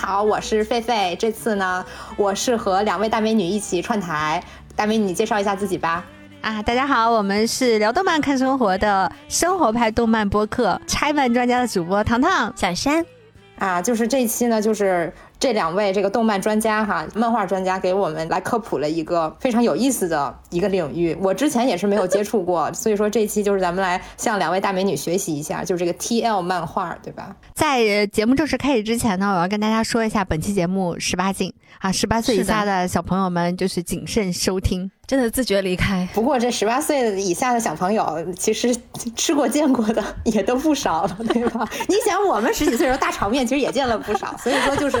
好，我是狒狒。这次呢，我是和两位大美女一起串台。大美女，介绍一下自己吧。啊，大家好，我们是聊动漫看生活的生活派动漫播客拆漫专家的主播糖糖、小山。啊，就是这期呢，就是这两位这个动漫专家哈，漫画专家给我们来科普了一个非常有意思的一个领域，我之前也是没有接触过，所以说这一期就是咱们来向两位大美女学习一下，就是这个 TL 漫画，对吧？在节目正式开始之前呢，我要跟大家说一下，本期节目十八禁啊，十八岁以下的小朋友们就是谨慎收听。真的自觉离开。不过这十八岁以下的小朋友，其实吃过见过的也都不少了，对吧？你想，我们十几岁时候大场面其实也见了不少，所以说就是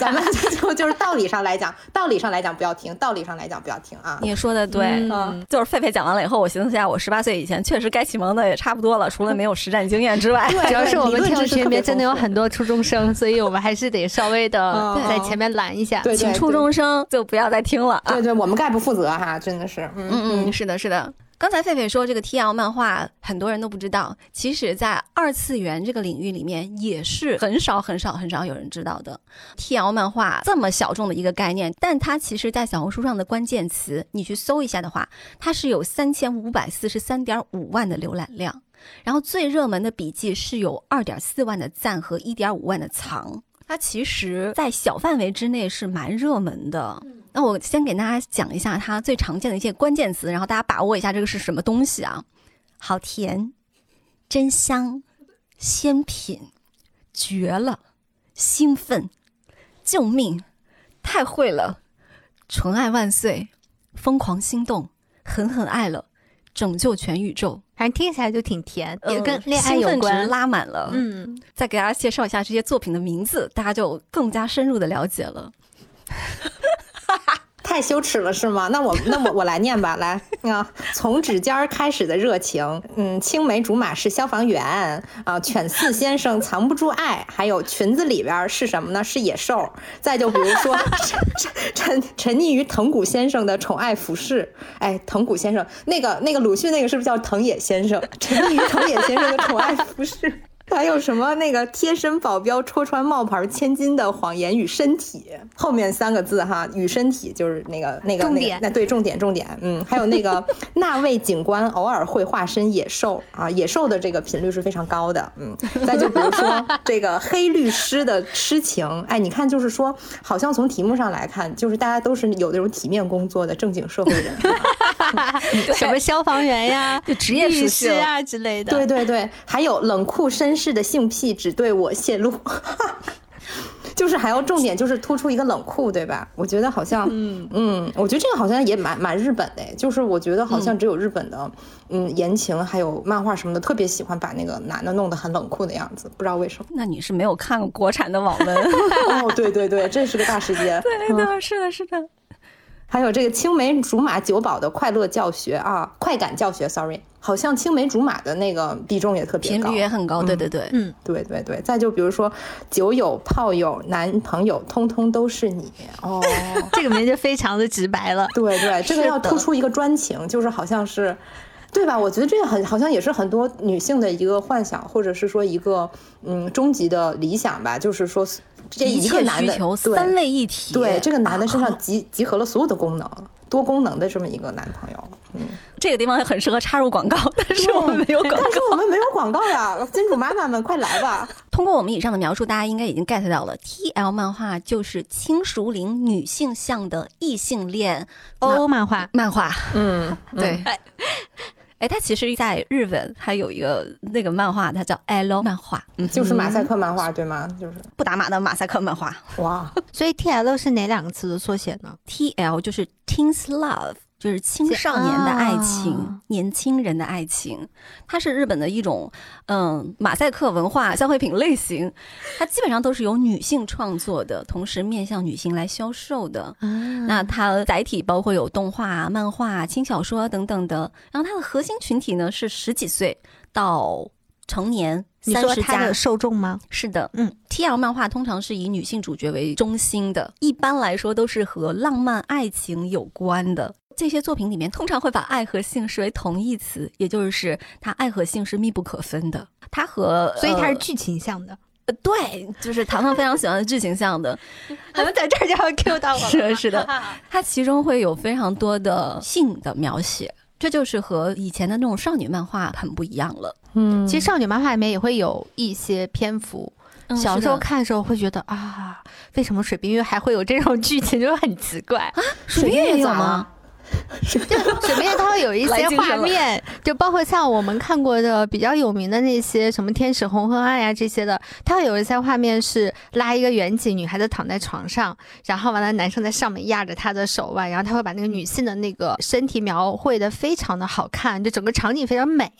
咱们 就就是道理上来讲，道理上来讲不要听，道理上来讲不要听啊。你说的对，嗯，就是狒狒讲完了以后，我寻思下，我十八岁以前确实该启蒙的也差不多了，除了没有实战经验之外。对，主要是我们听众群里面真的有很多初中生，所以我们还是得稍微的在前面拦一下。对，请初中生就不要再听了。对对，我们概不负责哈，真的是，嗯。嗯，是的，是的。刚才狒狒说这个 TL 漫画，很多人都不知道。其实，在二次元这个领域里面，也是很少、很少、很少有人知道的。TL 漫画这么小众的一个概念，但它其实，在小红书上的关键词，你去搜一下的话，它是有三千五百四十三点五万的浏览量。然后最热门的笔记是有二点四万的赞和一点五万的藏。它其实，在小范围之内是蛮热门的。那我先给大家讲一下它最常见的一些关键词，然后大家把握一下这个是什么东西啊？好甜，真香，鲜品，绝了，兴奋，救命，太会了，纯爱万岁，疯狂心动，狠狠爱了，拯救全宇宙。反正听起来就挺甜，也跟恋爱有关，拉满了。嗯，再给大家介绍一下这些作品的名字，大家就更加深入的了解了。太羞耻了是吗？那我那我我来念吧，来啊，从指尖开始的热情，嗯，青梅竹马是消防员啊，犬饲先生藏不住爱，还有裙子里边是什么呢？是野兽。再就比如说 沉沉沉溺于藤谷先生的宠爱服饰，哎，藤谷先生那个那个鲁迅那个是不是叫藤野先生？沉溺于藤野先生的宠爱服饰。还有什么那个贴身保镖戳穿冒牌千金的谎言与身体？后面三个字哈，与身体就是那个那个重点，那对重点重点，嗯，还有那个 那位警官偶尔会化身野兽啊，野兽的这个频率是非常高的，嗯，再就比如说这个黑律师的痴情，哎，你看就是说，好像从题目上来看，就是大家都是有那种体面工作的正经社会人，什么消防员呀，就职业律师啊之类的，对对对，还有冷酷绅。士的性癖只对我泄露，就是还要重点就是突出一个冷酷，对吧？我觉得好像，嗯嗯，我觉得这个好像也蛮蛮日本的，就是我觉得好像只有日本的，嗯，言情还有漫画什么的，特别喜欢把那个男的弄得很冷酷的样子，不知道为什么。那你是没有看过国产的网文？哦，对对对，这是个大世界。对的，是的，是的。还有这个青梅竹马酒保的快乐教学啊，快感教学，sorry，好像青梅竹马的那个比重也特别高，频率也很高，对对对，嗯，对对对。再就比如说酒友、炮友、男朋友，通通都是你哦，这个名就非常的直白了，对对，这个要突出一个专情，就是好像是，对吧？我觉得这个很好像也是很多女性的一个幻想，或者是说一个嗯终极的理想吧，就是说。这一个男的三位一体，对这个男的身上集集合了所有的功能，多功能的这么一个男朋友。嗯，这个地方很适合插入广告，但是我们没有广告，但是我们没有广告呀！金主妈妈们快来吧！通过我们以上的描述，大家应该已经 get 到了，TL 漫画就是轻熟龄女性向的异性恋欧漫画，漫画。嗯，对。哎，它其实，在日本还有一个那个漫画，它叫 L 漫画，嗯，就是马赛克漫画，对吗？就是不打码的马赛克漫画。哇，所以 T L 是哪两个词的缩写呢？T L 就是 Teens Love。就是青少年的爱情，年轻人的爱情，它是日本的一种嗯马赛克文化消费品类型，它基本上都是由女性创作的，同时面向女性来销售的。那它载体包括有动画、漫画、轻小说等等的。然后它的核心群体呢是十几岁到成年。你说它的受众吗？是的，嗯，T L 漫画通常是以女性主角为中心的，一般来说都是和浪漫爱情有关的。这些作品里面通常会把爱和性视为同义词，也就是它爱和性是密不可分的。它和所以它是剧情向的，呃，对，就是糖糖非常喜欢的剧情向的，咱们在这儿就要 Q 到我了。是的，是的，它其中会有非常多的性的描写，这就是和以前的那种少女漫画很不一样了。嗯，其实少女漫画里面也会有一些篇幅，嗯小时候看的时候会觉得啊，为什么水冰月还会有这种剧情，就很奇怪啊。水冰月也有吗？就水冰月它会有一些画面，就包括像我们看过的比较有名的那些什么天使红和爱呀这些的，它会有一些画面是拉一个远景，女孩子躺在床上，然后完了男生在上面压着她的手腕，然后他会把那个女性的那个身体描绘的非常的好看，就整个场景非常美。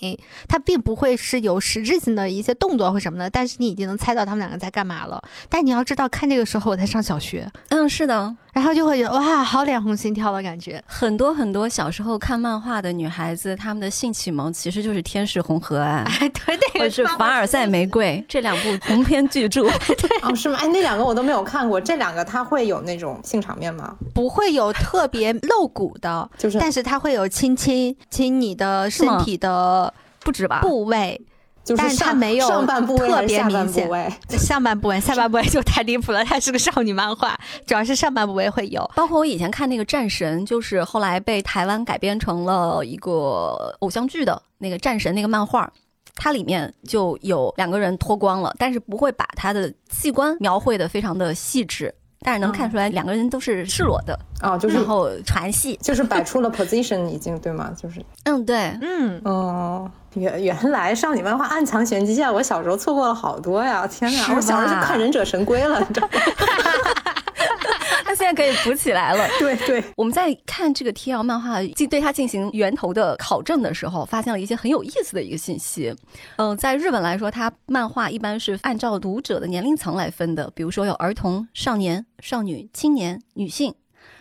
它并不会是有实质性的一些动作或什么的，但是你已经能猜到他们两个在干嘛了。但你要知道，看这个时候我才上小学，嗯，是的，然后就会觉得哇，好脸红心跳的感觉。很多很多小时候看漫画的女孩子，她们的性启蒙其实就是《天使红河岸》哎，对对，或者是《凡尔赛玫瑰》这两部鸿篇巨著。哦，是吗？哎，那两个我都没有看过，这两个它会有那种性场面吗？不会有特别露骨的，就是但是它会有亲亲亲你的身体的不止吧？部位，就是但是它上没有上半部位特别明显。上半部位、下半部位就太离谱了。它是个少女漫画，主要是上半部位会有。包括我以前看那个《战神》，就是后来被台湾改编成了一个偶像剧的那个《战神》那个漫画，它里面就有两个人脱光了，但是不会把他的器官描绘的非常的细致，但是能看出来两个人都是赤裸的，哦，就是然后传戏。就是摆出了 position 已经对吗？就是嗯，对，嗯，哦，原原来少女漫画暗藏玄机啊，我小时候错过了好多呀！天哪，我小时候就看忍者神龟了，你知道吗？他现在可以补起来了。对对，我们在看这个 TL 漫画，进对它进行源头的考证的时候，发现了一些很有意思的一个信息。嗯、在日本来说，它漫画一般是按照读者的年龄层来分的，比如说有儿童、少年、少女、青年、女性。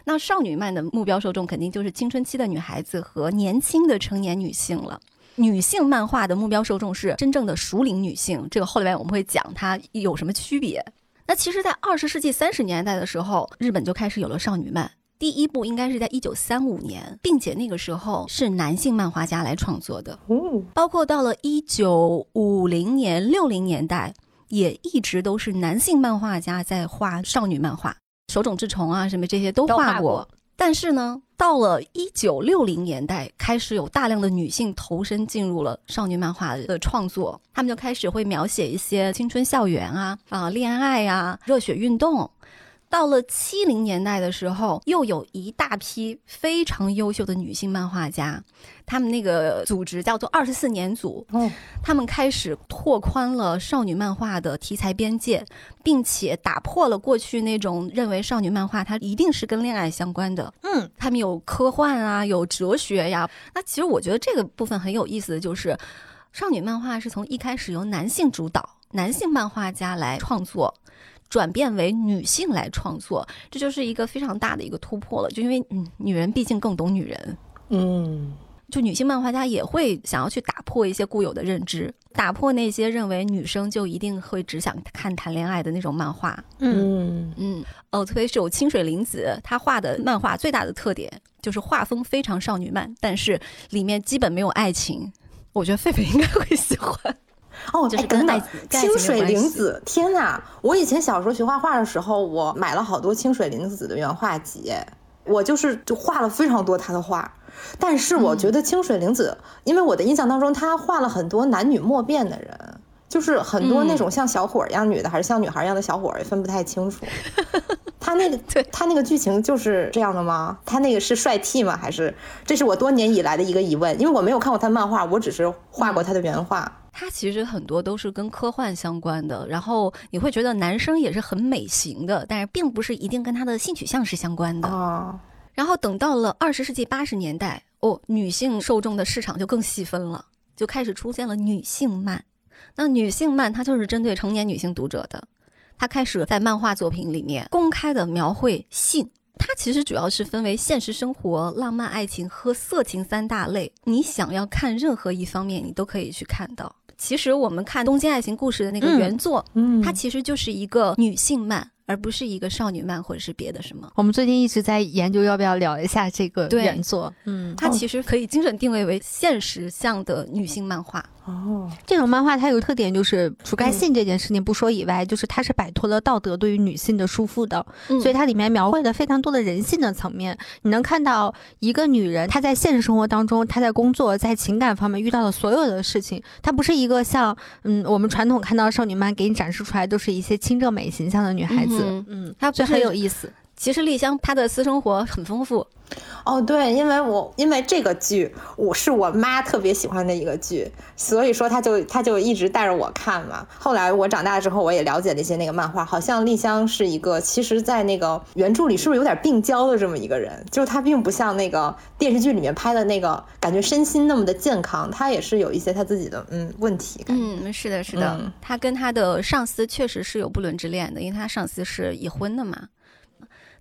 那少女漫的目标受众肯定就是青春期的女孩子和年轻的成年女性了。女性漫画的目标受众是真正的熟龄女性，这个后来我们会讲它有什么区别。那其实，在二十世纪三十年代的时候，日本就开始有了少女漫。第一部应该是在一九三五年，并且那个时候是男性漫画家来创作的。哦，包括到了一九五零年、六零年代，也一直都是男性漫画家在画少女漫画，手冢治虫啊什么这些都。画过但是呢，到了一九六零年代，开始有大量的女性投身进入了少女漫画的创作，她们就开始会描写一些青春校园啊啊恋爱啊热血运动。到了七零年代的时候，又有一大批非常优秀的女性漫画家，他们那个组织叫做二十四年组，哦，他们开始拓宽了少女漫画的题材边界，并且打破了过去那种认为少女漫画它一定是跟恋爱相关的。嗯，他们有科幻啊，有哲学呀。那其实我觉得这个部分很有意思的就是，少女漫画是从一开始由男性主导，男性漫画家来创作。转变为女性来创作，这就是一个非常大的一个突破了。就因为嗯，女人毕竟更懂女人，嗯，就女性漫画家也会想要去打破一些固有的认知，打破那些认为女生就一定会只想看谈恋爱的那种漫画。嗯，嗯，哦，特别是有清水玲子，她画的漫画最大的特点就是画风非常少女漫，但是里面基本没有爱情。我觉得狒狒应该会喜欢。哦，就是哎等等清水玲子，天哪！我以前小时候学画画的时候，我买了好多清水玲子的原画集，我就是就画了非常多她的画。但是我嗯觉得清水玲子，因为我的印象当中，她画了很多男女莫辨的人，就是很多那嗯种像小伙儿一样女的，还是像女孩儿一样的小伙儿，也分不太清楚。他那个对他那个剧情就是这样的吗？他那个是帅 T 吗？还是这是我多年以来的一个疑问？因为我没有看过他漫画，我只是画过他的原画。它其实很多都是跟科幻相关的，然后你会觉得男生也是很美型的，但是并不是一定跟他的性取向是相关的。哦，然后等到了二十世纪八十年代，哦，女性受众的市场就更细分了，就开始出现了女性漫。那女性漫它就是针对成年女性读者的，它开始在漫画作品里面公开的描绘性。它其实主要是分为现实生活、浪漫爱情和色情三大类。你想要看任何一方面，你都可以去看到。其实我们看《东京爱情故事》的那个嗯原作，嗯它其实就是一个女性漫，而不是一个少女漫或者是别的什么。我们最近一直在研究要不要聊一下这个原作。嗯，它其实可以精准定位为现实向的女性漫画。哦，这种漫画它有个特点，就是除开性这件事情不说以外，就是它是摆脱了道德对于女性的束缚的，嗯所以它里面描绘了非常多的人性的层面。你能看到一个女人她在现实生活当中，她在工作、在情感方面遇到的所有的事情，她不是一个像嗯我们传统看到少女漫给你展示出来都是一些清正美形象的女孩子，嗯嗯，她不所以很有意思。其实丽香她的私生活很丰富，哦，对，因为我因为这个剧，我是我妈特别喜欢的一个剧，所以说她就她就一直带着我看嘛。后来我长大之后，我也了解了一些那个漫画，好像丽香是一个，其实，在那个原著里是不是有点病娇的这么一个人？就是她并不像那个电视剧里面拍的那个感觉身心那么的健康，她也是有一些她自己的嗯问题。嗯，是的，是的，嗯她跟她的上司确实是有不伦之恋的，因为她上司是已婚的嘛。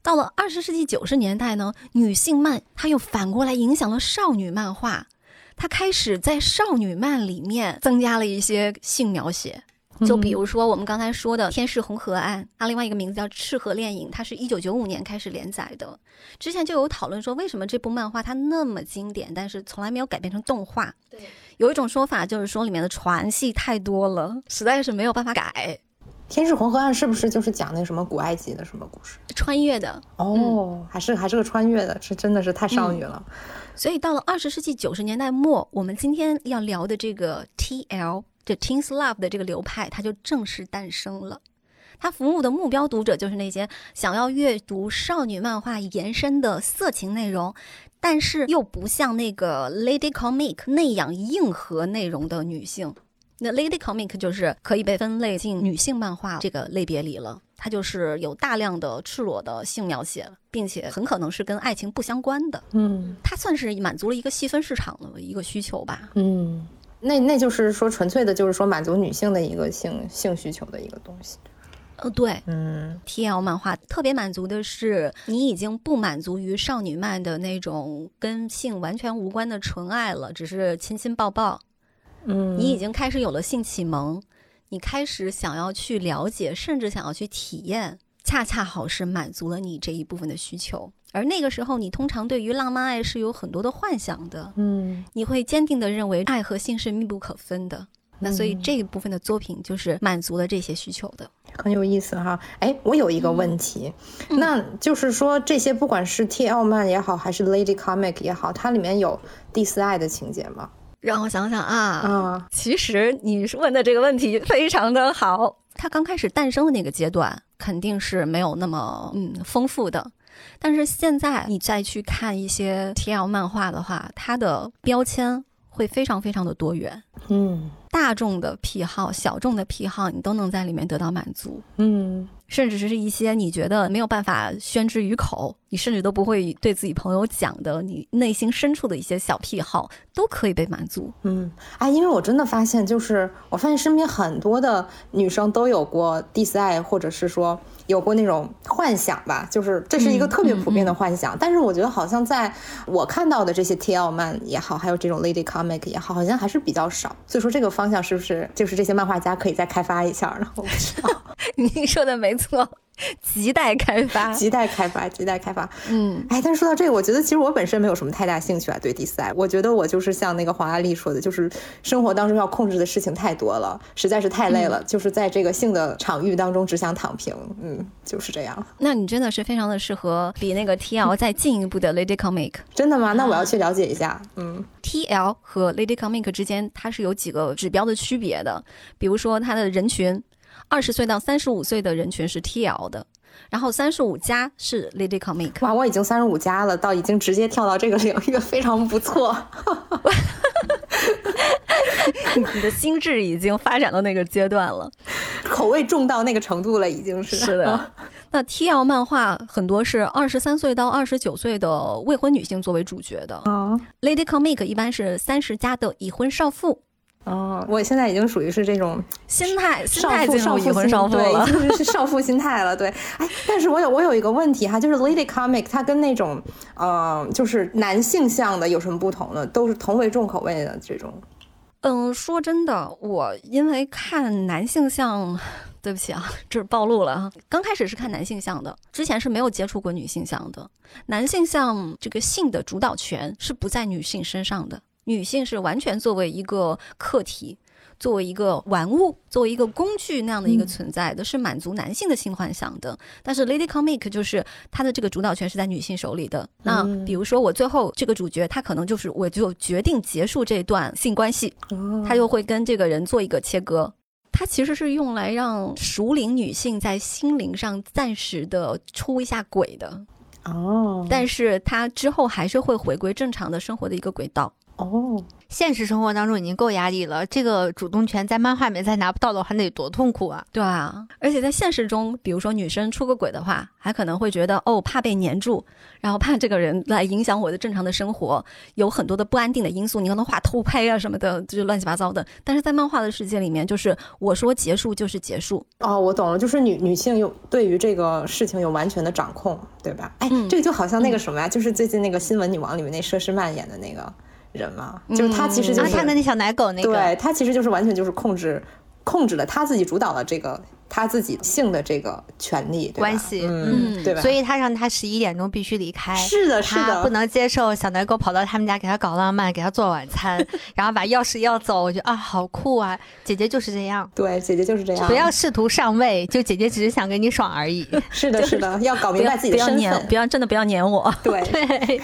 到了二十世纪九十年代呢，女性漫它又反过来影响了少女漫画，它开始在少女漫里面增加了一些性描写。就比如说我们刚才说的《天使红河岸》，它另外一个名字叫《赤河恋影》，它是一九九五年开始连载的。之前就有讨论说，为什么这部漫画它那么经典，但是从来没有改编成动画？对，有一种说法就是说里面的传戏太多了，实在是没有办法改。天使红河岸是不是就是讲那什么古埃及的什么故事？穿越的，哦，还是还是个穿越的，这真的是太少女了。所以到了二十世纪九十年代末，我们今天要聊的这个 TL 就 Teens Love 的这个流派，它就正式诞生了。它服务的目标读者就是那些想要阅读少女漫画延伸的色情内容，但是又不像那个 Lady Comic 那样硬核内容的女性。那 Lady Comic 就是可以被分类进女性漫画这个类别里了，它就是有大量的赤裸的性描写，并且很可能是跟爱情不相关的。嗯它算是满足了一个细分市场的一个需求吧。嗯，那那就是说纯粹的，就是说满足女性的一个性性需求的一个东西。呃，对嗯，TL 漫画特别满足的是，你已经不满足于少女漫的那种跟性完全无关的纯爱了，只是亲亲抱抱。嗯，你已经开始有了性启蒙，你开始想要去了解，甚至想要去体验，恰恰好是满足了你这一部分的需求。而那个时候，你通常对于浪漫爱是有很多的幻想的，嗯你会坚定的认为爱和性是密不可分的。那所以嗯这一部分的作品就是满足了这些需求的。很有意思哈。哎，我有一个问题，那就是说这些不管是 TL 漫也好，还是 Lady Comic 也好，它里面有第四爱的情节吗？让我想想啊，嗯，其实你问的这个问题非常的好。它刚开始诞生的那个阶段，肯定是没有那么嗯丰富的。但是现在你再去看一些 TL 漫画的话，它的标签会非常非常的多元，嗯大众的癖好、小众的癖好，你都能在里面得到满足。嗯甚至是一些你觉得没有办法宣之于口，你甚至都不会对自己朋友讲的，你内心深处的一些小癖好，都可以被满足。嗯，哎，因为我真的发现，就是我发现身边很多的女生都有过 dis 爱，或者是说有过那种幻想吧，就是这是一个特别普遍的幻想。但是我觉得好像在我看到的这些 TL 漫也好，还有这种 Lady Comic 也好，好像还是比较少。所以说这个方向是不是就是这些漫画家可以再开发一下呢？我不知道，您说的没错，亟待开发。亟待开发，亟待开发。嗯，哎，但是说到这个，我觉得其实我本身没有什么太大兴趣啊，对第四爱。我觉得我就是像那个黄阿丽说的，就是生活当中要控制的事情太多了，实在是太累了。就是在这个性的场域当中，只想躺平。嗯，就是这样。那你真的是非常的适合比那个 TL 再进一步的 Lady Comic。真的吗？那我要去了解一下。嗯 TL 和 Lady Comic 之间，它是有几个指标的区别的。比如说，它的人群，二十岁到三十五岁的人群是 TL 的，然后三十五加是 Lady Comic。哇，我已经三十五加了，到已经直接跳到这个领域，非常不错。你的心智已经发展到那个阶段了。口味重到那个程度了，已经是。是的，那 TL 漫画很多是二十三岁到二十九岁的未婚女性作为主角的啊，Lady Comic 一般是三十加的已婚少妇。哦，我现在已经属于是这种心态，心态进入已婚少妇对，了已。经是少妇心态了。对，哎，但是我有我有一个问题哈，就是 Lady Comic 它跟那种呃，就是男性向的有什么不同呢？都是同为重口味的这种。嗯，说真的，我因为看男性向，对不起啊，这是暴露了啊。刚开始是看男性向的，之前是没有接触过女性向的。男性向这个性的主导权是不在女性身上的，女性是完全作为一个客体。作为一个玩物，作为一个工具那样的一个存在的，是满足男性的性幻想的。但是 Lady Comic 就是它的这个主导权是在女性手里的。那比如说我最后这个主角，他可能就是我就决定结束这段性关系，他就会跟这个人做一个切割。它其实是用来让熟龄女性在心灵上暂时的出一下轨的。哦，但是她之后还是会回归正常的生活的一个轨道。哦。现实生活当中已经够压力了，这个主动权在漫画里面再拿不到的话，那得多痛苦啊！对啊，而且在现实中，比如说女生出个轨的话，还可能会觉得哦，怕被黏住，然后怕这个人来影响我的正常的生活，有很多的不安定的因素，你可能画偷拍啊什么的，就是乱七八糟的。但是在漫画的世界里面，就是我说结束就是结束。哦，我懂了，就是女女性有对于这个事情有完全的掌控，对吧？哎，这个就好像那个什么呀，就是最近那个新闻女王里面那佘诗曼演的那个。人嘛，就是他，其实就是他的那小奶狗那个，对他其实就是完全就是控制，控制了他自己主导了这个他自己性的这个权利关系，嗯，对吧？所以他让他十一点钟必须离开，是的，是的，不能接受小奶狗跑到他们家给他搞浪漫，给他做晚餐，然后把钥匙要走，我觉得啊，好酷啊！姐姐就是这样，对，姐姐就是这样，不要试图上位，就姐姐只是想跟你爽而已。是的，是的，要搞明白自己的身份，不要真的不要黏我，对 对。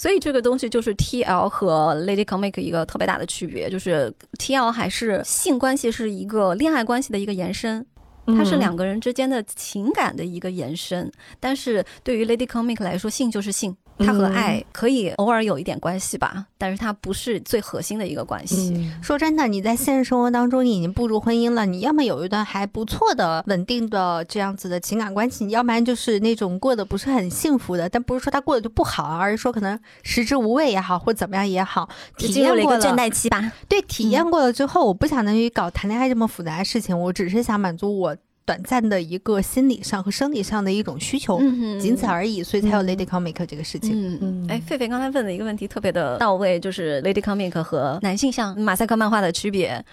所以这个东西就是 T L 和 Lady Comic 一个特别大的区别，就是 T L 还是性关系是一个恋爱关系的一个延伸，它是两个人之间的情感的一个延伸，但是对于 Lady Comic 来说，性就是性。它和爱可以偶尔有一点关系吧，但是它不是最核心的一个关系。说真的，你在现实生活当中，你已经步入婚姻了，你要么有一段还不错的、稳定的这样子的情感关系，你要不然就是那种过得不是很幸福的。但不是说他过得就不好，而是说可能食之无味也好，或怎么样也好，体验过了倦怠期吧。对，体验过了之后，我不想等于搞谈恋爱这么复杂的事情，我只是想满足我。短暂的一个心理上和生理上的一种需求，仅此而已，所以才有 Lady Comic 这个事情。嗯，哎，狒狒刚才问的一个问题特别的到位，就是 Lady Comic 和男性向马赛克漫画的区别。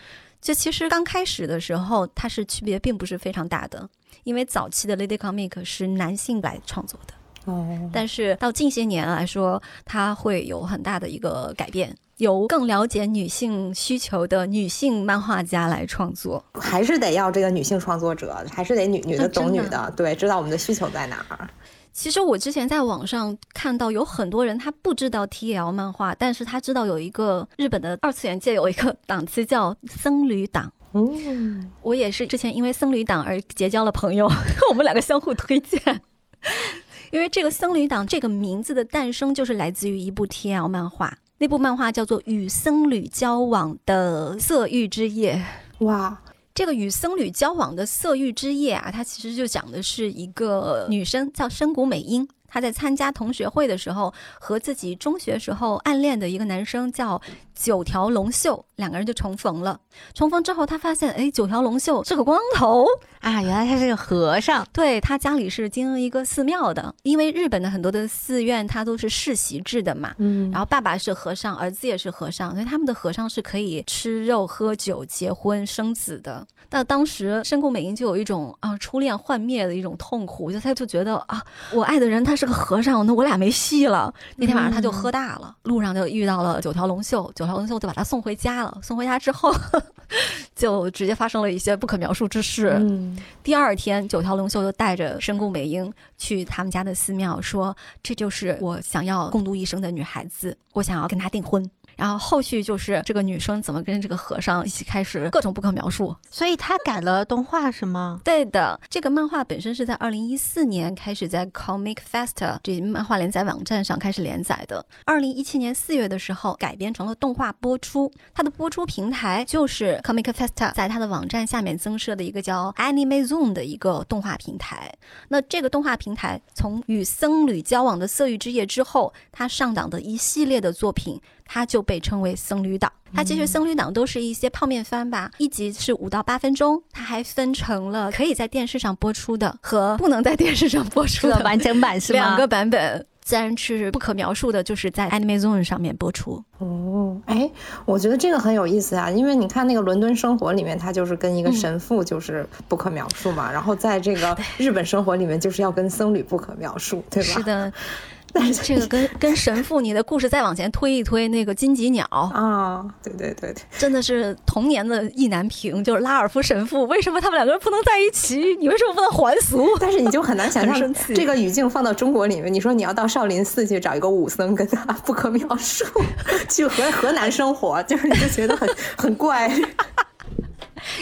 就其实刚开始的时候，它是区别并不是非常大的，因为早期的 Lady Comic 是男性来创作的。哦，但是到近些年来说，它会有很大的一个改变。由更了解女性需求的女性漫画家来创作，还是得要这个女性创作者，还是得女女的懂女的，对，知道我们的需求在哪儿。其实我之前在网上看到有很多人他不知道 TL 漫画，但是他知道有一个日本的二次元界有一个档次叫僧侣党。嗯，我也是之前因为僧侣党而结交了朋友，我们两个相互推荐。因为这个僧侣党这个名字的诞生就是来自于一部 TL 漫画。那部漫画叫做《与僧侣交往的色欲之夜》。哇，这个与僧侣交往的色欲之夜啊，它其实就讲的是一个女生叫深谷美音。他在参加同学会的时候，和自己中学时候暗恋的一个男生叫九条龙秀，两个人就重逢了。重逢之后，他发现，哎，九条龙秀是个光头啊，原来他是个和尚。对他家里是经营一个寺庙的，因为日本的很多的寺院它都是世袭制的嘛。嗯，然后爸爸是和尚，儿子也是和尚，所以他们的和尚是可以吃肉、喝酒、结婚、生子的。但当时深宫美音就有一种啊初恋幻灭的一种痛苦，就他就觉得啊，我爱的人他是个和尚，那我俩没戏了。那天晚上他就喝大了，路上就遇到了九条龙秀，九条龙秀就把他送回家了。送回家之后，就直接发生了一些不可描述之事。第二天，九条龙秀就带着深宫美英去他们家的寺庙，说这就是我想要共度一生的女孩子，我想要跟她订婚。然后后续就是这个女生怎么跟这个和尚一起开始各种不可描述，所以他改了动画是吗？对的，这个漫画本身是在二零一四年开始在 Comic Fest 这漫画连载网站上开始连载的，二零一七年四月的时候改编成了动画播出，它的播出平台就是 Comic Fest 在它的网站下面增设的一个叫 Anime Zone 的一个动画平台。那这个动画平台从与僧侣交往的色欲之夜之后，它上档的一系列的作品。它就被称为僧侣党，它其实僧侣党都是一些泡面番吧，一集是五到八分钟，它还分成了可以在电视上播出的和不能在电视上播出的 完整版是吗？两个版本，自然是不可描述的，就是在 Anime Zone 上面播出。哦，哎，我觉得这个很有意思啊，因为你看那个《伦敦生活》里面，他就是跟一个神父就是不可描述嘛，然后在这个日本生活里面就是要跟僧侣不可描述，对吧？是的。这个跟 跟神父你的故事再往前推一推，那个金吉鸟啊，对对对对，真的是童年的意难平，就是拉尔夫神父，为什么他们两个人不能在一起？你为什么不能还俗？但是你就很难想象这个语境放到中国里面，你说你要到少林寺去找一个武僧跟他不可描述，去河河南生活，就是你就觉得很很怪。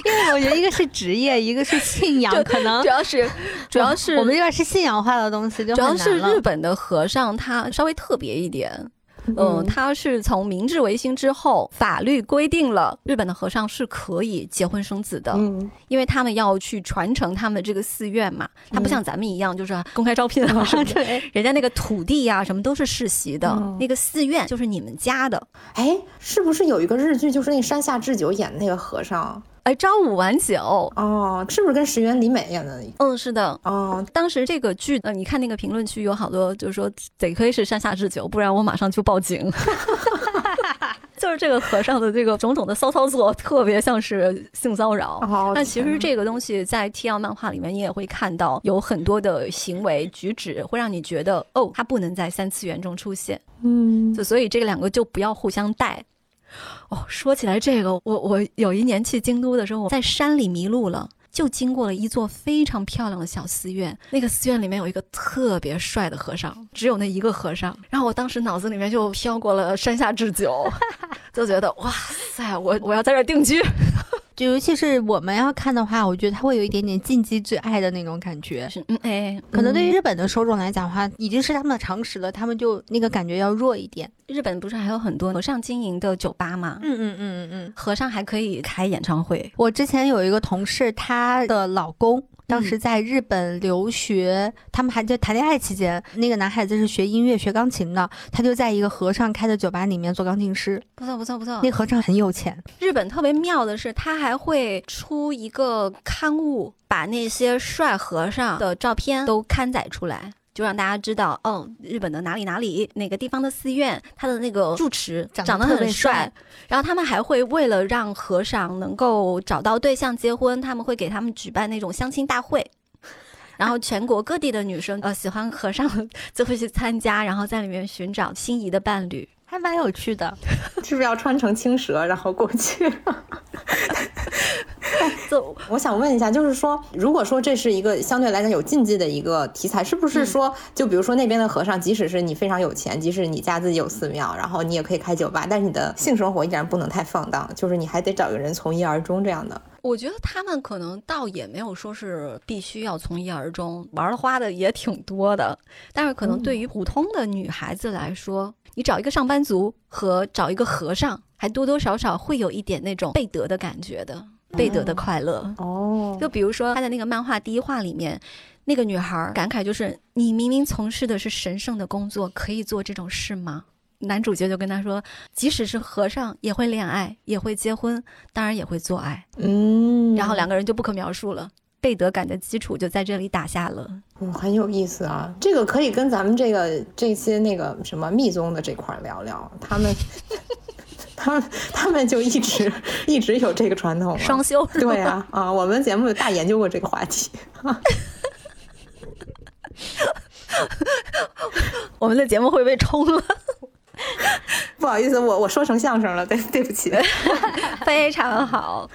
因为我觉得一个是职业，一个是信仰，可能主要是主要是我们这边是信仰化的东西，就主要是日本的和尚他稍微特别一点。嗯，嗯他是从明治维新之后，法律规定了日本的和尚是可以结婚生子的，嗯，因为他们要去传承他们的这个寺院嘛，他不像咱们一样就是公开招聘啊 什么的，对，人家那个土地呀、什么都是世袭的，嗯那个寺院就是你们家的。哎，是不是有一个日剧，就是那山下智久演的那个和尚？哎，朝五晚九，哦，是不是跟石原里美演的？嗯，是的。哦，当时这个剧，呃，你看那个评论区有好多，就是说得亏是山下智久，不然我马上就报警。就是这个和尚的这个种种的骚操作，特别像是性骚扰。哦但其实这个东西在 T L 漫画里面，你也会看到有很多的行为举止，会让你觉得哦，他不能在三次元中出现。嗯，就所以这个两个就不要互相带。哦，说起来这个，我我有一年去京都的时候，我在山里迷路了。就经过了一座非常漂亮的小寺院，那个寺院里面有一个特别帅的和尚，只有那一个和尚。然后我当时脑子里面就飘过了山下智久，就觉得哇塞，我我要在这定居。就尤其是我们要看的话，我觉得它会有一点点禁忌之爱的那种感觉。是嗯哎，可能对于日本的受众来讲的话，已经是他们的常识了，他们就那个感觉要弱一点。日本不是还有很多和尚经营的酒吧吗？嗯嗯嗯嗯嗯。和尚还可以开演唱会。我之前有一个同事，她的老公当时在日本留学，他们还在谈恋爱期间，那个男孩子是学音乐、学钢琴的，他就在一个和尚开的酒吧里面做钢琴师。不错不错不错那和尚很有钱，日本特别妙的是，他还会出一个刊物，把那些帅和尚的照片都刊载出来。就让大家知道，哦，日本的哪里哪里哪个地方的寺院，他的那个住持长得特别很帅帅。然后他们还会为了让和尚能够找到对象结婚，他们会给他们举办那种相亲大会。然后全国各地的女生，呃，喜欢和尚就会去参加，然后在里面寻找心仪的伴侣。还蛮有趣的。是不是要穿成青蛇然后过去？就我想问一下，就是说，如果说这是一个相对来讲有禁忌的一个题材，是不是说，就比如说那边的和尚，即使是你非常有钱，即使你家自己有寺庙，然后你也可以开酒吧，但是你的性生活依然不能太放荡，就是你还得找个人从一而终这样的。我觉得他们可能倒也没有说是必须要从一而终，玩的花的也挺多的。但是可能对于普通的女孩子来说，你找一个上班族和找一个和尚，还多多少少会有一点那种被得的感觉的，被得的快乐。哦就比如说他的那个漫画第一话里面，那个女孩感慨就是：“你明明从事的是神圣的工作，可以做这种事吗？”男主角就跟他说：“即使是和尚，也会恋爱，也会结婚，当然也会做爱。”嗯，然后两个人就不可描述了，贝德感的基础就在这里打下了。嗯，很有意思啊，这个可以跟咱们这个这些那个什么密宗的这块聊聊，他们。他们他们就一直一直有这个传统，双休，对啊啊，我们节目大研究过这个话题。我们的节目会被冲了，不好意思，我我说成相声了，对对不起。非常好。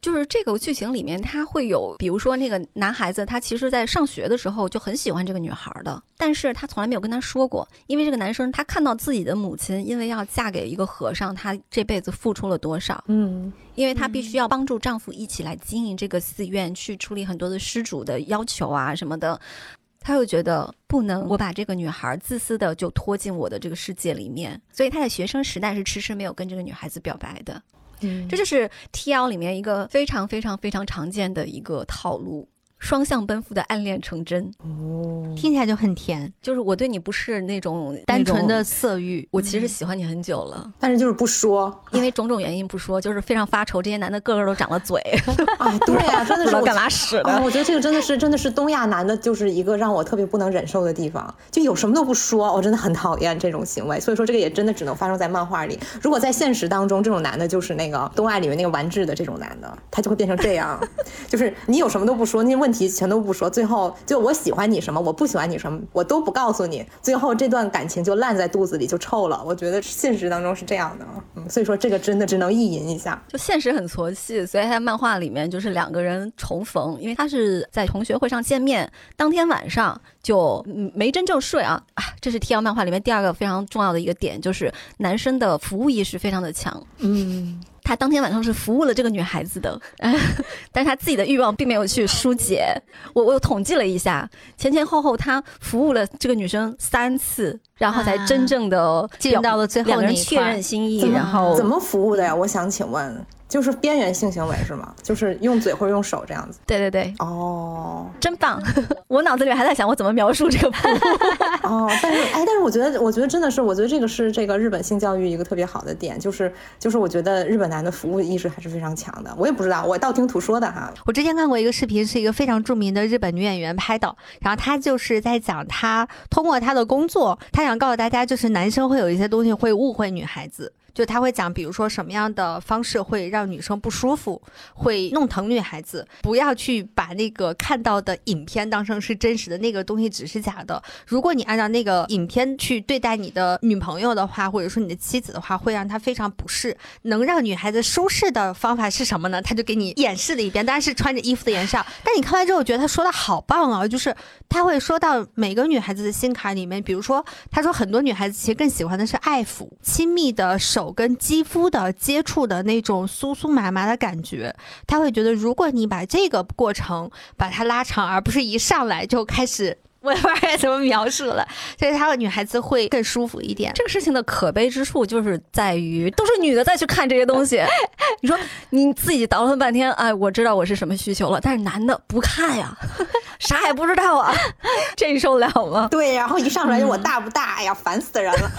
就是这个剧情里面，他会有，比如说那个男孩子，他其实在上学的时候就很喜欢这个女孩的，但是他从来没有跟她说过，因为这个男生他看到自己的母亲因为要嫁给一个和尚，他这辈子付出了多少，嗯因为他必须要帮助丈夫一起来经营这个寺院，去处理很多的施主的要求啊什么的。他又觉得不能，我把这个女孩自私的就拖进我的这个世界里面，所以他在学生时代是迟迟没有跟这个女孩子表白的。嗯。这就是 T L 里面一个非常非常非常常见的一个套路，双向奔赴的暗恋成真。哦，听起来就很甜，就是我对你不是那种单纯的色欲。我其实喜欢你很久了，但是就是不说，因为种种原因不说，就是非常发愁。这些男的个个都长了嘴，哎，对呀、真的是干嘛使啊，的。我觉得这个真的是真的是东亚男的，就是一个让我特别不能忍受的地方，就有什么都不说，我真的很讨厌这种行为。所以说，这个也真的只能发生在漫画里。如果在现实当中，这种男的就是那个东爱里面那个丸治的这种男的，他就会变成这样，就是你有什么都不说，那问题题全都不说，最后就我喜欢你什么，我不喜欢你什么，我都不告诉你，最后这段感情就烂在肚子里，就臭了。我觉得现实当中是这样的，嗯，所以说这个真的只能意淫一下。就现实很挫气，所以他漫画里面就是两个人重逢，因为他是在同学会上见面，当天晚上就没真正睡啊啊！这是 T L 漫画里面第二个非常重要的一个点，就是男生的服务意识非常的强，嗯。他当天晚上是服务了这个女孩子的，但是他自己的欲望并没有去疏解。我我统计了一下，前前后后他服务了这个女生三次，然后才真正的见到了最后两个人确认心意，然后怎么服务的呀？我想请问。就是边缘性行为是吗？就是用嘴或者用手这样子。对对对，哦，真棒！我脑子里还在想我怎么描述这个。哦，但是哎，但是我觉得，我觉得真的是，我觉得这个是这个日本性教育一个特别好的点，就是就是我觉得日本男的服务意识还是非常强的。我也不知道，我道听途说的哈。我之前看过一个视频，是一个非常著名的日本女演员拍的，然后她就是在讲她通过她的工作，她想告诉大家，就是男生会有一些东西会误会女孩子。就他会讲，比如说什么样的方式会让女生不舒服，会弄疼女孩子，不要去把那个看到的影片当成是真实的，那个东西只是假的。如果你按照那个影片去对待你的女朋友的话，或者说你的妻子的话，会让她非常不适。能让女孩子舒适的方法是什么呢？他就给你演示了一遍，当然是穿着衣服的演示。但你看完之后，觉得他说的好棒啊，就是他会说到每个女孩子的心坎里面，比如说他说很多女孩子其实更喜欢的是爱抚、亲密的手。跟肌肤的接触的那种酥酥麻麻的感觉，他会觉得，如果你把这个过程把它拉长，而不是一上来就开始。我也不知道该怎么描述了，所以她的女孩子会更舒服一点。这个事情的可悲之处就是在于，都是女的再去看这些东西。你说你自己倒腾半天，哎，我知道我是什么需求了，但是男的不看呀，啥也不知道啊，这你受得了吗？对，然后一上来就我大不大？哎呀，烦死人了。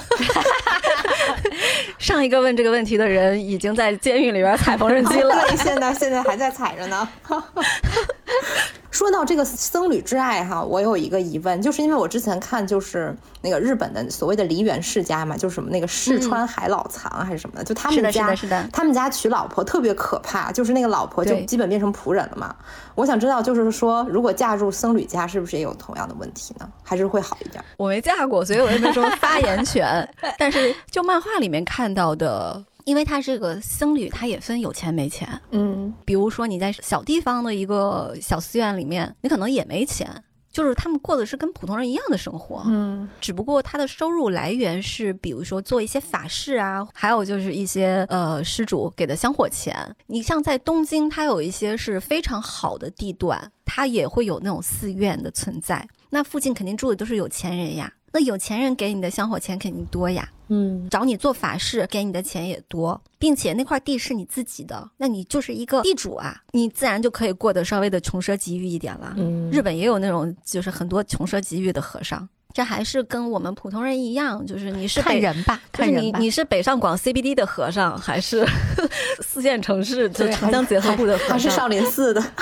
上一个问这个问题的人已经在监狱里边踩缝纫机了，现在现在还在踩着呢。说到这个僧侣之爱哈，我有一个疑问，就是因为我之前看就是那个日本的所谓的梨园世家嘛，就是什么那个世川海老藏还是什么的，就他们家他们家娶老婆特别可怕，就是那个老婆就基本变成仆人了嘛。我想知道，就是说如果嫁入僧侣家，是不是也有同样的问题呢？还是会好一点？我没嫁过，所以我也没什么发言权。但是就漫画里面看到的。因为他这个僧侣，他也分有钱没钱。嗯，比如说你在小地方的一个小寺院里面，你可能也没钱，就是他们过的是跟普通人一样的生活。嗯，只不过他的收入来源是，比如说做一些法事啊，还有就是一些呃施主给的香火钱。你像在东京，它有一些是非常好的地段，它也会有那种寺院的存在。那附近肯定住的都是有钱人呀。那有钱人给你的香火钱肯定多呀，嗯，找你做法事给你的钱也多，并且那块地是你自己的，那你就是一个地主啊，你自然就可以过得稍微的穷奢极欲一点了。嗯，日本也有那种就是很多穷奢极欲的和尚，这还是跟我们普通人一样，就是你是看人吧，看人吧，你你是北上广 CBD 的和尚，还是 四线城市就城乡结合部的和尚，还是少林寺的？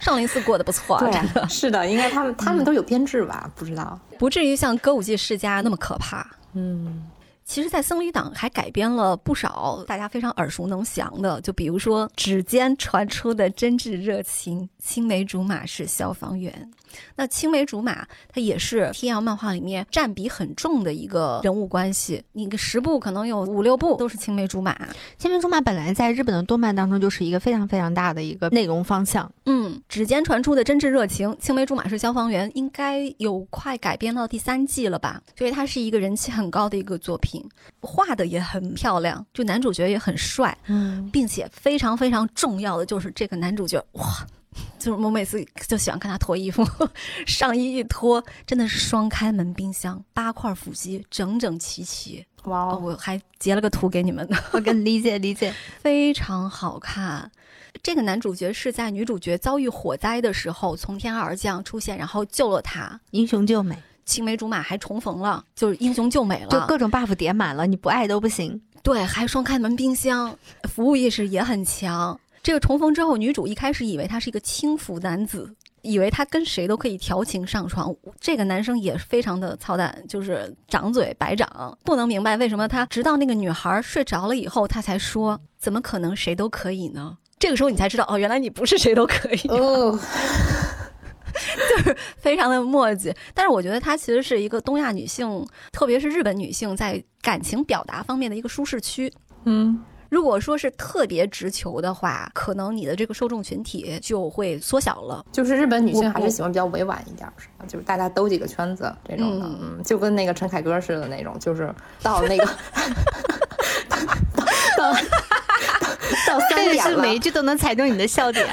少林寺过得不错，对，是的，应该他们他们都有编制吧？不知道，不至于像歌舞伎世家那么可怕。嗯，其实，在僧侣党还改编了不少大家非常耳熟能详的，就比如说指尖传出的真挚热情，青梅竹马是消防员。那青梅竹马，它也是天阳漫画里面占比很重的一个人物关系。你个十部可能有五六部都是青梅竹马。青梅竹马本来在日本的动漫当中就是一个非常非常大的一个内容方向。嗯，指尖传出的真挚热情，青梅竹马是消防员，应该有快改编到第三季了吧？所以它是一个人气很高的一个作品，画的也很漂亮，就男主角也很帅，嗯，并且非常非常重要的就是这个男主角，哇！就是我每次就喜欢看他脱衣服，上衣一脱，真的是双开门冰箱，八块腹肌整整齐齐。哇！我还截了个图给你们呢，我跟理解理解，非常好看。这个男主角是在女主角遭遇火灾的时候从天而降出现，然后救了她，英雄救美，青梅竹马还重逢了，就是英雄救美了，就各种 buff 叠满了，你不爱都不行。对，还双开门冰箱，服务意识也很强。这个重逢之后，女主一开始以为他是一个轻浮男子，以为他跟谁都可以调情上床。这个男生也非常的操蛋，就是长嘴白长，不能明白为什么他直到那个女孩睡着了以后，他才说怎么可能谁都可以呢？这个时候你才知道，哦，原来你不是谁都可以。哦，就是非常的墨迹。但是我觉得它其实是一个东亚女性，特别是日本女性在感情表达方面的一个舒适区。嗯，如果说是特别直球的话，可能你的这个受众群体就会缩小了。就是日本女性还是喜欢比较委婉一点，是吧？就是大家兜几个圈子这种的，嗯嗯，就跟那个陈凯歌似的那种，就是到那个 到到到三但点了是每一，句都能踩中你的笑点。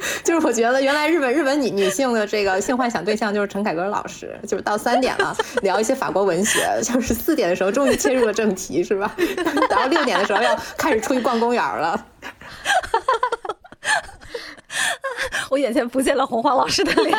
就是我觉得原来日本日本女女性的这个性幻想对象就是陈凯歌老师，就是到三点了聊一些法国文学，就是四点的时候终于切入了正题，是吧？然后六点的时候要开始出去逛公园了。我眼前浮现了红花老师的脸，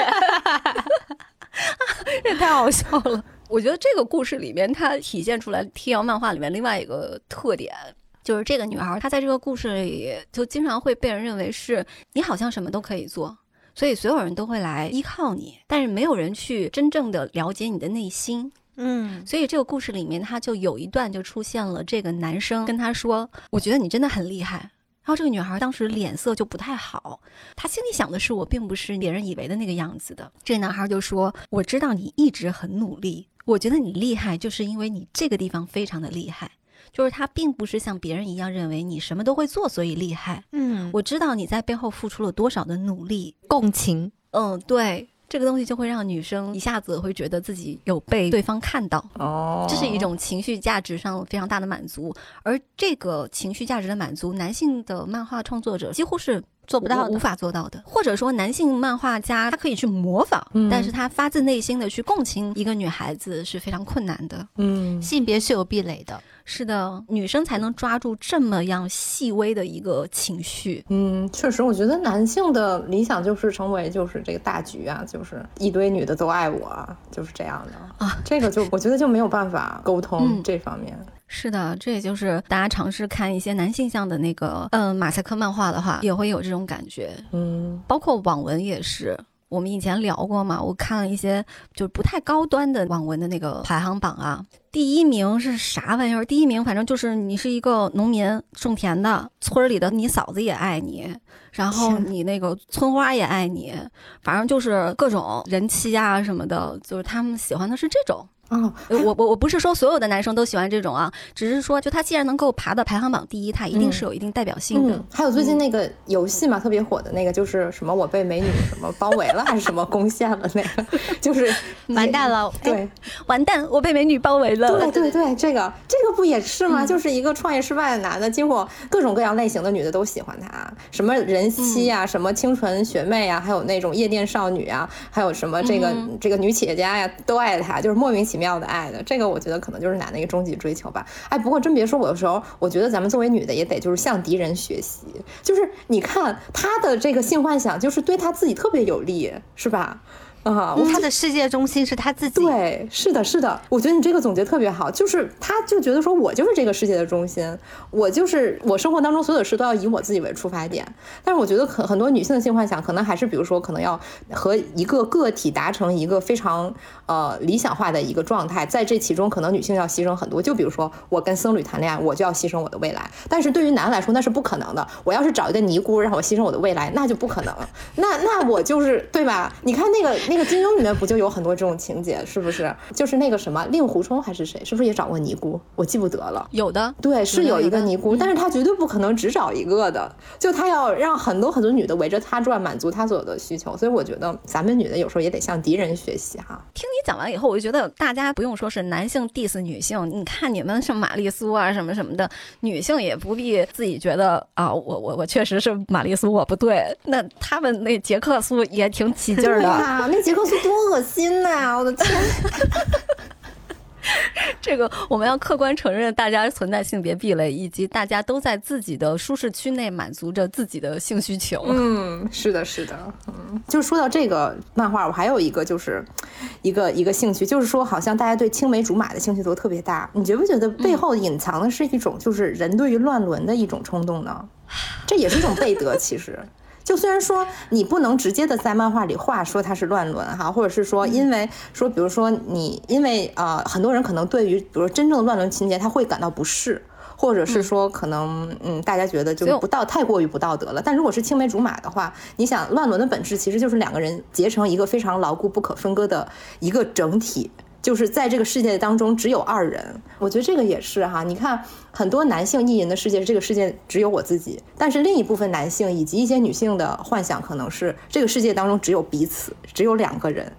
这太好笑了。我觉得这个故事里面，它体现出来 TL 漫画里面另外一个特点，就是这个女孩她在这个故事里就经常会被人认为是你好像什么都可以做，所以所有人都会来依靠你，但是没有人去真正的了解你的内心。嗯，所以这个故事里面，他就有一段就出现了这个男生跟她说：“我觉得你真的很厉害。”然后这个女孩当时脸色就不太好，她心里想的是我并不是别人以为的那个样子的。这个男孩就说：“我知道你一直很努力，我觉得你厉害，就是因为你这个地方非常的厉害。”就是他并不是像别人一样认为你什么都会做，所以厉害。嗯，我知道你在背后付出了多少的努力，共情。嗯，对，这个东西就会让女生一下子会觉得自己有被对方看到。哦这是一种情绪价值上非常大的满足，而这个情绪价值的满足，男性的漫画创作者几乎是做不到的无无法做到的，或者说男性漫画家他可以去模仿，嗯但是他发自内心的去共情一个女孩子是非常困难的。嗯性别是有壁垒的。是的，女生才能抓住这么样细微的一个情绪。嗯，确实，我觉得男性的理想就是成为就是这个大局啊，就是一堆女的都爱我啊，就是这样的啊。这个就我觉得就没有办法沟通嗯这方面。是的，这也就是大家尝试看一些男性向的那个，嗯，马赛克漫画的话，也会有这种感觉。嗯包括网文也是。我们以前聊过嘛，我看了一些就是不太高端的网文的那个排行榜啊，第一名是啥玩意儿？第一名反正就是你是一个农民种田的，村儿里的你嫂子也爱你，然后你那个村花也爱你，反正就是各种人妻啊什么的，就是他们喜欢的是这种。哦，呃我我我不是说所有的男生都喜欢这种啊，只是说就他既然能够爬到排行榜第一，他一定是有一定代表性的。嗯，还有最近那个游戏嘛，特别火的那个，就是什么我被美女什么包围了，还是什么攻陷了那个，就是完蛋了，对完蛋，我被美女包围了。对 对对，这个这个不也是嗯吗？就是一个创业失败的男的，结果各种各样类型的女的都喜欢他，什么人妻啊、什么清纯学妹啊、还有那种夜店少女啊，还有什么这个、嗯这个女企业家呀，都爱他，就是莫名其妙妙的爱的。这个我觉得可能就是男的一个终极追求吧。哎，不过真别说，我的时候我觉得咱们作为女的也得就是向敌人学习，就是你看他的这个性幻想，就是对他自己特别有利，是吧？啊，我他的世界中心是他自己。对，是的，是的，我觉得你这个总结特别好，就是他就觉得说我就是这个世界的中心，我就是我生活当中所有的事都要以我自己为出发点。但是我觉得很很多女性的性幻想，可能还是比如说可能要和一个个体达成一个非常呃理想化的一个状态，在这其中可能女性要牺牲很多。就比如说我跟僧侣谈恋爱，我就要牺牲我的未来，但是对于男来说那是不可能的。我要是找一个尼姑让我牺牲我的未来，那就不可能。那那我就是对吧？你看那个那个金庸里面不就有很多这种情节，是不是？就是那个什么令狐冲还是谁，是不是也找过尼姑？我记不得了。有的，对，是有一个尼嗯姑，但是他绝对不可能只找一个的，就他要让很多很多女的围着他转，满足他所有的需求。所以我觉得咱们女的有时候也得向敌人学习哈。听你讲完以后，我就觉得大家不用说是男性 diss 女性，你看你们什么玛丽苏啊什么什么的，女性也不必自己觉得啊，我我我确实是玛丽苏，我不对。那他们那杰克苏也挺起劲儿的，那杰克苏多恶心呐、我的天！这个我们要客观承认，大家存在性别壁垒，以及大家都在自己的舒适区内满足着自己的性需求。嗯，是的，是的，嗯，就说到这个漫画，我还有一个就是一个一个兴趣，就是说好像大家对青梅竹马的兴趣都特别大，你觉不觉得背后隐藏的是一种就是人对于乱伦的一种冲动呢？这也是一种背德，其实。就虽然说你不能直接的在漫画里画说它是乱伦哈，或者是说因为说，比如说你因为呃很多人可能对于比如说真正的乱伦情节他会感到不适，或者是说可能嗯大家觉得就不道太过于不道德了。但如果是青梅竹马的话，你想乱伦的本质其实就是两个人结成一个非常牢固不可分割的一个整体。就是在这个世界当中只有二人，我觉得这个也是哈。你看很多男性意淫的世界，这个世界只有我自己；但是另一部分男性以及一些女性的幻想，可能是这个世界当中只有彼此，只有两个人。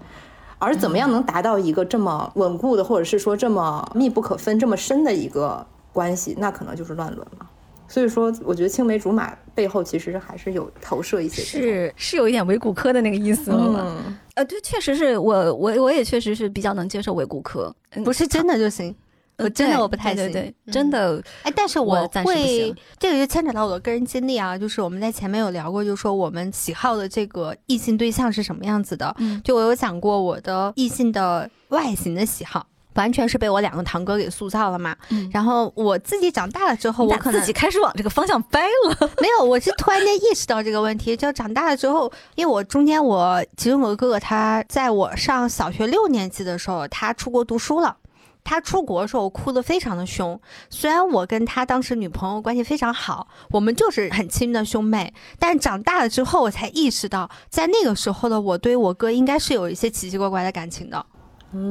而怎么样能达到一个这么稳固的，或者是说这么密不可分、这么深的一个关系，那可能就是乱伦了。所以说，我觉得青梅竹马背后其实还是有投射一些，是是有一点伪骨科的那个意思了。呃，对，确实是我我我也确实是比较能接受伪骨科，不是真的就行。我真的我不太行，对真的。哎，但是我会这个就牵扯到我的个人经历啊，就是我们在前面有聊过，就是说我们喜好的这个异性对象是什么样子的。嗯，就我有讲过我的异性的外形的喜好。完全是被我两个堂哥给塑造了嘛，然后我自己长大了之后，我可能自己开始往这个方向掰了。没有，我是突然间意识到这个问题，就长大了之后，因为我中间我其中有个哥哥，他在我上小学六年级的时候，他出国读书了。他出国的时候我哭得非常的凶，虽然我跟他当时女朋友关系非常好，我们就是很亲的兄妹，但是长大了之后，我才意识到，在那个时候的我对我哥应该是有一些奇奇怪怪的感情的。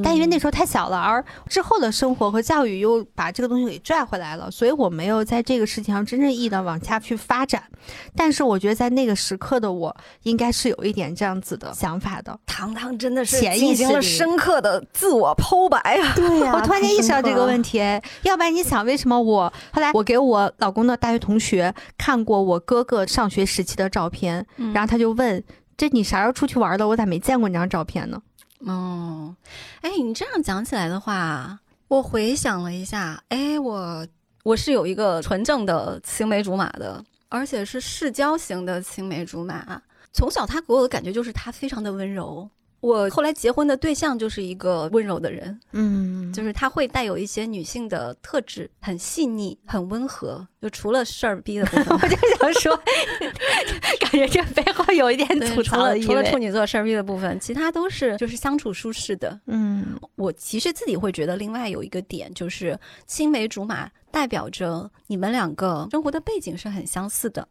但因为那时候太小了，而之后的生活和教育又把这个东西给拽回来了，所以我没有在这个事情上真正意义的往下去发展。但是我觉得在那个时刻的我，应该是有一点这样子的想法的。糖糖真的是进行了深刻的自我剖白啊！对呀，我突然间意识到这个问题。要不然你想，为什么我后来我给我老公的大学同学看过我哥哥上学时期的照片，然后他就问：这你啥时候出去玩的？我咋没见过你张照片呢？哦，哎，你这样讲起来的话，我回想了一下，哎，我我是有一个纯正的青梅竹马的，而且是世交型的青梅竹马。从小他给我的感觉就是他非常的温柔。我后来结婚的对象就是一个温柔的人，嗯，就是他会带有一些女性的特质，很细腻，很温和。就除了事儿逼的部分，我就想说，感觉这背后有一点吐槽的意味。除了处女座事儿逼的部分，其他都是就是相处舒适的。嗯，我其实自己会觉得，另外有一个点就是青梅竹马代表着你们两个生活的背景是很相似的，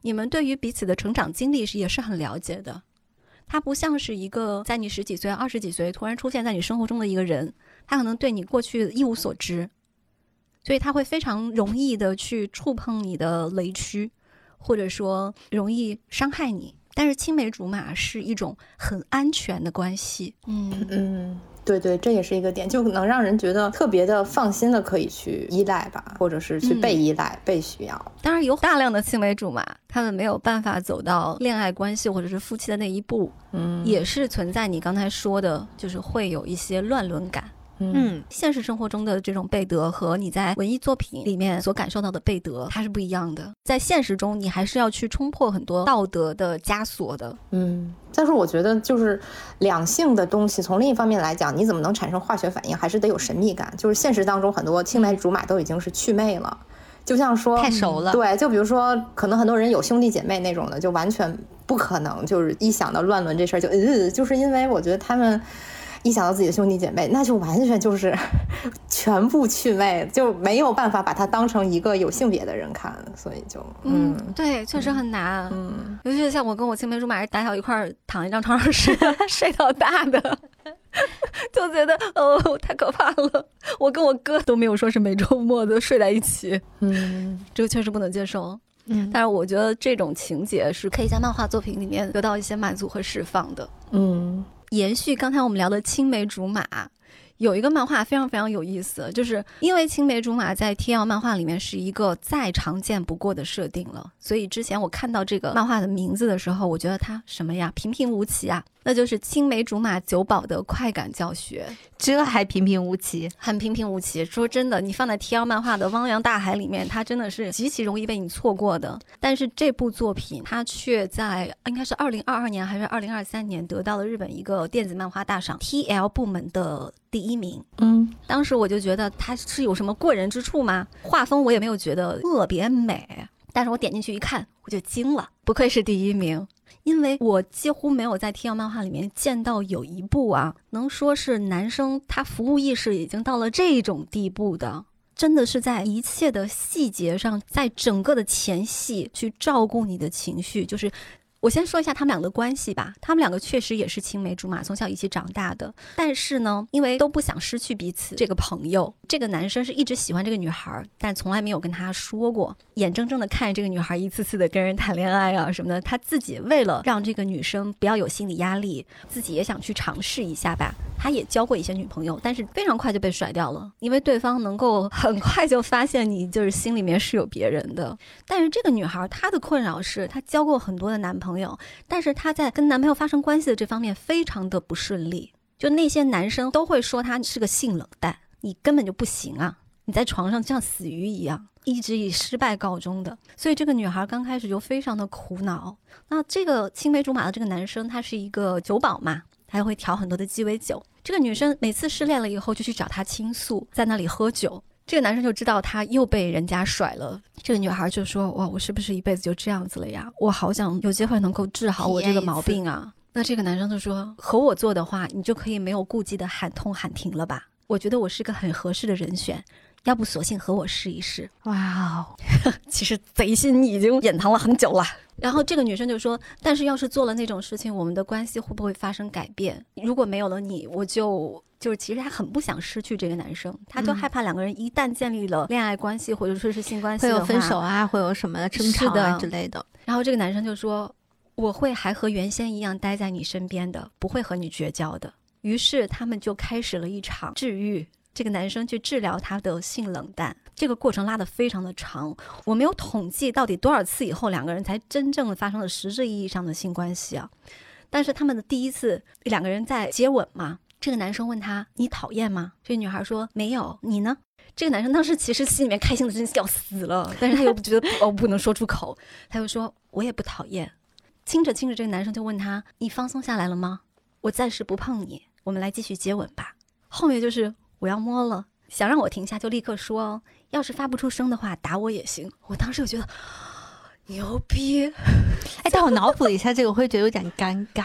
你们对于彼此的成长经历是也是很了解的。他不像是一个在你十几岁、二十几岁突然出现在你生活中的一个人，他可能对你过去一无所知，所以他会非常容易的去触碰你的雷区，或者说容易伤害你。但是青梅竹马是一种很安全的关系，嗯嗯。对对，这也是一个点，就能让人觉得特别的放心的可以去依赖吧，或者是去被依赖、被需要。当然有大量的青梅竹马，他们没有办法走到恋爱关系或者是夫妻的那一步，嗯，也是存在你刚才说的，就是会有一些乱伦感。嗯，现实生活中的这种贝德和你在文艺作品里面所感受到的贝德，它是不一样的。在现实中，你还是要去冲破很多道德的枷锁的。嗯，但是我觉得，就是两性的东西，从另一方面来讲，你怎么能产生化学反应，还是得有神秘感。就是现实当中，很多青梅竹马都已经是祛魅了，就像说太熟了。对，就比如说，可能很多人有兄弟姐妹那种的，就完全不可能，就是一想到乱伦这事儿就呃，就是因为我觉得他们。一想到自己的兄弟姐妹，那就完全就是 全部趣味，就没有办法把他当成一个有性别的人看，所以就嗯，对，确实很难，嗯，尤其是像我跟我青梅竹马打小一块儿躺一张床上睡 睡到大的，就觉得哦太可怕了。我跟我哥都没有说是每周末都睡在一起，嗯，这个确实不能接受，嗯，但是我觉得这种情节是可以在漫画作品里面得到一些满足和释放的，嗯。延续刚才我们聊的青梅竹马，有一个漫画非常非常有意思，就是因为青梅竹马在天耀漫画里面是一个再常见不过的设定了，所以之前我看到这个漫画的名字的时候，我觉得它什么呀，平平无奇啊。那就是青梅竹马九宝的快感教学，这还平平无奇，很平平无奇。说真的，你放在 T L 漫画的汪洋大海里面，它真的是极其容易被你错过的。但是这部作品，它却在应该是二零二二年还是二零二三年得到了日本一个电子漫画大赏 T L 部门的第一名。嗯，当时我就觉得它是有什么过人之处吗？画风我也没有觉得特别美，但是我点进去一看，我就惊了，不愧是第一名。因为我几乎没有在 T L 漫画里面见到有一部啊，能说是男生他服务意识已经到了这种地步的，真的是在一切的细节上，在整个的前戏去照顾你的情绪，就是。我先说一下他们俩的关系吧。他们两个确实也是青梅竹马，从小一起长大的。但是呢，因为都不想失去彼此这个朋友，这个男生是一直喜欢这个女孩，但从来没有跟她说过，眼睁睁的看着这个女孩一次次的跟人谈恋爱啊什么的。他自己为了让这个女生不要有心理压力，自己也想去尝试一下吧。他也交过一些女朋友，但是非常快就被甩掉了，因为对方能够很快就发现你就是心里面是有别人的。但是这个女孩她的困扰是，她交过很多的男朋友，朋友但是她在跟男朋友发生关系的这方面非常的不顺利。就那些男生都会说她是个性冷淡，你根本就不行啊，你在床上像死鱼一样，一直以失败告终的。所以这个女孩刚开始就非常的苦恼。那这个青梅竹马的这个男生，他是一个酒保嘛。还会调很多的鸡尾酒。这个女生每次失恋了以后，就去找他倾诉，在那里喝酒。这个男生就知道他又被人家甩了。这个女孩就说：“哇，我是不是一辈子就这样子了呀？我好想有机会能够治好我这个毛病啊！”那这个男生就说：“和我做的话，你就可以没有顾忌的喊痛喊停了吧？我觉得我是个很合适的人选。”要不索性和我试一试？哇哦，其实贼心已经隐藏了很久了。然后这个女生就说：“但是要是做了那种事情，我们的关系会不会发生改变？如果没有了你，我就就是其实她很不想失去这个男生，她就害怕两个人一旦建立了恋爱关系或者说是性关系，会有分手啊，会有什么争吵啊之类的。然后这个男生就说：我会还和原先一样待在你身边的，不会和你绝交的。于是他们就开始了一场治愈。”这个男生去治疗他的性冷淡，这个过程拉得非常的长，我没有统计到底多少次以后两个人才真正的发生了实质意义上的性关系啊。但是他们的第一次两个人在接吻嘛，这个男生问他你讨厌吗？这女孩说没有，你呢？这个男生当时其实心里面开心的真是要死了，但是他又不觉得哦不能说出口，他又说我也不讨厌。亲着亲着，这个男生就问他你放松下来了吗？我暂时不碰你，我们来继续接吻吧。后面就是。我要摸了，想让我停下就立刻说哦。要是发不出声的话，打我也行。我当时就觉得牛逼，哎，但我脑补了一下这个，我会觉得有点尴尬。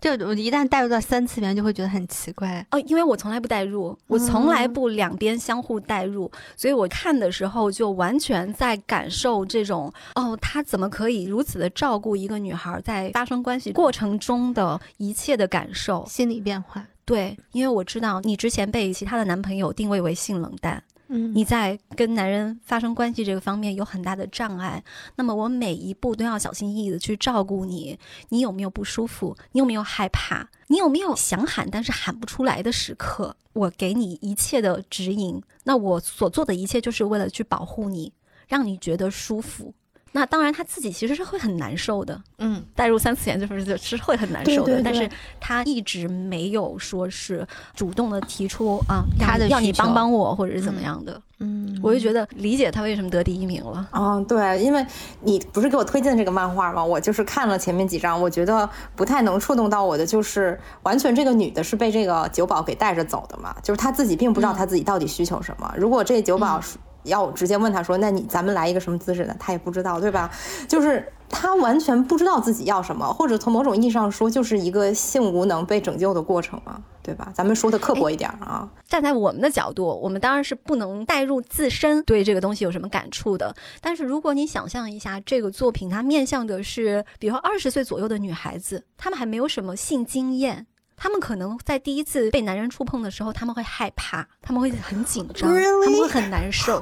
就我一旦带入到三次元，就会觉得很奇怪哦。因为我从来不带入，我从来不两边相互带入，所以我看的时候就完全在感受这种哦，他怎么可以如此的照顾一个女孩在发生关系过程中的一切的感受、心理变化。对，因为我知道你之前被其他的男朋友定位为性冷淡，嗯，你在跟男人发生关系这个方面有很大的障碍。那么我每一步都要小心翼翼的去照顾你。你有没有不舒服？你有没有害怕？你有没有想喊但是喊不出来的时刻？我给你一切的指引。那我所做的一切就是为了去保护你，让你觉得舒服。那当然，他自己其实是会很难受的。嗯，带入三次元就是就是会很难受的。但是他一直没有说是主动的提出啊，他的要你帮帮我或者是怎么样的。嗯，我就觉得理解他为什么得第一名了。嗯，对，因为你不是给我推荐这个漫画吗？我就是看了前面几章，我觉得不太能触动到我的，就是完全这个女的是被这个酒保给带着走的嘛，就是她自己并不知道她自己到底需求什么。如果这酒保要直接问他说：“那你咱们来一个什么姿势呢？”他也不知道，对吧？就是他完全不知道自己要什么，或者从某种意义上说，就是一个性无能被拯救的过程嘛，对吧？咱们说的刻薄一点啊。站在我们的角度，我们当然是不能带入自身对这个东西有什么感触的。但是如果你想象一下，这个作品它面向的是，比如说二十岁左右的女孩子，她们还没有什么性经验。他们可能在第一次被男人触碰的时候，他们会害怕，他们会很紧张，他们会很难受。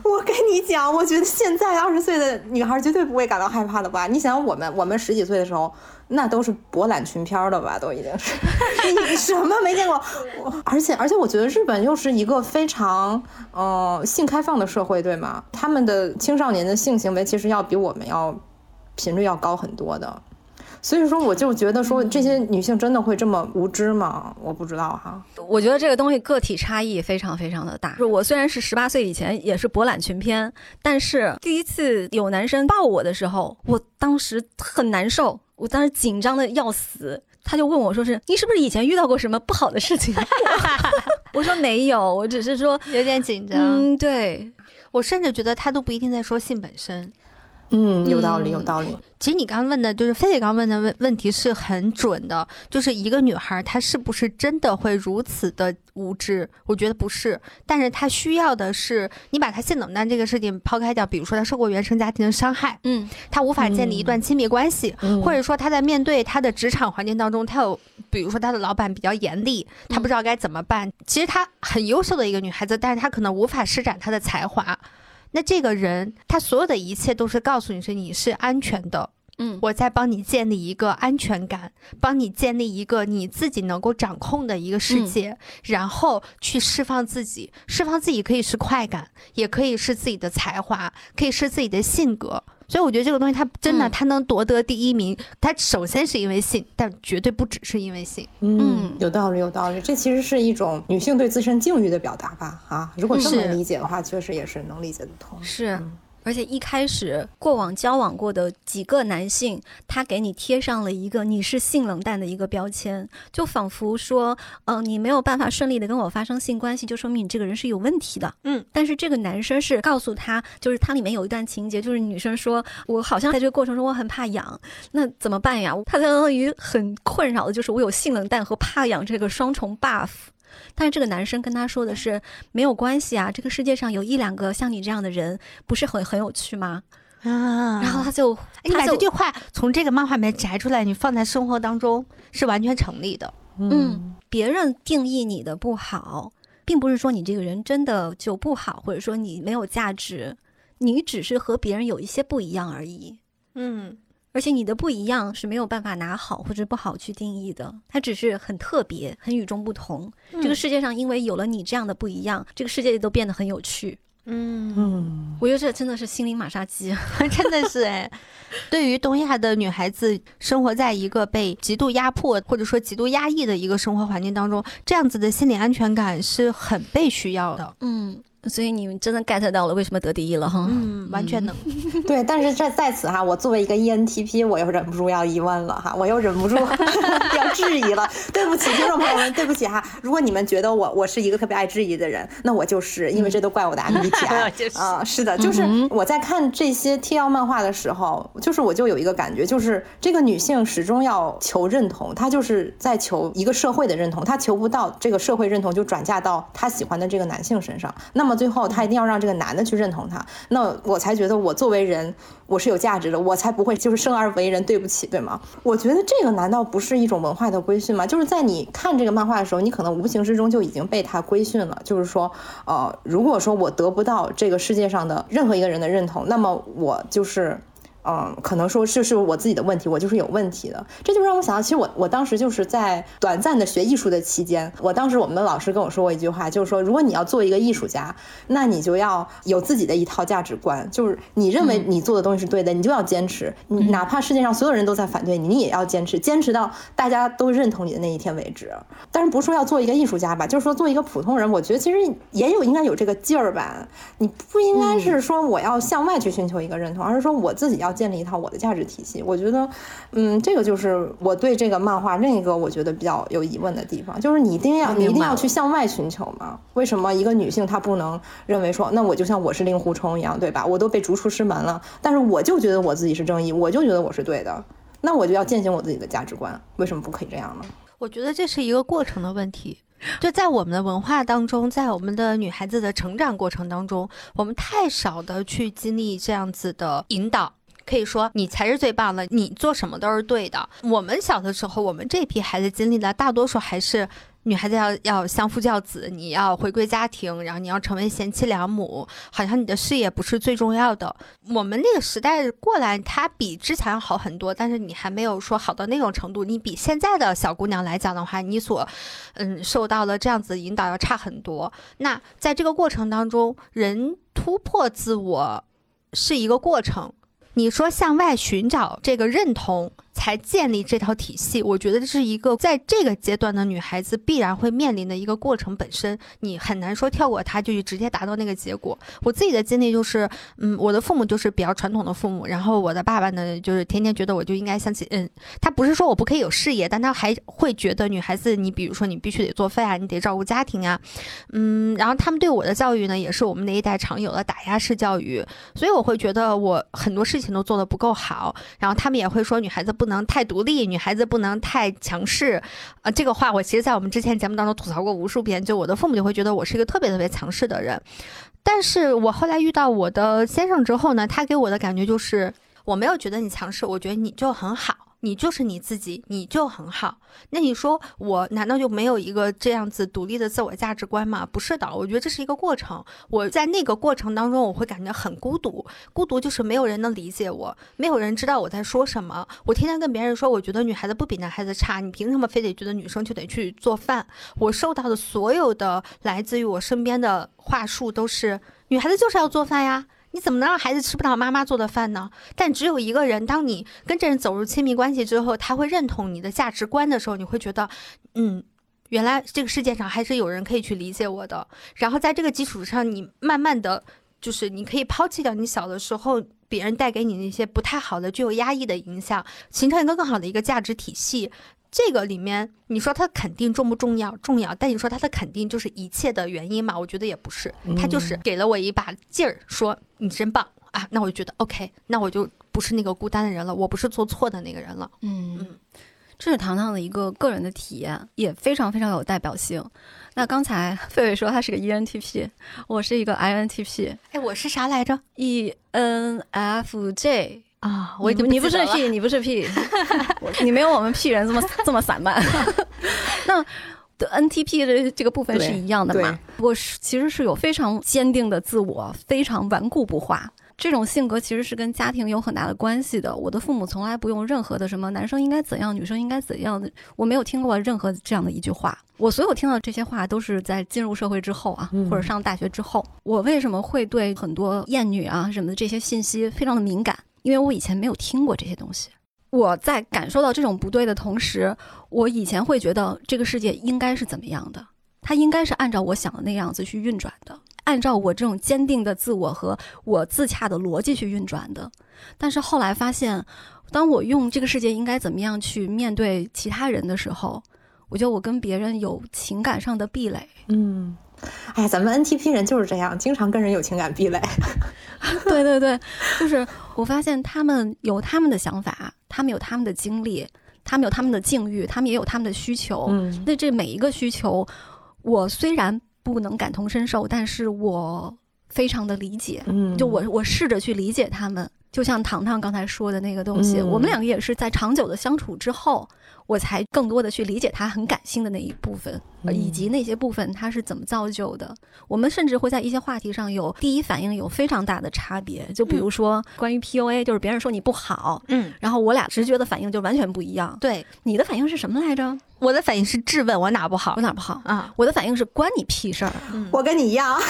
你讲，我觉得现在二十岁的女孩绝对不会感到害怕的吧？你想，我们我们十几岁的时候，那都是博览群篇的吧？都已经是 什么没见过？而且而且，我觉得日本又是一个非常呃性开放的社会，对吗？他们的青少年的性行为其实要比我们要频率要高很多的。所以说，我就觉得说，这些女性真的会这么无知吗？我不知道哈。我觉得这个东西个体差异非常非常的大。我虽然是十八岁以前也是博览群篇，但是第一次有男生抱我的时候，我当时很难受，我当时紧张的要死。他就问我说：“是你是不是以前遇到过什么不好的事情？” 我说没有，我只是说有点紧张。嗯，对我甚至觉得他都不一定在说性本身。嗯，有道理，有道理。其实你刚刚问的，就是菲菲刚问的问问题是很准的，就是一个女孩她是不是真的会如此的无知？我觉得不是，但是她需要的是你把她性冷淡这个事情抛开掉，比如说她受过原生家庭的伤害，嗯，她无法建立一段亲密关系，嗯或者说她在面对她的职场环境当中，她有比如说她的老板比较严厉，她不知道该怎么办。其实她很优秀的一个女孩子，但是她可能无法施展她的才华。那这个人，他所有的一切都是告诉你是你是安全的，嗯，我在帮你建立一个安全感，帮你建立一个你自己能够掌控的一个世界，然后去释放自己。释放自己可以是快感，也可以是自己的才华，可以是自己的性格。所以我觉得这个东西，它真的，嗯它能夺得第一名，它首先是因为性，但绝对不只是因为性。嗯，有道理，有道理。这其实是一种女性对自身境遇的表达吧？啊，如果这么是理解的话，确实也是能理解得通。是。而且一开始过往交往过的几个男性，他给你贴上了一个你是性冷淡的一个标签，就仿佛说，嗯、你没有办法顺利的跟我发生性关系，就说明你这个人是有问题的。嗯，但是这个男生是告诉他，就是他里面有一段情节，就是女生说，我好像在这个过程中我很怕痒，那怎么办呀？他相当于很困扰的就是我有性冷淡和怕痒这个双重 buff。但是这个男生跟他说的是没有关系啊，这个世界上有一两个像你这样的人，不是很很有趣吗？啊然后他就哎你把他就这句话从这个漫画里面摘出来，你放在生活当中是完全成立的。嗯，别人定义你的不好，并不是说你这个人真的就不好，或者说你没有价值，你只是和别人有一些不一样而已。嗯，而且你的不一样是没有办法拿好或者不好去定义的，它只是很特别、很与众不同。这个世界上因为有了你这样的不一样，这个世界都变得很有趣。嗯嗯，我觉得这真的是心灵马杀鸡。真的是哎，对于东亚的女孩子，生活在一个被极度压迫或者说极度压抑的一个生活环境当中，这样子的心理安全感是很被需要的。嗯，所以你们真的 get 到了为什么得第一了哈？嗯，完全能。对。但是在在此哈，我作为一个 E ENTP，我又忍不住要疑问了哈，我又忍不住 要质疑了。对不起，听众朋友们，对不起哈。如果你们觉得我我是一个特别爱质疑的人，那我就是，因为这都怪我的 MBTI 就是啊、是的，就是我在看这些 TL 漫画的时候，就是我就有一个感觉，就是这个女性始终要求认同，她就是在求一个社会的认同，她求不到这个社会认同，就转嫁到她喜欢的这个男性身上。那么最后，他一定要让这个男的去认同他，那我才觉得我作为人，我是有价值的，我才不会就是生而为人，对不起，对吗？我觉得这个难道不是一种文化的规训吗？就是在你看这个漫画的时候，你可能无形之中就已经被他规训了。就是说，呃，如果说我得不到这个世界上的任何一个人的认同，那么我就是。嗯，可能说这是我自己的问题，我就是有问题的。这就让我想到，其实我我当时就是在短暂的学艺术的期间，我当时我们的老师跟我说过一句话，就是说，如果你要做一个艺术家，那你就要有自己的一套价值观，就是你认为你做的东西是对的，你就要坚持，你哪怕世界上所有人都在反对你，你也要坚持，坚持到大家都认同你的那一天为止。但是不是说要做一个艺术家吧，就是说做一个普通人，我觉得其实也有应该有这个劲儿吧。你不应该是说我要向外去寻求一个认同，而是说我自己要建立一套我的价值体系。我觉得，嗯，这个就是我对这个漫画另一个我觉得比较有疑问的地方，就是你一定要你一定要去向外寻求吗？为什么一个女性她不能认为说，那我就像我是令狐冲一样，对吧？我都被逐出师门了，但是我就觉得我自己是正义，我就觉得我是对的，那我就要践行我自己的价值观，为什么不可以这样呢？我觉得这是一个过程的问题。就在我们的文化当中，在我们的女孩子的成长过程当中，我们太少的去经历这样子的引导。可以说你才是最棒的，你做什么都是对的。我们小的时候，我们这批孩子经历的大多数还是女孩子要要相夫教子，你要回归家庭，然后你要成为贤妻良母，好像你的事业不是最重要的。我们那个时代过来，它比之前好很多，但是你还没有说好到那种程度。你比现在的小姑娘来讲的话，你所嗯受到了这样子引导要差很多。那在这个过程当中，人突破自我是一个过程。你说向外寻找这个认同，才建立这套体系。我觉得这是一个在这个阶段的女孩子必然会面临的一个过程，本身你很难说跳过它就去直接达到那个结果。我自己的经历就是，嗯，我的父母就是比较传统的父母，然后我的爸爸呢，就是天天觉得我就应该像起，嗯，他不是说我不可以有事业，但他还会觉得女孩子，你比如说你必须得做饭啊，你得照顾家庭啊，嗯，然后他们对我的教育呢，也是我们那一代常有的打压式教育，所以我会觉得我很多事情都做得不够好，然后他们也会说女孩子不能能太独立，女孩子不能太强势，啊，这个话我其实在我们之前节目当中吐槽过无数遍，就我的父母就会觉得我是一个特别特别强势的人，但是我后来遇到我的先生之后呢，他给我的感觉就是我没有觉得你强势，我觉得你就很好。你就是你自己，你就很好。那你说我难道就没有一个这样子独立的自我价值观吗？不是的，我觉得这是一个过程。我在那个过程当中，我会感觉很孤独。孤独就是没有人能理解我，没有人知道我在说什么。我天天跟别人说，我觉得女孩子不比男孩子差，你凭什么非得觉得女生就得去做饭？我受到的所有的来自于我身边的话术都是，女孩子就是要做饭呀。你怎么能让孩子吃不到妈妈做的饭呢？但只有一个人，当你跟这人走入亲密关系之后，他会认同你的价值观的时候，你会觉得，嗯，原来这个世界上还是有人可以去理解我的。然后在这个基础上，你慢慢的就是你可以抛弃掉你小的时候别人带给你那些不太好的、具有压抑的影响，形成一个更好的一个价值体系。这个里面，你说它肯定重不重要？重要。但你说它的肯定就是一切的原因嘛？我觉得也不是，他就是给了我一把劲儿，说你真棒啊！那我就觉得 OK，那我就不是那个孤单的人了，我不是做错的那个人了。嗯嗯，这是糖糖的一个个人的体验，也非常非常有代表性。那刚才 费费说他是个 ENTP，我是一个 INTP。哎，我是啥来着？ENFJ。啊，我你不是 P，你不是 P，你没有我们 P 人这么这么散漫。那的 NTP 的这个部分是一样的嘛？我是其实是有非常坚定的自我，非常顽固不化。这种性格其实是跟家庭有很大的关系的。我的父母从来不用任何的什么男生应该怎样，女生应该怎样的，我没有听过任何这样的一句话。我所有听到这些话都是在进入社会之后啊，或者上大学之后。我为什么会对很多厌女啊什么的这些信息非常的敏感？因为我以前没有听过这些东西，我在感受到这种不对的同时，我以前会觉得这个世界应该是怎么样的，它应该是按照我想的那样子去运转的，按照我这种坚定的自我和我自洽的逻辑去运转的。但是后来发现，当我用这个世界应该怎么样去面对其他人的时候，我觉得我跟别人有情感上的壁垒。嗯。哎呀，咱们 NTP 人就是这样，经常跟人有情感壁垒。对对对，就是我发现他们有他们的想法，他们有他们的经历，他们有他们的境遇，他们也有他们的需求。嗯，那这每一个需求，我虽然不能感同身受，但是我非常的理解。嗯，就我我试着去理解他们，就像糖糖刚才说的那个东西，我们两个也是在长久的相处之后。我才更多的去理解他很感性的那一部分，以及那些部分他是怎么造就的。我们甚至会在一些话题上有第一反应有非常大的差别，就比如说关于 PUA，就是别人说你不好，嗯，然后我俩直觉的反应就完全不一样。对，你的反应是什么来着？我的反应是质问我哪不好，我哪不好啊？我的反应是关你屁事儿。我跟你一样，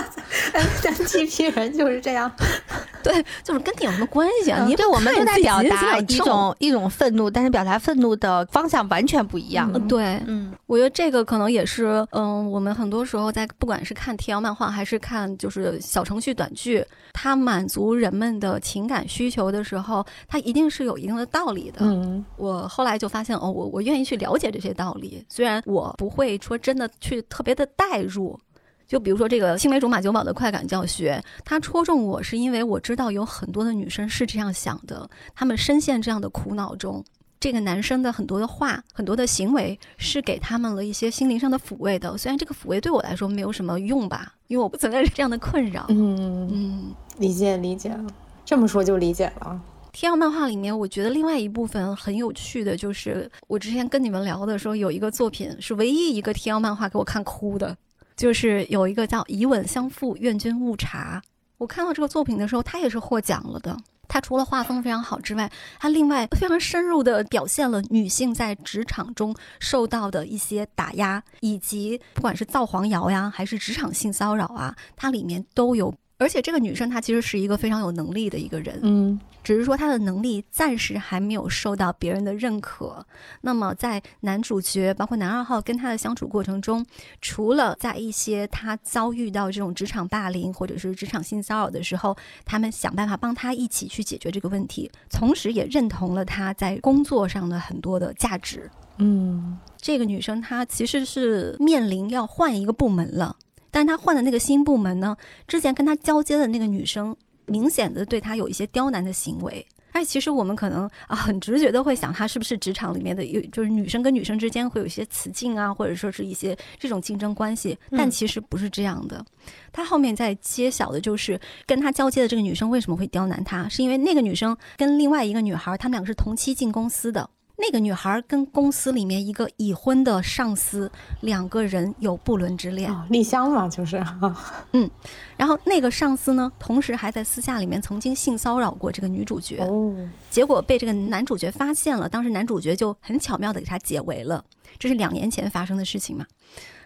咱 NTP 人就是这样。对，就是跟你有什么关系啊？你对我们都在表达一种一种愤怒，但是表达愤怒的方向完全不一样。对，嗯，我觉得这个可能也是，嗯，我们很多时候在不管是看 TL 漫画还是看就是小程序短剧，它满足人们的情感需求的时候，它一定是有一定的道理的。嗯，我后来就发现，哦，我我愿意去了解。这些道理，虽然我不会说真的去特别的代入，就比如说这个青梅竹马九宝的快感教学，它戳中我是因为我知道有很多的女生是这样想的，她们深陷这样的苦恼中，这个男生的很多的话、很多的行为是给他们了一些心灵上的抚慰的。虽然这个抚慰对我来说没有什么用吧，因为我不存在这样的困扰。嗯嗯，理解理解，这么说就理解了。天阳漫画里面，我觉得另外一部分很有趣的就是，我之前跟你们聊的时候，有一个作品是唯一一个天阳漫画给我看哭的，就是有一个叫《以吻相负，愿君勿察》。我看到这个作品的时候，他也是获奖了的。它除了画风非常好之外，它另外非常深入的表现了女性在职场中受到的一些打压，以及不管是造黄谣呀，还是职场性骚扰啊，它里面都有。而且这个女生她其实是一个非常有能力的一个人，嗯。只是说他的能力暂时还没有受到别人的认可。那么在男主角包括男二号跟他的相处过程中，除了在一些他遭遇到这种职场霸凌或者是职场性骚扰的时候，他们想办法帮他一起去解决这个问题，同时也认同了他在工作上的很多的价值。嗯，这个女生她其实是面临要换一个部门了，但是她换的那个新部门呢，之前跟她交接的那个女生明显的对他有一些刁难的行为。哎，其实我们可能啊很直觉的会想，她是不是职场里面的有就是女生跟女生之间会有一些雌竞啊，或者说是一些这种竞争关系，但其实不是这样的。她后面在揭晓的就是跟她交接的这个女生为什么会刁难她，是因为那个女生跟另外一个女孩，她们两个是同期进公司的。那个女孩跟公司里面一个已婚的上司，两个人有不伦之恋。丽香嘛，就是，嗯，然后那个上司呢，同时还在私下里面曾经性骚扰过这个女主角，哦，结果被这个男主角发现了，当时男主角就很巧妙的给他解围了，这是两年前发生的事情嘛。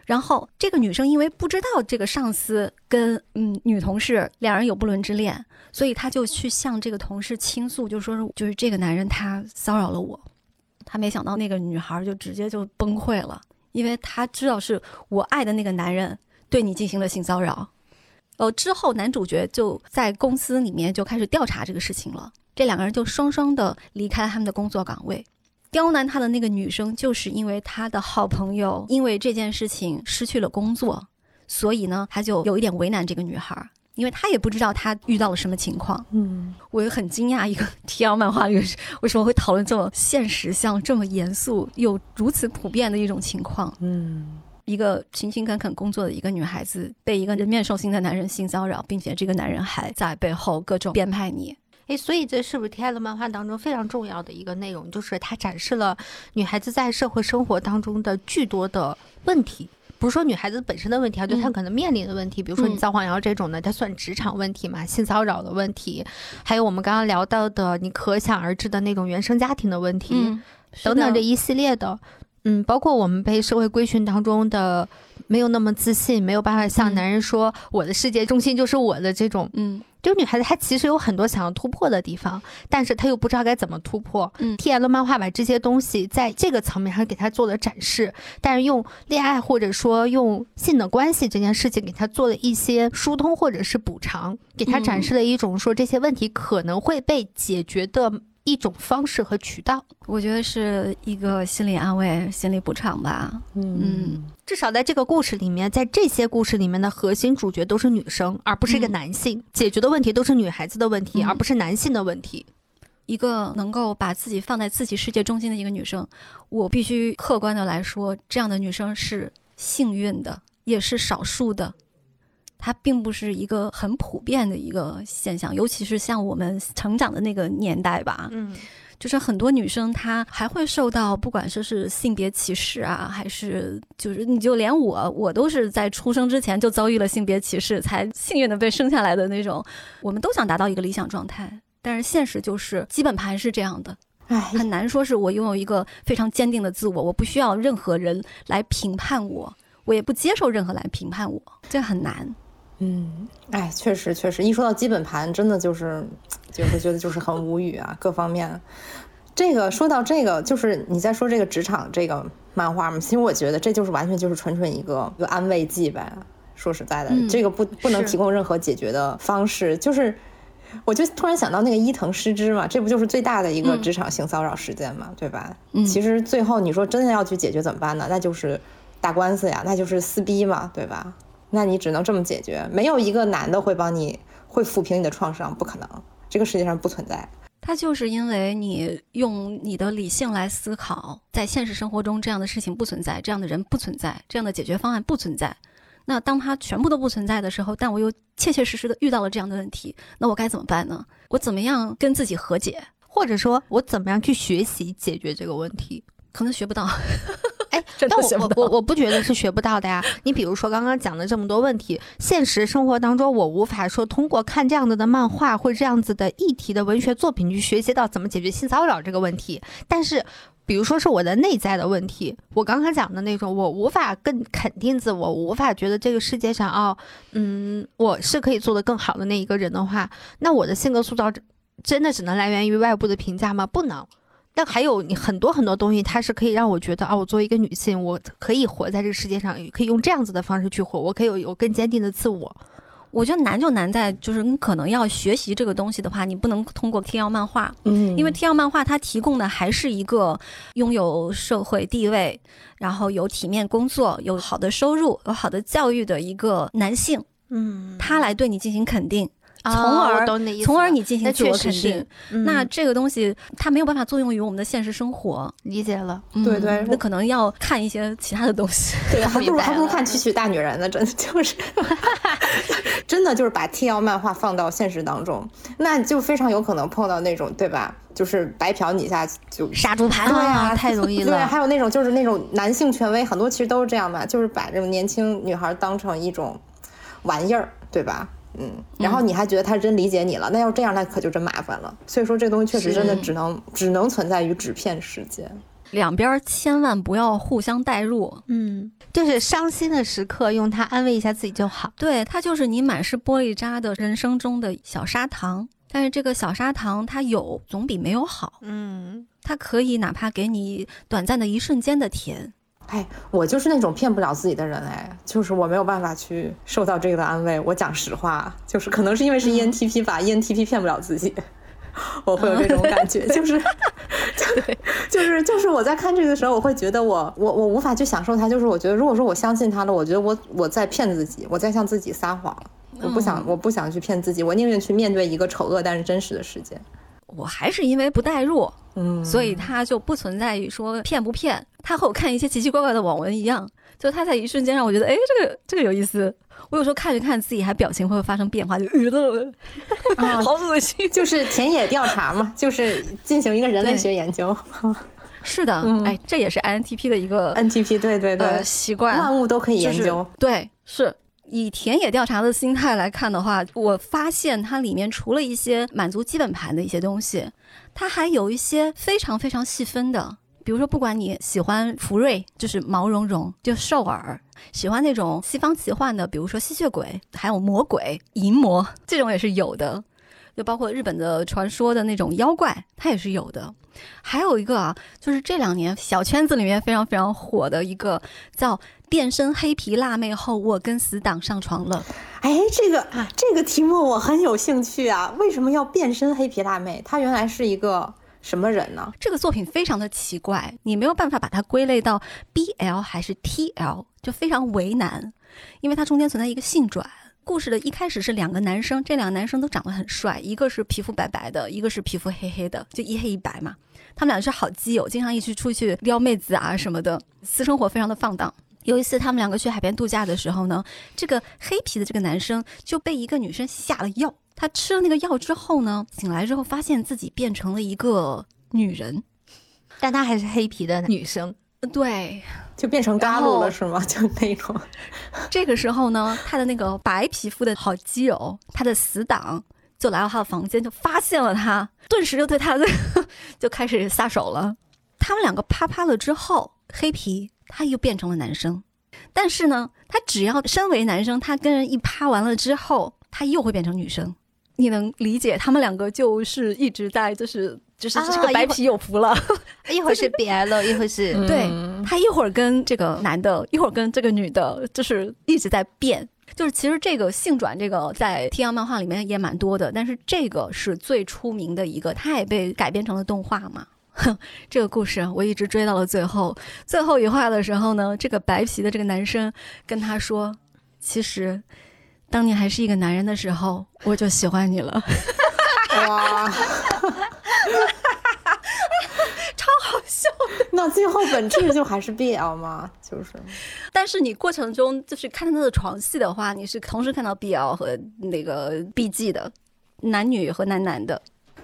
然后这个女生因为不知道这个上司跟嗯女同事两人有不伦之恋，所以她就去向这个同事倾诉，就说是就是这个男人他骚扰了我。他没想到那个女孩就直接就崩溃了，因为她知道是我爱的那个男人对你进行了性骚扰。呃，之后男主角就在公司里面就开始调查这个事情了。这两个人就双双的离开了他们的工作岗位。刁难他的那个女生，就是因为他的好朋友因为这件事情失去了工作，所以呢，他就有一点为难这个女孩。因为他也不知道他遇到了什么情况，嗯，我也很惊讶，一个 TL 漫画里为什么会讨论这么现实、像这么严肃又如此普遍的一种情况，嗯，一个勤勤恳恳工作的一个女孩子被一个人面兽心的男人性骚扰，并且这个男人还在背后各种编排你，哎，所以这是不是 TL 漫画当中非常重要的一个内容，就是它展示了女孩子在社会生活当中的巨多的问题。不是说女孩子本身的问题啊，就她可能面临的问题，比如说你造黄谣这种的，它算职场问题嘛？性骚扰的问题，还有我们刚刚聊到的你可想而知的那种原生家庭的问题，等等这一系列的，嗯，包括我们被社会规训当中的没有那么自信，没有办法向男人说我的世界中心就是我的这种，嗯。就女孩子，她其实有很多想要突破的地方，但是她又不知道该怎么突破。嗯，T L 漫画把这些东西在这个层面上给她做了展示，但是用恋爱或者说用性的关系这件事情给她做了一些疏通或者是补偿，给她展示了一种说这些问题可能会被解决的。一种方式和渠道，我觉得是一个心理安慰、心理补偿吧。嗯，至少在这个故事里面，在这些故事里面的核心主角都是女生，而不是一个男性。解决的问题都是女孩子的问题，而不是男性的问题。一个能够把自己放在自己世界中心的一个女生，我必须客观的来说，这样的女生是幸运的，也是少数的。它并不是一个很普遍的一个现象，尤其是像我们成长的那个年代吧，嗯，就是很多女生她还会受到不管说是性别歧视啊，还是就是你就连我我都是在出生之前就遭遇了性别歧视，才幸运的被生下来的那种。我们都想达到一个理想状态，但是现实就是基本盘是这样的，唉，很难说是我拥有一个非常坚定的自我，我不需要任何人来评判我，我也不接受任何来评判我，这很难。嗯，哎，确实确实，一说到基本盘，真的就是就是觉得就是很无语啊，各方面。这个说到这个，就是你在说这个职场这个漫画嘛，其实我觉得这就是完全就是纯纯一个一个安慰剂呗。说实在的，这个不不能提供任何解决的方式。就是我就突然想到那个伊藤诗织嘛，这不就是最大的一个职场性骚扰事件嘛，对吧？嗯，其实最后你说真的要去解决怎么办呢？那就是打官司呀，那就是撕逼嘛，对吧？那你只能这么解决，没有一个男的会帮你，会抚平你的创伤，不可能，这个世界上不存在。他就是因为你用你的理性来思考，在现实生活中这样的事情不存在，这样的人不存在，这样的解决方案不存在。那当他全部都不存在的时候，但我又切切实实的遇到了这样的问题，那我该怎么办呢？我怎么样跟自己和解，或者说我怎么样去学习解决这个问题？可能学不到。哎，但我我我我不觉得是学不到的呀。你比如说刚刚讲的这么多问题，现实生活当中我无法说通过看这样子的漫画或这样子的议题的文学作品去学习到怎么解决性骚扰这个问题。但是，比如说是我的内在的问题，我刚刚讲的那种，我无法更肯定自我，无法觉得这个世界上哦，嗯，我是可以做得更好的那一个人的话，那我的性格塑造。真的只能来源于外部的评价吗？不能。但还有你很多很多东西，它是可以让我觉得啊，我作为一个女性，我可以活在这个世界上，可以用这样子的方式去活，我可以有有更坚定的自我。我觉得难就难在，就是你可能要学习这个东西的话，你不能通过 T L 漫画，嗯因为 T L 漫画它提供的还是一个拥有社会地位，然后有体面工作、有好的收入、有好的教育的一个男性，嗯他来对你进行肯定，从从而懂你的意思从而你进行自我肯定。嗯那这个东西它没有办法作用于我们的现实生活，理解了。嗯对对那可能要看一些其他的东西。对，还不如还不如看《曲曲大女人》呢，真的就是 真的就是把 TL 漫画放到现实当中，那就非常有可能碰到那种，对吧？就是白嫖你一下就杀猪盘对啊，太容易了对，还有那种就是那种男性权威，很多其实都是这样吧，就是把这种年轻女孩当成一种玩意儿，对吧？嗯，然后你还觉得他真理解你了，那要这样，那可就真麻烦了。所以说，这东西确实真的只能只能存在于纸片世界。两边儿千万不要互相代入，嗯，就是伤心的时刻，用它安慰一下自己就好。对，它就是你满是玻璃渣的人生中的小砂糖。但是这个小砂糖它有总比没有好，嗯，它可以哪怕给你短暂的一瞬间的甜。哎，我就是那种骗不了自己的人，哎，就是我没有办法去受到这个的安慰。我讲实话，就是可能是因为是 E ENTP 吧、e n t p 骗不了自己，我会有这种感觉，就是，就是就是我在看这个的时候，我会觉得我我我无法去享受它，就是我觉得如果说我相信他了，我觉得我我在骗自己，我在向自己撒谎，我不想我不想去骗自己，我宁愿去面对一个丑恶但是真实的世界。我还是因为不代入，嗯，所以它就不存在于说骗不骗。它和我看一些奇奇怪怪的网文一样，就它在一瞬间让我觉得，哎，这个这个有意思。我有时候看着看自己还表情会发生变化，就呃，啊好恶心。就是田野调查嘛，就是进行一个人类学研究。是的，嗯哎，这也是 INTP 的一个 NTP 对对对，呃习惯，万物都可以就是研究。对，是以田野调查的心态来看的话，我发现它里面除了一些满足基本盘的一些东西，它还有一些非常非常细分的。比如说，不管你喜欢福瑞，就是毛茸茸，就兽耳；喜欢那种西方奇幻的，比如说吸血鬼，还有魔鬼、淫魔，这种也是有的。就包括日本的传说的那种妖怪，它也是有的。还有一个啊，就是这两年小圈子里面非常非常火的一个叫“变身黑皮辣妹后，我跟死党上床了哎，这个这个题目我很有兴趣啊！为什么要变身黑皮辣妹？她原来是一个什么人呢”。？这个作品非常的奇怪，你没有办法把它归类到 BL 还是 TL，就非常为难，因为它中间存在一个性转。故事的一开始是两个男生，这两个男生都长得很帅，一个是皮肤白白的，一个是皮肤黑黑的，就一黑一白嘛。他们俩是好基友，经常一起出去撩妹子啊什么的，私生活非常的放荡。有一次，他们两个去海边度假的时候呢，这个黑皮的这个男生就被一个女生下了药。他吃了那个药之后呢，醒来之后发现自己变成了一个女人。但她还是黑皮的女生。对，就变成嘎然后鲁了是吗？就那种，这个时候呢，他的那个白皮肤的好基友，他的死党就来到他的房间，就发现了他，顿时就对他的 就开始下手了。他们两个啪啪了之后，黑皮他又变成了男生，但是呢，他只要身为男生，他跟人一啪完了之后，他又会变成女生。你能理解他们两个就是一直在就是就是啊这个白皮有福了。一会儿是 BL，一会儿是对嗯他一会儿跟这个男的，一会儿跟这个女的，就是一直在变。就是其实这个性转这个在天阳漫画里面也蛮多的，但是这个是最出名的一个，它也被改编成了动画嘛。哼，这个故事我一直追到了最后，最后一话的时候呢，这个白皮的这个男生跟他说：“其实，当你还是一个男人的时候，我就喜欢你了。哇，超好笑。那最后本质就还是 BL 吗？就是，但是你过程中就是看他的床戏的话，你是同时看到 BL 和那个 BG 的，男女和男男的。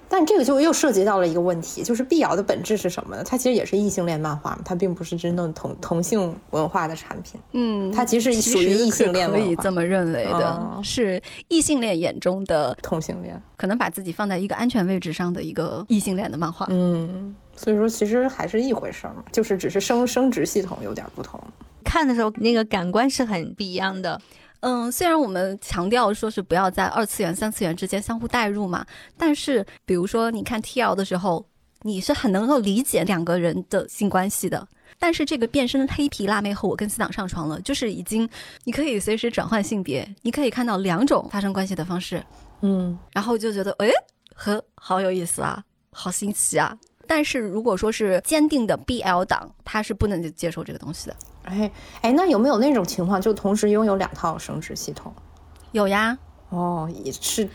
但这个就又涉及到了一个问题，就是碧瑶的本质是什么呢？它其实也是异性恋漫画嘛，它并不是真正同同性文化的产品。嗯，它其实属于异性恋可以这么认为的，哦是异性恋眼中的同性恋，可能把自己放在一个安全位置上的一个异性恋的漫画。嗯，所以说其实还是一回事儿嘛，就是只是生生殖系统有点不同。看的时候那个感官是很不一样的。嗯，虽然我们强调说是不要在二次元、三次元之间相互代入嘛，但是比如说你看 TL 的时候，你是很能够理解两个人的性关系的。但是这个变身黑皮辣妹和我跟死党上床了，就是已经你可以随时转换性别，你可以看到两种发生关系的方式，嗯，然后就觉得哎，和好有意思啊，好新奇啊。但是如果说是坚定的 BL 党，他是不能接受这个东西的。哎哎，那有没有那种情况，就同时拥有两套生殖系统？有呀，哦，也是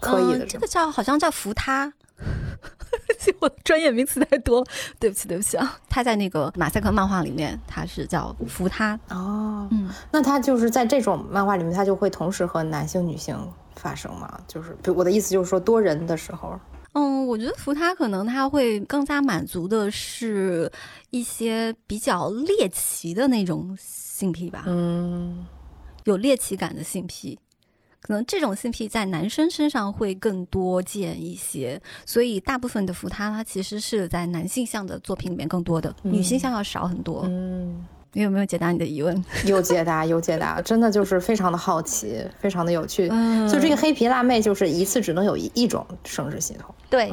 可以的。这个叫好像叫扶他。我专业名词太多，对不起，对不起啊！他在那个马赛克漫画里面，他是叫扶他哦。嗯，那他就是在这种漫画里面，他就会同时和男性、女性发生吗？就是我的意思就是说多人的时候。嗯，我觉得扶他可能他会更加满足的是一些比较猎奇的那种性癖吧。嗯，有猎奇感的性癖。可能这种性癖在男生身上会更多见一些，所以大部分的扶他，他其实是在男性向的作品里面更多的，女性向要少很多。嗯，你有没有解答你的疑问？有解答，有解答，真的就是非常的好奇，非常的有趣。嗯，就这个黑皮辣妹，就是一次只能有一一种生殖系统。对，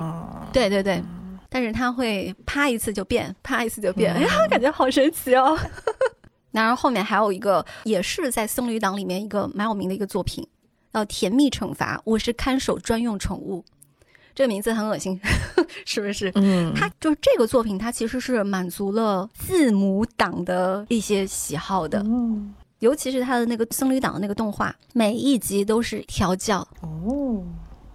对对对，但是它会啪一次就变，啪一次就变，哎呀，感觉好神奇哦。然后后面还有一个，也是在僧侣党里面一个蛮有名的一个作品。叫甜蜜惩罚，我是看守专用宠物，这个名字很恶心，是不是？嗯，他就是这个作品，它其实是满足了字母党的一些喜好的，嗯，尤其是它的那个僧侣党的那个动画，每一集都是调教哦。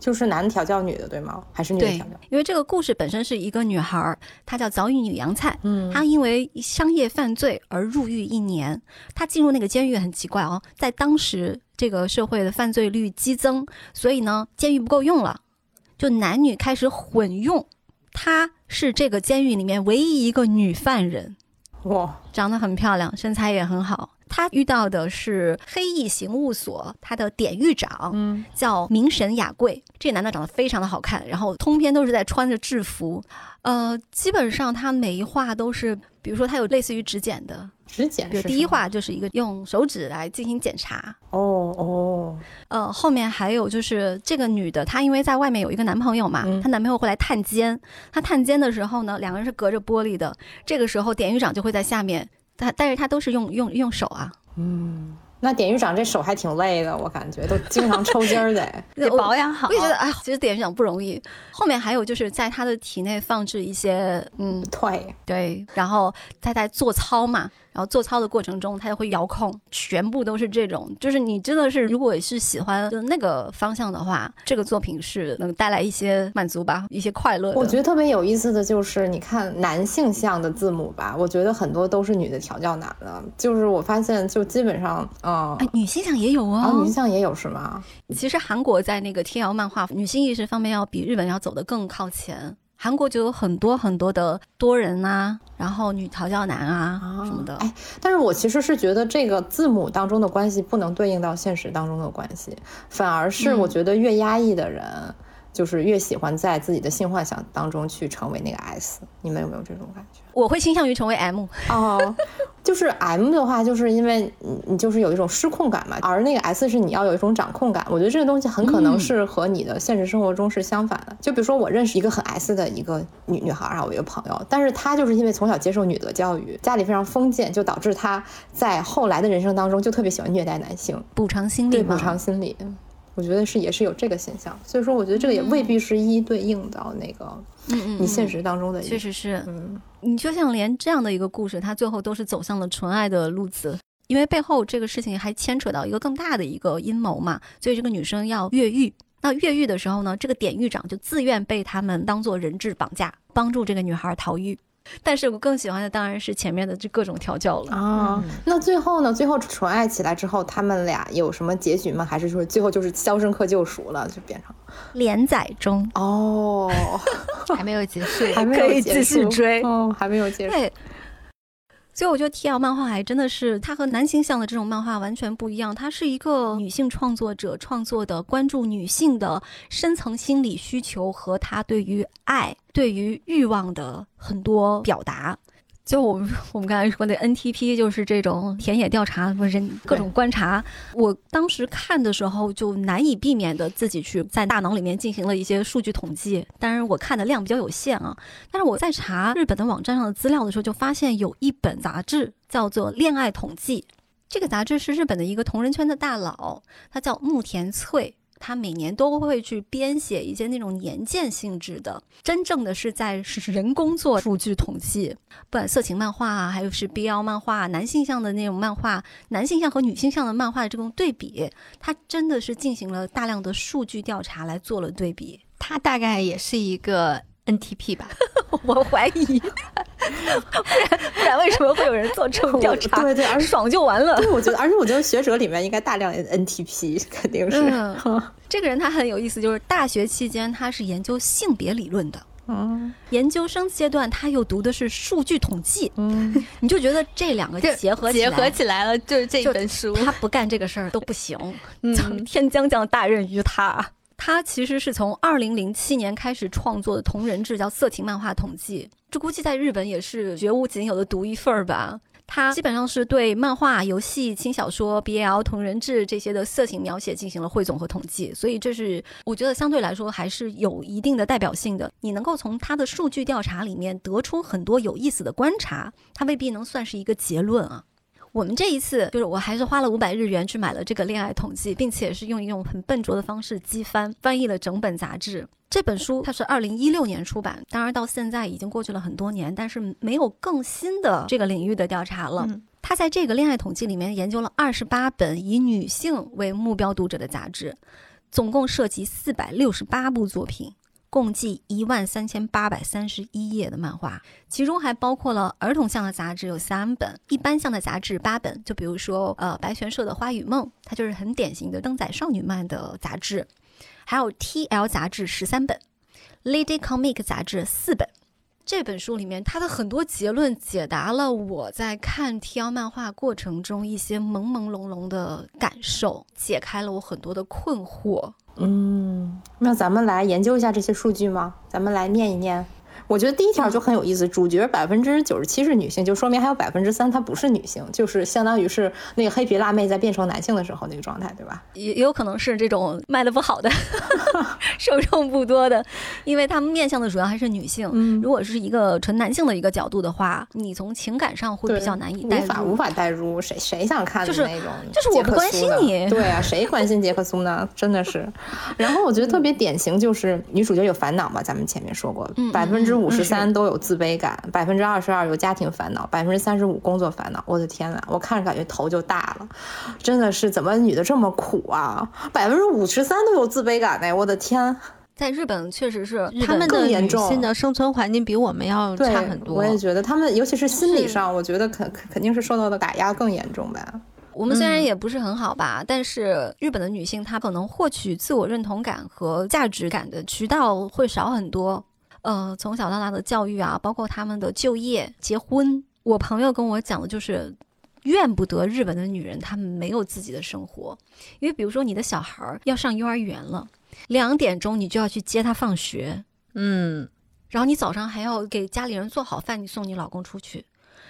就是男调教女的，对吗？还是女的调教？因为这个故事本身是一个女孩，她叫早乙女洋菜。嗯，她因为商业犯罪而入狱一年。她进入那个监狱很奇怪哦，在当时这个社会的犯罪率激增，所以呢，监狱不够用了，就男女开始混用。她是这个监狱里面唯一一个女犯人，哇，长得很漂亮，身材也很好。他遇到的是黑翼刑务所他的典狱长，嗯，叫明神雅贵。这男的长得非常的好看，然后通篇都是在穿着制服，呃，基本上他每一话都是，比如说他有类似于指检的，指检，比如第一话就是一个用手指来进行检查，哦哦，呃，后面还有就是这个女的，她因为在外面有一个男朋友嘛，她男朋友会来探监，她探监的时候呢，两个人是隔着玻璃的，这个时候典狱长就会在下面。他，但是他都是用用用手啊。嗯，那典狱长这手还挺累的，我感觉都经常抽筋儿的，得保养好。我也觉得，哎，其实典狱长不容易。后面还有就是在他的体内放置一些，嗯，对对，然后他在做操嘛。然后做操的过程中，它就会遥控，全部都是这种。就是你真的是，如果是喜欢那个方向的话，这个作品是能带来一些满足吧，一些快乐。我觉得特别有意思的就是，你看男性向的字母吧，我觉得很多都是女的调教男的。就是我发现，就基本上，嗯，女性向也有哦，女性向也有是吗？其实韩国在那个 TL 漫画女性意识方面要比日本要走得更靠前。韩国就有很多很多的多人啊，然后女调教男啊什么的。哎，但是我其实是觉得这个字母当中的关系不能对应到现实当中的关系，反而是我觉得越压抑的人，就是越喜欢在自己的性幻想当中去成为那个 S。你们有没有这种感觉？我会倾向于成为 M 哦，就是 M 的话，就是因为你你就是有一种失控感嘛，而那个 S 是你要有一种掌控感。我觉得这个东西很可能是和你的现实生活中是相反的。就比如说我认识一个很 S 的一个女女孩啊，我一个朋友，但是她就是因为从小接受女德教育，家里非常封建，就导致她在后来的人生当中就特别喜欢虐待男性，补偿心理，对补偿心理。我觉得是也是有这个现象，所以说我觉得这个也未必是一一对应到那个，你现实当中的确实是，嗯，你就像连这样的一个故事，它最后都是走向了纯爱的路子，因为背后这个事情还牵扯到一个更大的一个阴谋嘛，所以这个女生要越狱，那越狱的时候呢，这个典狱长就自愿被他们当做人质绑架，帮助这个女孩逃狱。但是我更喜欢的当然是前面的这各种调教了啊。那最后呢？最后纯爱起来之后，他们俩有什么结局吗？还是说最后就是《肖申克救赎》了，就变成连载中哦，还没有结束，还可以继续追哦，还没有结束。对。所以我觉得 T L 漫画还真的是，它和男性向的这种漫画完全不一样。它是一个女性创作者创作的，关注女性的深层心理需求和她对于爱、对于欲望的很多表达。就我们我们刚才说的 NTP，就是这种田野调查，不是各种观察。我当时看的时候，就难以避免的自己去在大脑里面进行了一些数据统计。当然，我看的量比较有限啊。但是我在查日本的网站上的资料的时候，就发现有一本杂志叫做《恋爱统计》，这个杂志是日本的一个同人圈的大佬，他叫木田翠。他每年都会去编写一些那种年鉴性质的，真正的是在是人工做数据统计，不管色情漫画啊，还有是 BL 漫画，男性向的那种漫画，男性向和女性向的漫画的这种对比，他真的是进行了大量的数据调查来做了对比。他大概也是一个 NTP 吧，我怀疑。不然不然，为什么会有人做这种调查？对对，而爽就完了。对，我觉得，而且我觉得学者里面应该大量 NTP，肯定是。这个人他很有意思，就是大学期间他是研究性别理论的，嗯，研究生阶段他又读的是数据统计，嗯，你就觉得这两个结合结合起来了，就是这本书，他不干这个事儿都不行，天将降大任于他。他其实是从二零零七年开始创作的同人志，叫色情漫画统计。这估计在日本也是绝无仅有的独一份儿吧。他基本上是对漫画、游戏、轻小说、BL、同人志这些的色情描写进行了汇总和统计，所以这是我觉得相对来说还是有一定的代表性的。你能够从他的数据调查里面得出很多有意思的观察，他未必能算是一个结论啊。我们这一次就是，我还是花了五百日元去买了这个恋爱统计，并且是用一种很笨拙的方式机翻翻译了整本杂志。这本书它是二零一六年出版，当然到现在已经过去了很多年，但是没有更新的这个领域的调查了。他在这个恋爱统计里面研究了二十八本以女性为目标读者的杂志，总共涉及四百六十八部作品。共计一万三千八百三十一页的漫画，其中还包括了儿童向的杂志有三本，一般向的杂志八本。就比如说，呃，白泉社的《花与梦》，它就是很典型的登载少女漫的杂志；还有 TL 杂志十三本，Lady Comic 杂志四本。这本书里面，它的很多结论解答了我在看 TL 漫画过程中一些朦朦胧胧的感受，解开了我很多的困惑。嗯，那咱们来研究一下这些数据吗？咱们来念一念。我觉得第一条就很有意思，主角百分之九十七是女性，就说明还有百分之三她不是女性，就是相当于是那个黑皮辣妹在变成男性的时候那个状态，对吧？也也有可能是这种卖的不好的，受众不多的，因为他们面向的主要还是女性。如果是一个纯男性的一个角度的话，你从情感上会比较难以代入，无法无法代入，谁谁想看就是那种，就是我不关心你，对啊，谁关心杰克苏呢？真的是。然后我觉得特别典型就是女主角有烦恼嘛，咱们前面说过，百分之。五十三都有自卑感，百分之二十二有家庭烦恼，百分之三十五工作烦恼。我的天呐，我看着感觉头就大了，真的是怎么女的这么苦啊？百分之五十三都有自卑感呢，我的天！在日本确实是他们的女性的生存环境比我们要差很多。我也觉得他们，尤其是心理上，我觉得肯肯定是受到的打压更严重吧。我们虽然也不是很好吧，但是日本的女性她可能获取自我认同感和价值感的渠道会少很多。呃，从小到大的教育啊，包括他们的就业、结婚，我朋友跟我讲的就是，怨不得日本的女人，她们没有自己的生活。因为比如说，你的小孩儿要上幼儿园了，两点钟你就要去接他放学，嗯，然后你早上还要给家里人做好饭，你送你老公出去，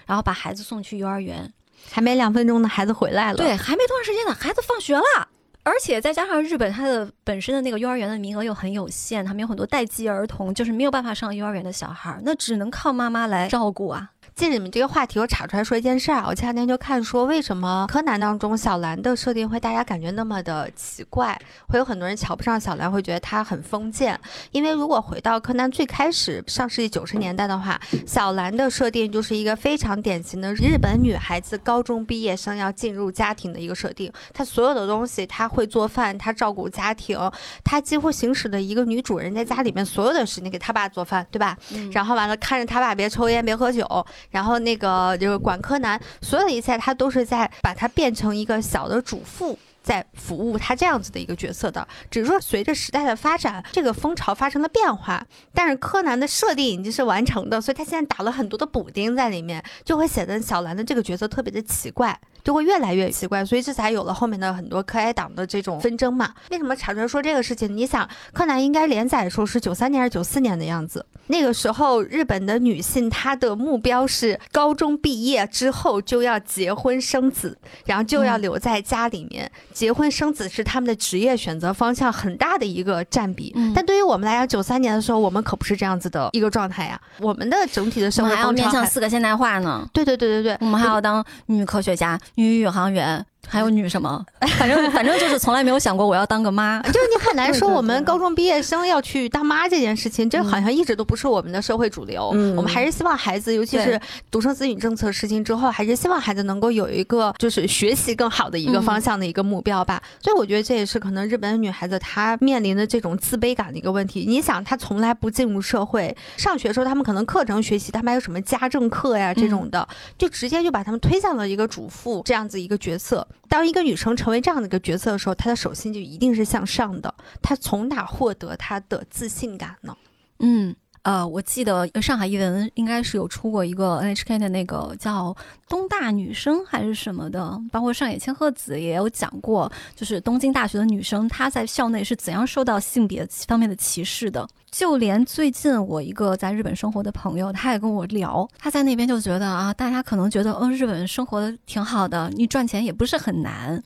然后把孩子送去幼儿园，还没两分钟呢，孩子回来了，对，还没多长时间呢，孩子放学了。而且再加上日本，它的本身的那个幼儿园的名额又很有限，他们有很多待机儿童，就是没有办法上幼儿园的小孩，那只能靠妈妈来照顾啊。借着你们这个话题，我插出来说一件事儿啊。我前两天就看说，为什么柯南当中小兰的设定会大家感觉那么的奇怪，会有很多人瞧不上小兰，会觉得她很封建。因为如果回到柯南最开始上世纪九十年代的话，小兰的设定就是一个非常典型的日本女孩子高中毕业生要进入家庭的一个设定。她所有的东西，她会做饭，她照顾家庭，她几乎行使的一个女主人在家里面所有的事情，给她爸做饭，对吧？然后完了看着她爸别抽烟，别喝酒。然后那个就是管柯南，所有的一切他都是在把他变成一个小的主妇，在服务他这样子的一个角色的。只是说随着时代的发展，这个风潮发生了变化，但是柯南的设定已经是完成的，所以他现在打了很多的补丁在里面，就会显得小兰的这个角色特别的奇怪。就会越来越奇怪，所以这才有了后面的很多柯哀党的这种纷争嘛。为什么查出来说这个事情？你想，柯南应该连载的时候是九三年还是九四年的样子？那个时候，日本的女性她的目标是高中毕业之后就要结婚生子，然后就要留在家里面。结婚生子是他们的职业选择方向很大的一个占比。但对于我们来讲，九三年的时候，我们可不是这样子的一个状态呀。我们的整体的生活还要面向四个现代化呢。对对对对对，我们还要当女科学家、女宇航员。还有女什么？反正 反正就是从来没有想过我要当个妈。就是你很难说我们高中毕业生要去当妈这件事情，这好像一直都不是我们的社会主流。嗯我们还是希望孩子，尤其是独生子女政策实行之后，还是希望孩子能够有一个就是学习更好的一个方向的一个目标吧。所以我觉得这也是可能日本女孩子她面临的这种自卑感的一个问题。你想，她从来不进入社会，上学的时候他们可能课程学习，他们还有什么家政课呀这种的，就直接就把他们推向了一个主妇这样子一个角色。当一个女生成为这样的一个角色的时候，她的手心就一定是向上的。她从哪获得她的自信感呢？嗯，呃，我记得上海译文应该是有出过一个 NHK 的那个叫《东大女生》还是什么的，包括上野千鹤子也有讲过，就是东京大学的女生她在校内是怎样受到性别方面的歧视的。就连最近我一个在日本生活的朋友，他也跟我聊，他在那边就觉得啊，大家可能觉得，嗯，日本生活的挺好的，你赚钱也不是很难，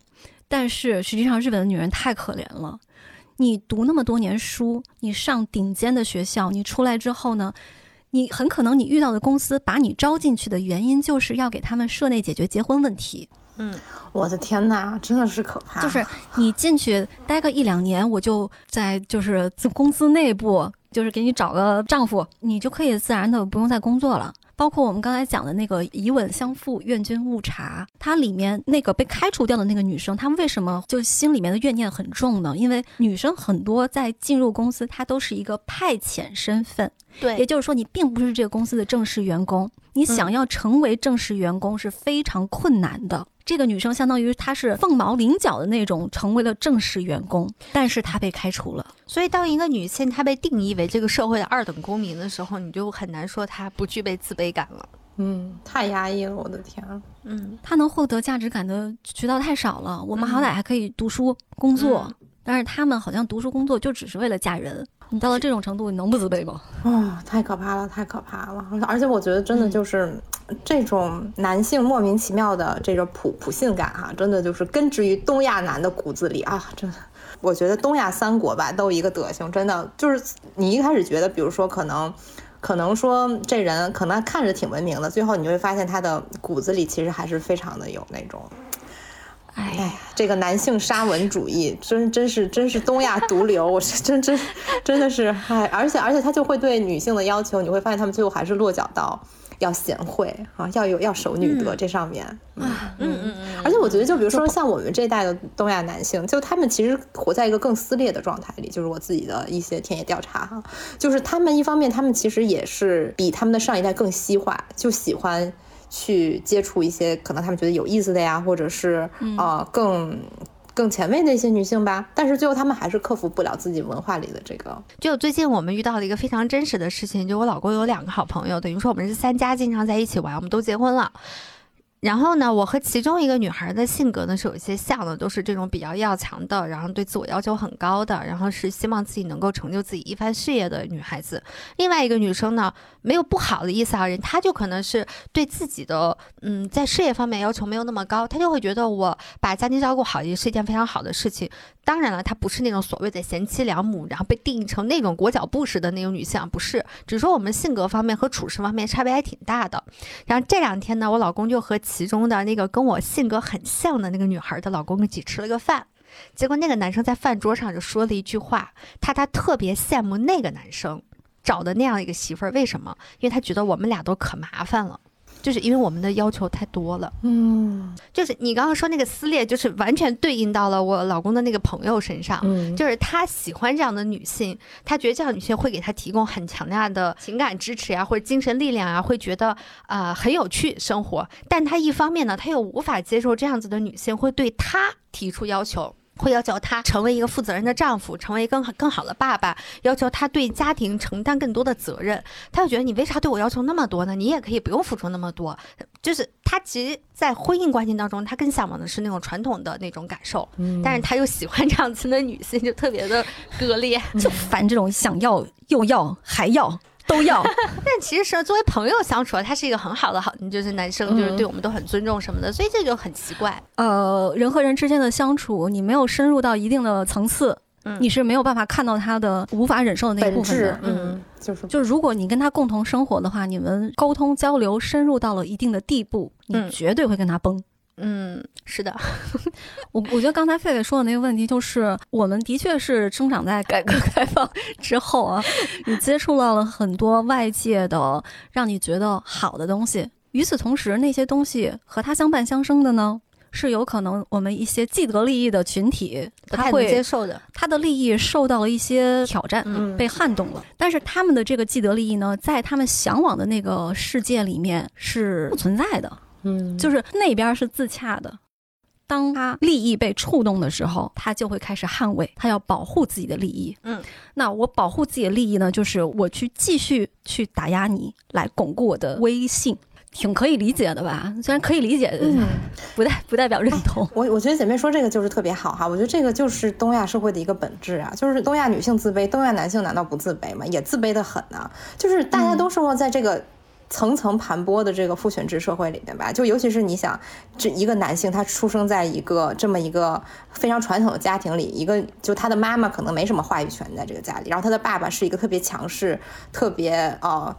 但是实际上日本的女人太可怜了。你读那么多年书，你上顶尖的学校，你出来之后呢，你很可能你遇到的公司把你招进去的原因，就是要给他们社内解决结婚问题。嗯，我的天哪，真的是可怕。就是你进去待个一两年，我就在就是公司内部，就是给你找个丈夫，你就可以自然的不用再工作了。包括我们刚才讲的那个以吻相负，愿君勿察，它里面那个被开除掉的那个女生，她为什么就心里面的怨念很重呢？因为女生很多在进入公司，她都是一个派遣身份，对，也就是说你并不是这个公司的正式员工，你想要成为正式员工是非常困难的。这个女生相当于她是凤毛麟角的那种，成为了正式员工，但是她被开除了。所以，当一个女性她被定义为这个社会的二等公民的时候，你就很难说她不具备自卑感了。嗯，太压抑了，我的天。嗯，她能获得价值感的渠道太少了。我们好歹还可以读书工作，但是他们好像读书工作就只是为了嫁人。你到了这种程度，你能不自卑吗？啊，太可怕了，太可怕了！而且我觉得真的就是这种男性莫名其妙的这个普普性感哈，真的就是根植于东亚男的骨子里啊！真的，我觉得东亚三国吧都一个德行，真的就是你一开始觉得，比如说可能，可能说这人可能看着挺文明的，最后你就会发现他的骨子里其实还是非常的有那种。哎呀，这个男性沙文主义真真是真是东亚毒瘤，我是 真真真的是哎，而且而且他就会对女性的要求，你会发现他们最后还是落脚到要贤惠啊，要有要守女德这上面。啊，嗯嗯嗯，而且我觉得就比如说像我们这代的东亚男性，就他们其实活在一个更撕裂的状态里，就是我自己的一些田野调查哈，就是他们一方面他们其实也是比他们的上一代更西化，就喜欢。去接触一些可能他们觉得有意思的呀，或者是呃更更前卫的一些女性吧，但是最后他们还是克服不了自己文化里的这个。就最近我们遇到了一个非常真实的事情，就我老公有两个好朋友，等于说我们是三家经常在一起玩，我们都结婚了。然后呢，我和其中一个女孩的性格呢是有一些像的，都是这种比较要强的，然后对自我要求很高的，然后是希望自己能够成就自己一番事业的女孩子。另外一个女生呢，没有不好的意思啊，人她就可能是对自己的嗯在事业方面要求没有那么高，她就会觉得我把家庭照顾好也是一件非常好的事情。当然了，她不是那种所谓的贤妻良母，然后被定义成那种裹脚布式的那种女性，不是，只是说我们性格方面和处事方面差别还挺大的。然后这两天呢，我老公就和其中的那个跟我性格很像的那个女孩的老公一起吃了个饭，结果那个男生在饭桌上就说了一句话，他他特别羡慕那个男生找的那样一个媳妇儿，为什么？因为他觉得我们俩都可麻烦了。就是因为我们的要求太多了，嗯，就是你刚刚说那个撕裂，就是完全对应到了我老公的那个朋友身上，嗯，就是他喜欢这样的女性，他觉得这样女性会给他提供很强大的情感支持呀，或者精神力量啊，会觉得啊很有趣生活，但他一方面呢，他又无法接受这样子的女性会对他提出要求。会要求他成为一个负责任的丈夫，成为更好更好的爸爸，要求他对家庭承担更多的责任。他就觉得你为啥对我要求那么多呢？你也可以不用付出那么多。就是他其实，在婚姻关系当中，他更向往的是那种传统的那种感受，但是他又喜欢这样子的女性，就特别的割裂，就烦这种想要又要还要。都要，但其实是作为朋友相处，他是一个很好的好，就是男生就是对我们都很尊重什么的，所以这就很奇怪。呃，人和人之间的相处，你没有深入到一定的层次，你是没有办法看到他的无法忍受的那一部分的。嗯，就是就是，如果你跟他共同生活的话，你们沟通交流深入到了一定的地步，你绝对会跟他崩。嗯，是的，我我觉得刚才狒狒说的那个问题，就是我们的确是生长在改革开放之后啊，你接触到了很多外界的让你觉得好的东西，与此同时，那些东西和它相伴相生的呢，是有可能我们一些既得利益的群体不太能接受的，他的利益受到了一些挑战，被撼动了。但是他们的这个既得利益呢，在他们向往的那个世界里面是不存在的。嗯，就是那边是自洽的，当他利益被触动的时候，他就会开始捍卫，他要保护自己的利益。嗯，那我保护自己的利益呢，就是我去继续去打压你，来巩固我的威信，挺可以理解的吧？虽然可以理解，嗯不代不代表认同。我我觉得姐妹说这个就是特别好哈，我觉得这个就是东亚社会的一个本质啊，就是东亚女性自卑，东亚男性难道不自卑吗？也自卑的很呢，就是大家都生活在这个。层层盘剥的这个父权制社会里面吧，就尤其是你想，这一个男性他出生在一个这么一个非常传统的家庭里，一个就他的妈妈可能没什么话语权在这个家里，然后他的爸爸是一个特别强势、特别呃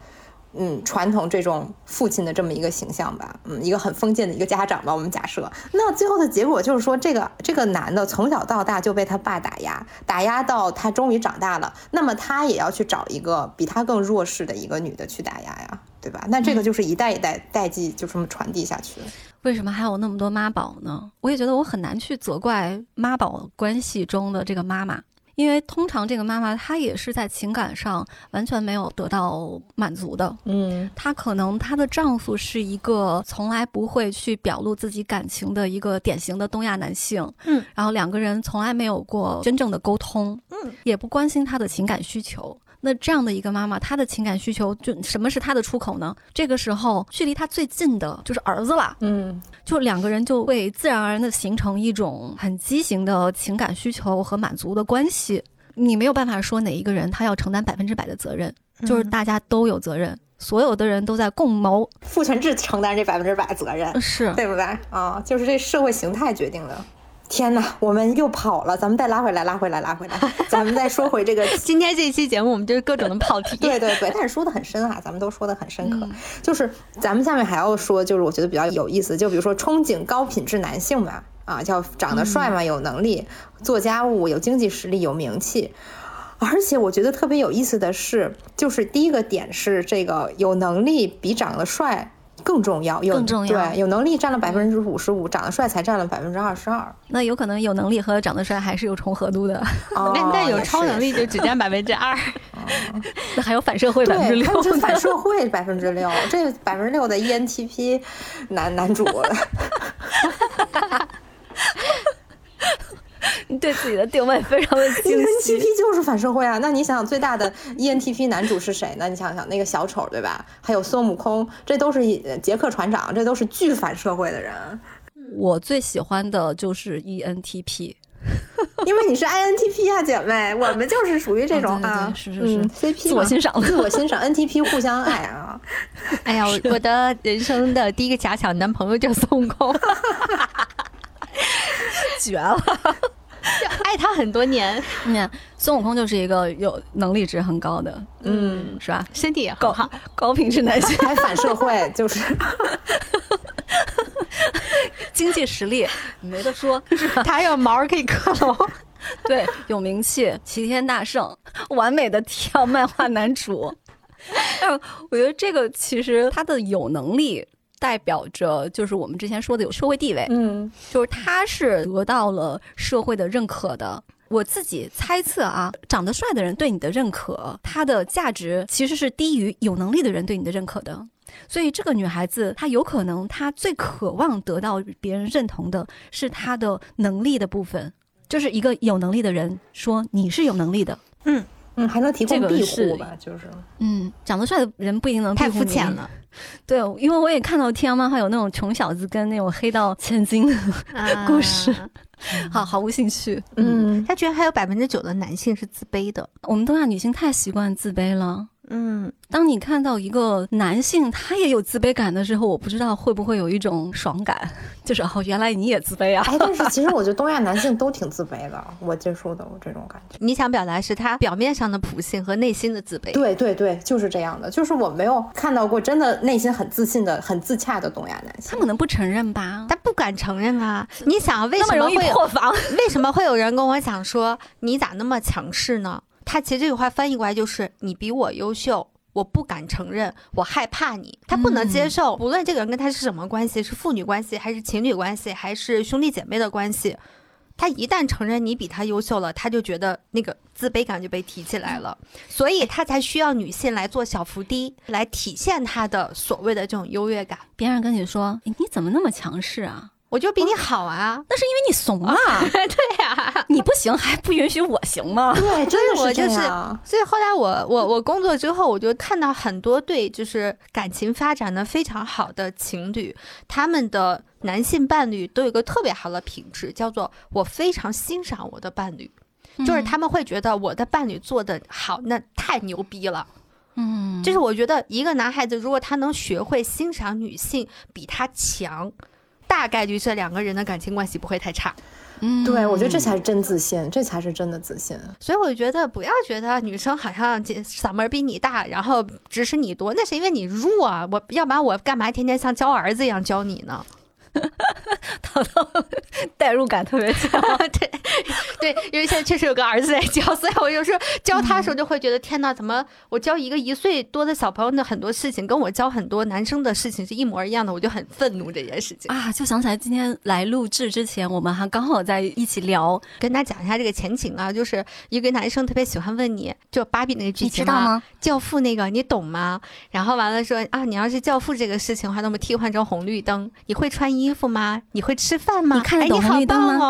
嗯传统这种父亲的这么一个形象吧，嗯，一个很封建的一个家长吧，我们假设，那最后的结果就是说，这个这个男的从小到大就被他爸打压，打压到他终于长大了，那么他也要去找一个比他更弱势的一个女的去打压呀。对吧？那这个就是一代一代代际就这么传递下去。为什么还有那么多妈宝呢？我也觉得我很难去责怪妈宝关系中的这个妈妈，因为通常这个妈妈她也是在情感上完全没有得到满足的。嗯，她可能她的丈夫是一个从来不会去表露自己感情的一个典型的东亚男性。嗯，然后两个人从来没有过真正的沟通。嗯，也不关心她的情感需求。那这样的一个妈妈，她的情感需求就什么是她的出口呢？这个时候，距离她最近的就是儿子了。嗯，就两个人就会自然而然的形成一种很畸形的情感需求和满足的关系。你没有办法说哪一个人他要承担百分之百的责任，就是大家都有责任，所有的人都在共谋。父权制承担这百分之百责任，是对不对？啊，就是这社会形态决定的。天哪，我们又跑了，咱们再拉回来，拉回来，拉回来，咱们再说回这个。今天这一期节目，我们就是各种的跑题。对对对，但是说的很深哈，咱们都说的很深刻。就是咱们下面还要说，就是我觉得比较有意思，就比如说憧憬高品质男性嘛，啊，叫长得帅嘛，有能力，做家务，有经济实力，有名气。而且我觉得特别有意思的是，就是第一个点是这个有能力比长得帅。更重要，有对有能力占了百分之五十五，长得帅才占了百分之二十二。那有可能有能力和长得帅还是有重合度的，但但有超能力就只占百分之二。那还有反社会百分之六，反社会 百分之六，这百分之六的 ENTP 男男主。你 对自己的定位非常的清晰。ENTP 就是反社会啊！那你想想，最大的 ENTP 男主是谁呢？你想想那个小丑，对吧？还有孙悟空，这都是杰克船长，这都是巨反社会的人。我最喜欢的就是 ENTP，因为你是 INTP 啊，姐妹，我们就是属于这种啊，是是是，CP 自我欣赏，自我欣赏，NTP 互相爱啊。哎呀，我的人生的第一个假想男朋友叫孙悟空，绝了。爱他很多年，你看孙悟空就是一个有能力值很高的，嗯，是吧？身体也高，高品质男性，还反社会，就是 经济实力没得说，他有毛可以克隆，对，有名气，齐天大圣，完美的跳漫画男主。但我觉得这个其实他的有能力。代表着就是我们之前说的有社会地位，嗯，就是他是得到了社会的认可的。我自己猜测啊，长得帅的人对你的认可，他的价值其实是低于有能力的人对你的认可的。所以这个女孩子她有可能她最渴望得到别人认同的是她的能力的部分。就是一个有能力的人说你是有能力的，嗯嗯，还能提供庇护吧，就是嗯，长得帅的人不一定能太肤浅了。对，因为我也看到天阳漫画有那种穷小子跟那种黑道千金的 故事，啊好毫无兴趣。嗯，他居然还有百分之九的男性是自卑的。我们东亚女性太习惯自卑了。嗯，当你看到一个男性他也有自卑感的时候，我不知道会不会有一种爽感，就是哦，原来你也自卑啊。哎，但是 其实我觉得东亚男性都挺自卑的，我接受的我这种感觉。你想表达是他表面上的普信和内心的自卑。对对对，就是这样的，就是我没有看到过真的内心很自信的、很自洽的东亚男性。他可能不承认吧，他不敢承认啊！你想为什么会有破防？为什么会有人跟我讲说你咋那么强势呢？他其实这句话翻译过来就是你比我优秀，我不敢承认，我害怕你。他不能接受，不论这个人跟他是什么关系，是父女关系，还是情侣关系，还是兄弟姐妹的关系，他一旦承认你比他优秀了，他就觉得那个自卑感就被提起来了，所以他才需要女性来做小伏低，来体现他的所谓的这种优越感。别人跟你说你怎么那么强势啊？我就比你好啊！那是因为你怂啊！对呀、你不行还不允许我行吗？对，真的是这我就是样。所以后来我我我工作之后，我就看到很多对就是感情发展的非常好的情侣，他们的男性伴侣都有一个特别好的品质，叫做我非常欣赏我的伴侣，就是他们会觉得我的伴侣做的好，那太牛逼了。嗯，就是我觉得一个男孩子如果他能学会欣赏女性比他强。大概率这两个人的感情关系不会太差，嗯对，我觉得这才是真自信，这才是真的自信。所以我觉得不要觉得女生好像这嗓门比你大，然后指使你多，那是因为你弱啊！我要不然我干嘛天天像教儿子一样教你呢？淘淘代入感特别强。对对，因为现在确实有个儿子在教，所以我有时候教他的时候就会觉得，天呐，怎么我教一个一岁多的小朋友的很多事情，跟我教很多男生的事情是一模一样的，我就很愤怒这件事情。啊，就想起来今天来录制之前，我们还刚好在一起聊，跟他讲一下这个前情啊，就是一个男生特别喜欢问你，就芭比那个剧你情知道吗？教父那个你懂吗？然后完了说啊，你要是教父这个事情的话，那么替换成红绿灯，你会穿衣服吗？你会吃饭吗？你看得懂哎、红绿灯吗你好棒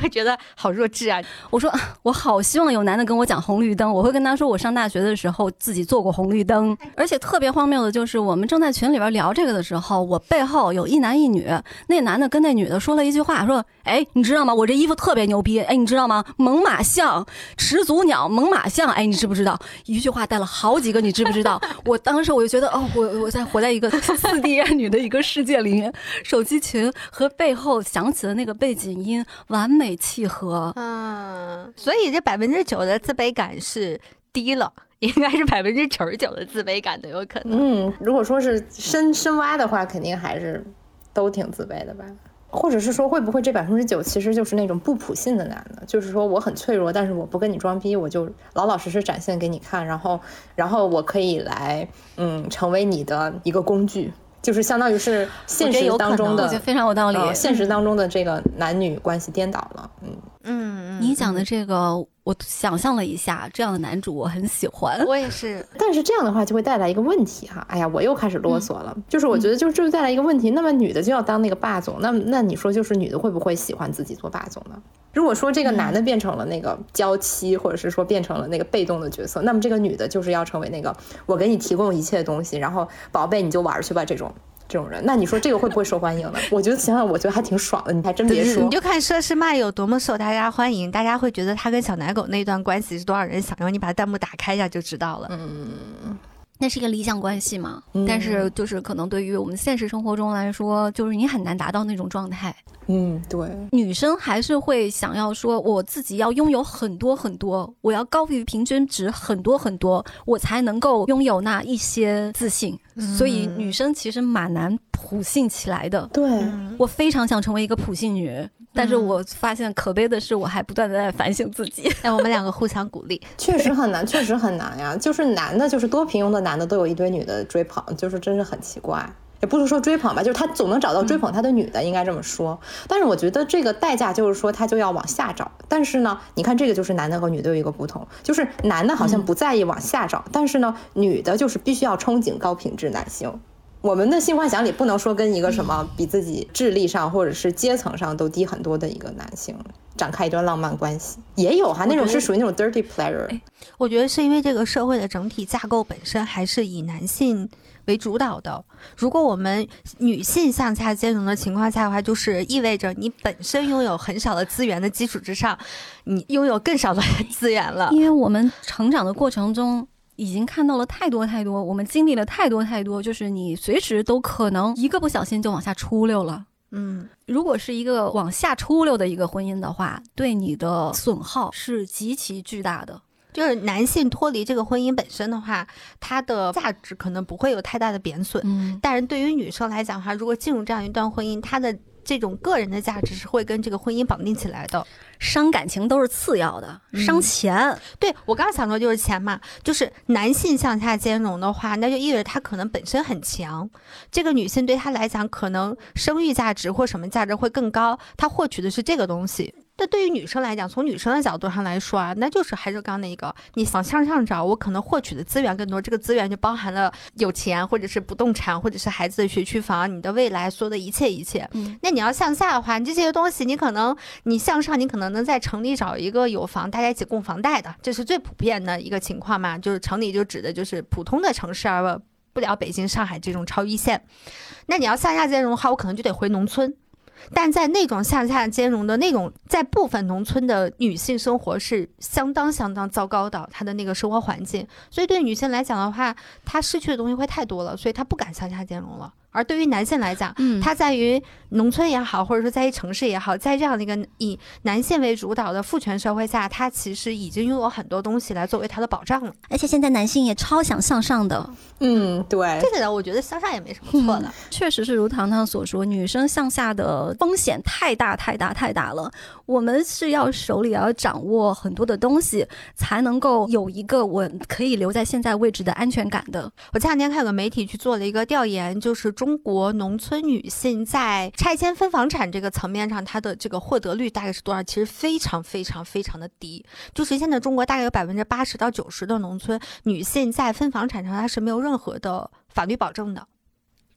哦，觉得好弱智啊！我说啊我好希望有男的跟我讲红绿灯，我会跟他说我上大学的时候自己做过红绿灯，而且特别荒谬的就是我们正在群里边聊这个的时候，我背后有一男一女，那男的跟那女的说了一句话，说哎你知道吗？我这衣服特别牛逼，哎你知道吗？猛犸象、始祖鸟、猛犸象，哎你知不知道？一句话带了好几个，你知不知道？我当时我就觉得哦我我在活在一个四 D 恋女的一个世界里面，手机群和背后响起的那个背景音完美契合。嗯，所以这百分之九的自卑感是低了，应该是百分之九十九的自卑感都有可能。嗯，如果说是深深挖的话，肯定还是都挺自卑的吧。或者是说，会不会这百分之九其实就是那种不普信的男的？就是说我很脆弱，但是我不跟你装逼，我就老老实实展现给你看，然后，然后我可以来，嗯，成为你的一个工具，就是相当于是现实当中的我觉得非常有道理。呃现实当中的这个男女关系颠倒了，嗯，嗯，你讲的这个，我想象了一下，这样的男主我很喜欢。我也是，但是这样的话就会带来一个问题哈，哎呀，我又开始啰嗦了，就是我觉得就这就带来一个问题，那么女的就要当那个霸总，那那你说就是女的会不会喜欢自己做霸总呢？如果说这个男的变成了那个娇妻，或者是说变成了那个被动的角色，那么这个女的就是要成为那个我给你提供一切东西，然后宝贝你就玩去吧这种这种人，那你说这个会不会受欢迎呢？我觉得想想，我觉得还挺爽的，你还真别说你。就看佘诗曼有多么受大家欢迎，大家会觉得她跟小奶狗那段关系是多少人想要，你把弹幕打开一下就知道了。那是一个理想关系嘛？嗯但是就是可能对于我们现实生活中来说，就是你很难达到那种状态。嗯，对，女生还是会想要说，我自己要拥有很多很多，我要高于平均值很多很多，我才能够拥有那一些自信。所以女生其实蛮难普信起来的。对，我非常想成为一个普信女，但是我发现可悲的是，我还不断的在反省自己。哎，我们两个互相鼓励。确实很难，确实很难呀。就是男的，就是多平庸的男的都有一堆女的追捧，就是真是很奇怪。也不是说追捧吧，就是他总能找到追捧他的女的，应该这么说。但是我觉得这个代价就是说他就要往下找。但是呢，你看这个就是男的和女的有一个不同，就是男的好像不在意往下找，但是呢，女的就是必须要憧憬高品质男性。我们的性幻想里不能说跟一个什么比自己智力上或者是阶层上都低很多的一个男性，展开一段浪漫关系，也有哈，那种是属于那种 dirty pleasure。我觉得是因为这个社会的整体架构本身还是以男性为主导的。如果我们女性向下兼容的情况下的话，就是意味着你本身拥有很少的资源的基础之上，你拥有更少的 资源了。因为我们成长的过程中。已经看到了太多太多，我们经历了太多太多，就是你随时都可能一个不小心就往下出溜了。嗯，如果是一个往下出溜的一个婚姻的话，对你的损耗是极其巨大的。就是男性脱离这个婚姻本身的话，他的价值可能不会有太大的贬损。嗯，但是对于女生来讲的话，如果进入这样一段婚姻，她的这种个人的价值是会跟这个婚姻绑定起来的。伤感情都是次要的，伤钱。对我刚刚想说就是钱嘛，就是男性向下兼容的话，那就意味着他可能本身很强，这个女性对他来讲可能生育价值或什么价值会更高，他获取的是这个东西。那对于女生来讲，从女生的角度上来说啊，那就是还是刚那个，你往向上找，我可能获取的资源更多，这个资源就包含了有钱，或者是不动产，或者是孩子的学区房，你的未来所有的一切一切。嗯，那你要向下的话，你这些东西，你可能你向上，你可能能在城里找一个有房，大家一起供房贷的，这是最普遍的一个情况嘛。就是城里就指的就是普通的城市，而不了北京、上海这种超一线。那你要向下兼容的话，我可能就得回农村。但在那种向下兼容的那种，在部分农村的女性生活是相当相当糟糕的，她的那个生活环境，所以对女性来讲的话，她失去的东西会太多了，所以她不敢向下兼容了。而对于男性来讲，嗯，他在于农村也好，或者说在于城市也好，在这样的一个以男性为主导的父权社会下，他其实已经拥有很多东西来作为他的保障了。而且现在男性也超想向上的，嗯，对，这个呢，我觉得向上也没什么错的。确实是如糖糖所说，女生向下的风险太大太大太大了。我们是要手里要掌握很多的东西，才能够有一个我可以留在现在位置的安全感的。我前两天看有个媒体去做了一个调研，就是。中国农村女性在拆迁分房产这个层面上，她的这个获得率大概是多少？其实非常非常非常的低。就是现在中国大概有百分之八十到九十的农村女性在分房产上，她是没有任何的法律保证的。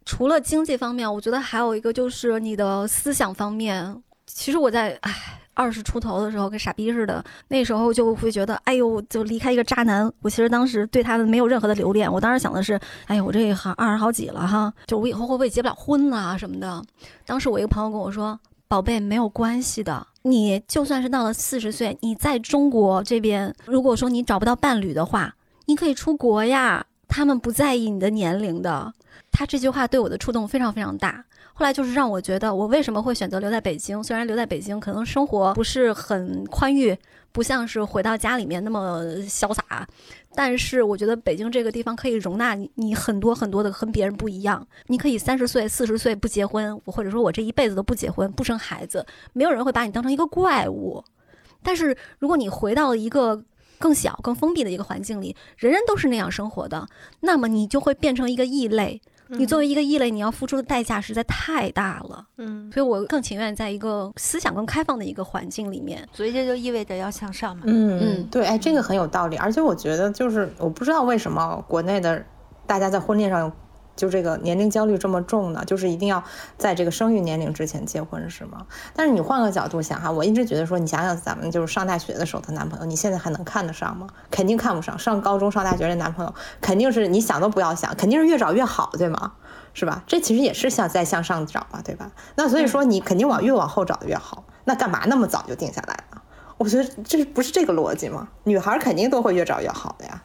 除了经济方面，我觉得还有一个就是你的思想方面。其实我在唉。二十出头的时候跟傻逼似的，那时候就会觉得，哎呦，就离开一个渣男。我其实当时对他的没有任何的留恋，我当时想的是，哎呦，我这好二十好几了哈，就我以后会不会结不了婚啊什么的。当时我一个朋友跟我说，宝贝，没有关系的，你就算是到了四十岁，你在中国这边，如果说你找不到伴侣的话，你可以出国呀，他们不在意你的年龄的。他这句话对我的触动非常非常大。后来就是让我觉得，我为什么会选择留在北京？虽然留在北京可能生活不是很宽裕，不像是回到家里面那么潇洒，但是我觉得北京这个地方可以容纳你，你很多很多的跟别人不一样。你可以三十岁、四十岁不结婚，或者说我这一辈子都不结婚、不生孩子，没有人会把你当成一个怪物。但是如果你回到一个更小、更封闭的一个环境里，人人都是那样生活的，那么你就会变成一个异类。你作为一个异类，你要付出的代价实在太大了。嗯，所以我更情愿在一个思想更开放的一个环境里面。所以这就意味着要向上嘛。嗯嗯，对，哎，这个很有道理。而且我觉得，就是我不知道为什么国内的大家在婚恋上。就这个年龄焦虑这么重呢？就是一定要在这个生育年龄之前结婚，是吗？但是你换个角度想哈，我一直觉得说，你想想咱们就是上大学的时候的男朋友，你现在还能看得上吗？肯定看不上。上高中、上大学的男朋友，肯定是你想都不要想，肯定是越找越好，对吗？是吧？这其实也是向在向上找嘛，对吧？那所以说你肯定往越往后找的越好。那干嘛那么早就定下来呢？我觉得这不是这个逻辑吗？女孩肯定都会越找越好的呀。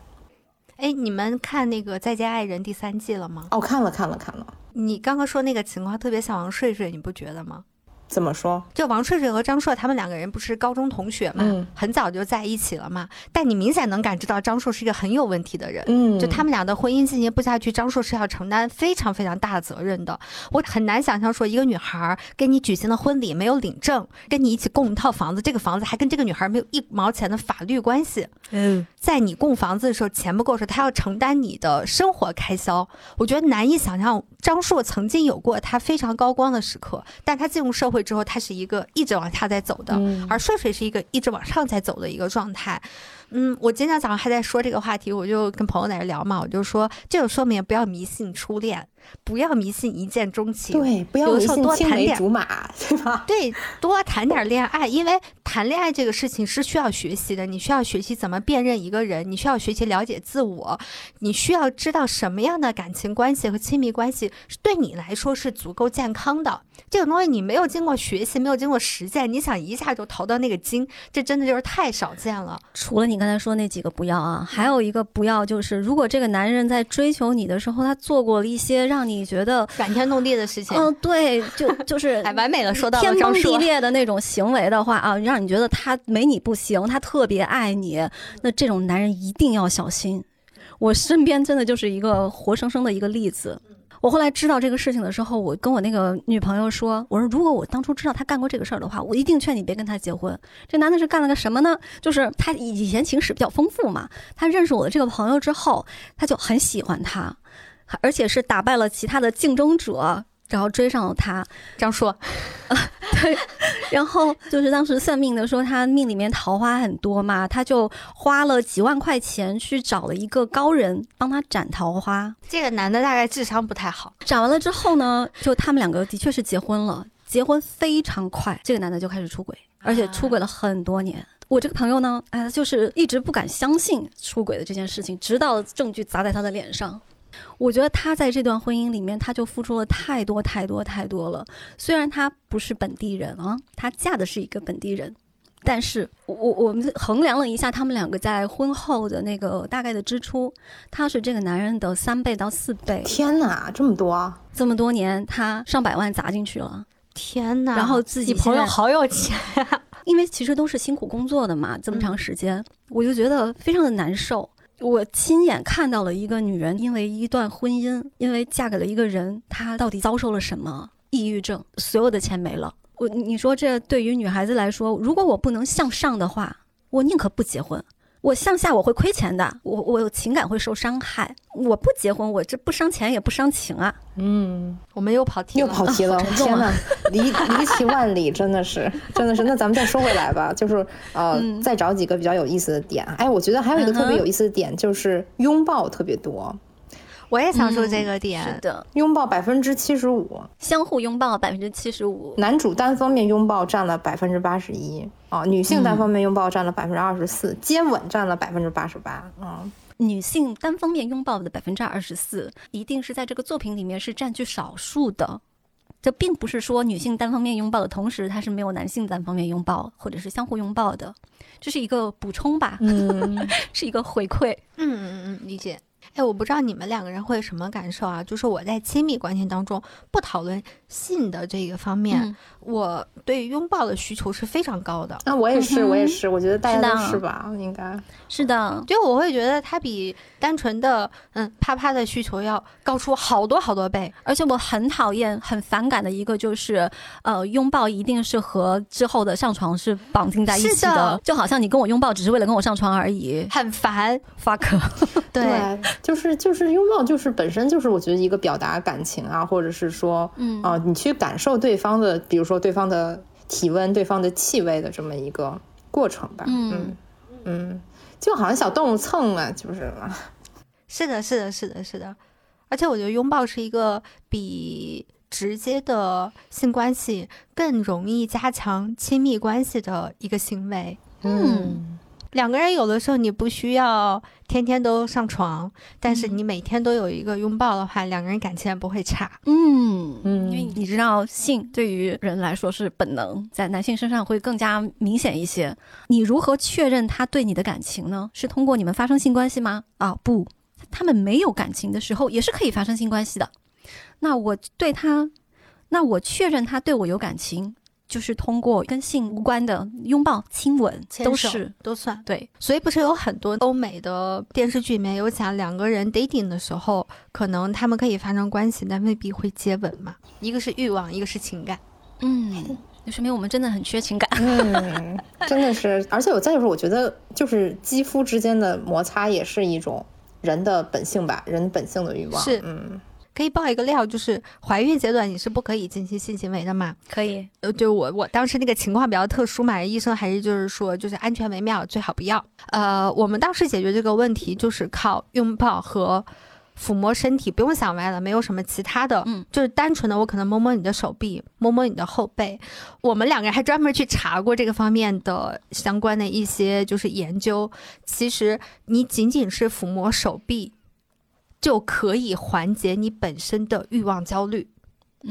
哎，你们看那个《再见爱人》第三季了吗？哦，看了，看了，看了。你刚刚说那个情况特别像王睡睡，你不觉得吗？怎么说？就王睡睡和张硕他们两个人不是高中同学嘛，很早就在一起了嘛。但你明显能感知到张硕是一个很有问题的人。嗯，就他们俩的婚姻进行不下去，张硕是要承担非常非常大的责任的。我很难想象说一个女孩跟你举行了婚礼，没有领证，跟你一起供一套房子，这个房子还跟这个女孩没有一毛钱的法律关系。嗯，在你供房子的时候，钱不够时，他要承担你的生活开销。我觉得难以想象张硕曾经有过他非常高光的时刻，但他进入社会之后，他是一个。一直往下在走的，而睡睡是一个一直往上在走的一个状态，嗯，我今天早上还在说这个话题，我就跟朋友在这聊嘛，我就说这就说明不要迷信初恋，不要迷信一见钟情，对，不要迷信青梅竹马，对吧？对，多谈点恋爱，因为谈恋爱这个事情是需要学习的，你需要学习怎么辨认一个人，你需要学习了解自我，你需要知道什么样的感情关系和亲密关系对你来说是足够健康的。这个东西你没有经过学习，没有经过实践，你想一下就淘到那个精，这真的就是太少见了。除了你刚才说那几个不要啊，还有一个不要就是，如果这个男人在追求你的时候，他做过了一些让你觉得感天动地的事情，嗯，对，就 就是哎，完美的说到天崩地裂的那种行为的话啊，让你觉得他没你不行，他特别爱你，那这种男人一定要小心。我身边真的就是一个活生生的一个例子。我后来知道这个事情的时候，我跟我那个女朋友说：“我说如果我当初知道他干过这个事儿的话，我一定劝你别跟他结婚。这男的是干了个什么呢？就是他以前情史比较丰富嘛。他认识我的这个朋友之后，他就很喜欢他，而且是打败了其他的竞争者。”然后追上了他，张硕，啊，对，然后就是当时算命的说他命里面桃花很多嘛，他就花了几万块钱去找了一个高人帮他斩桃花。这个男的大概智商不太好。斩完了之后呢，就他们两个的确是结婚了，结婚非常快，这个男的就开始出轨，而且出轨了很多年。我这个朋友呢，哎，就是一直不敢相信出轨的这件事情，直到证据砸在他的脸上。我觉得他在这段婚姻里面，他就付出了太多太多太多了。虽然他不是本地人啊，她嫁的是一个本地人，但是我我们衡量了一下他们两个在婚后的那个大概的支出，他是这个男人的三倍到四倍。天哪，这么多！这么多年，他上百万砸进去了。天哪！然后自己朋友好有钱，因为其实都是辛苦工作的嘛，这么长时间，我就觉得非常的难受。我亲眼看到了一个女人因为一段婚姻，因为嫁给了一个人，她到底遭受了什么？抑郁症，所有的钱没了。我，你说这对于女孩子来说，如果我不能向上的话，我宁可不结婚。我向下我会亏钱的，我我有情感会受伤害。我不结婚，我这不伤钱也不伤情啊。嗯，我们又跑题了，又跑题了，天哪，离离奇万里，真的是，真的是。那咱们再说回来吧，就是呃，再找几个比较有意思的点。哎，我觉得还有一个特别有意思的点，就是拥抱特别多。我也想说这个点，是的，拥抱百分之七十五，相互拥抱百分之七十五，男主单方面拥抱占了百分之八十一。啊，女性单方面拥抱占了百分之二十四，接吻占了百分之八十八。啊，女性单方面拥抱的百分之二十四，一定是在这个作品里面是占据少数的，这并不是说女性单方面拥抱的同时，她是没有男性单方面拥抱或者是相互拥抱的，这是一个补充吧，嗯，是一个回馈，嗯嗯嗯，理解。哎，我不知道你们两个人会什么感受啊？就是我在亲密关系当中，不讨论性的这个方面，我对拥抱的需求是非常高的。那我也是，我也是，我觉得大家都是吧？应该是的。就我会觉得它比单纯的嗯啪啪的需求要高出好多好多倍。而且我很讨厌、很反感的一个就是，呃，拥抱一定是和之后的上床是绑定在一起的，就好像你跟我拥抱只是为了跟我上床而已，很烦，fuck。对。就是就是拥抱，就是本身就是我觉得一个表达感情啊，或者是说，嗯啊，你去感受对方的，比如说对方的体温、对方的气味的这么一个过程吧。嗯嗯，就好像小动物蹭啊，就是。是的，是的，是的，是的。而且我觉得拥抱是一个比直接的性关系更容易加强亲密关系的一个行为。嗯。两个人有的时候你不需要天天都上床，但是你每天都有一个拥抱的话，两个人感情也不会差。嗯嗯，因为你知道，性对于人来说是本能，在男性身上会更加明显一些。你如何确认他对你的感情呢？是通过你们发生性关系吗？啊，不，他们没有感情的时候也是可以发生性关系的。那我对他，那我确认他对我有感情。就是通过跟性无关的拥抱、亲吻，都是都算对。所以不是有很多欧美的电视剧里面有讲两个人 dating 的时候，可能他们可以发生关系，但未必会接吻嘛？一个是欲望，一个是情感。嗯，那说明我们真的很缺情感。嗯，真的是。而且我再就是，我觉得就是肌肤之间的摩擦也是一种人的本性吧，人本性的欲望。是，嗯。可以爆一个料，就是怀孕阶段你是不可以进行性行为的嘛？可以。呃，就我我当时那个情况比较特殊嘛，医生还是就是说，就是安全为妙，最好不要。呃，我们当时解决这个问题就是靠拥抱和抚摸身体，不用想歪了，没有什么其他的，嗯，就是单纯的我可能摸摸你的手臂，摸摸你的后背。我们两个人还专门去查过这个方面的相关的一些就是研究，其实你仅仅是抚摸手臂。就可以缓解你本身的欲望焦虑，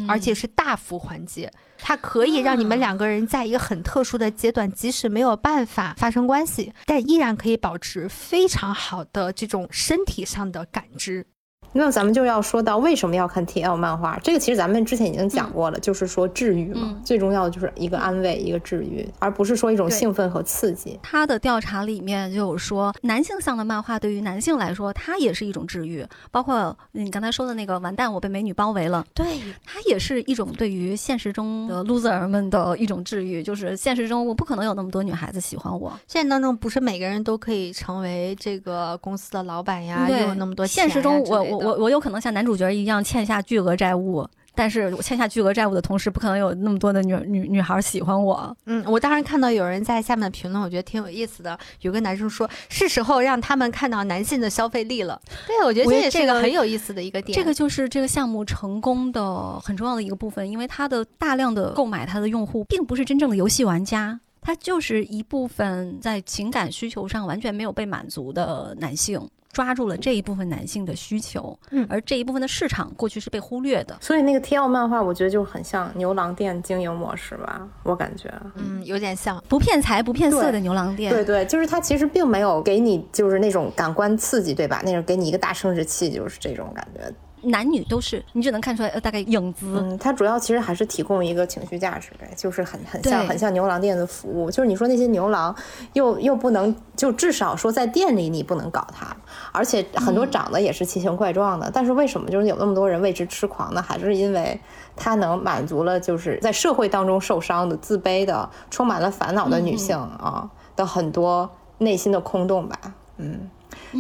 而且是大幅缓解。它可以让你们两个人在一个很特殊的阶段，即使没有办法发生关系，但依然可以保持非常好的这种身体上的感知。那咱们就要说到为什么要看 TL 漫画，这个其实咱们之前已经讲过了，就是说治愈嘛，最重要的就是一个安慰，一个治愈，而不是说一种兴奋和刺激。他的调查里面就有说，男性向的漫画对于男性来说，它也是一种治愈，包括你刚才说的那个“完蛋，我被美女包围了”，对，它也是一种对于现实中的 loser 们的一种治愈，就是现实中我不可能有那么多女孩子喜欢我，现实当中不是每个人都可以成为这个公司的老板呀，又有那么多钱。现实中，我我。我我有可能像男主角一样欠下巨额债务，但是我欠下巨额债务的同时，不可能有那么多的女女女孩喜欢我。嗯，我当时看到有人在下面评论，我觉得挺有意思的。有个男生说：“是时候让他们看到男性的消费力了。”对，我觉得这也是个很有意思的一个点。这个就是这个项目成功的很重要的一个部分，因为它的大量的购买它的用户，并不是真正的游戏玩家，他就是一部分在情感需求上完全没有被满足的男性。抓住了这一部分男性的需求，嗯，而这一部分的市场过去是被忽略的，所以那个 TL 漫画，我觉得就很像牛郎店经营模式吧，我感觉，嗯，有点像。不骗财不骗色的牛郎店，对对，就是它其实并没有给你就是那种感官刺激，对吧？那种给你一个大生殖器，就是这种感觉。男女都是，你只能看出来呃大概影子。嗯，它主要其实还是提供一个情绪价值呗，就是很很像很像牛郎店的服务。就是你说那些牛郎，又又不能，就至少说在店里你不能搞他，而且很多长得也是奇形怪状的。但是为什么就是有那么多人为之痴狂呢？还是因为他能满足了就是在社会当中受伤的、自卑的、充满了烦恼的女性啊的很多内心的空洞吧。嗯，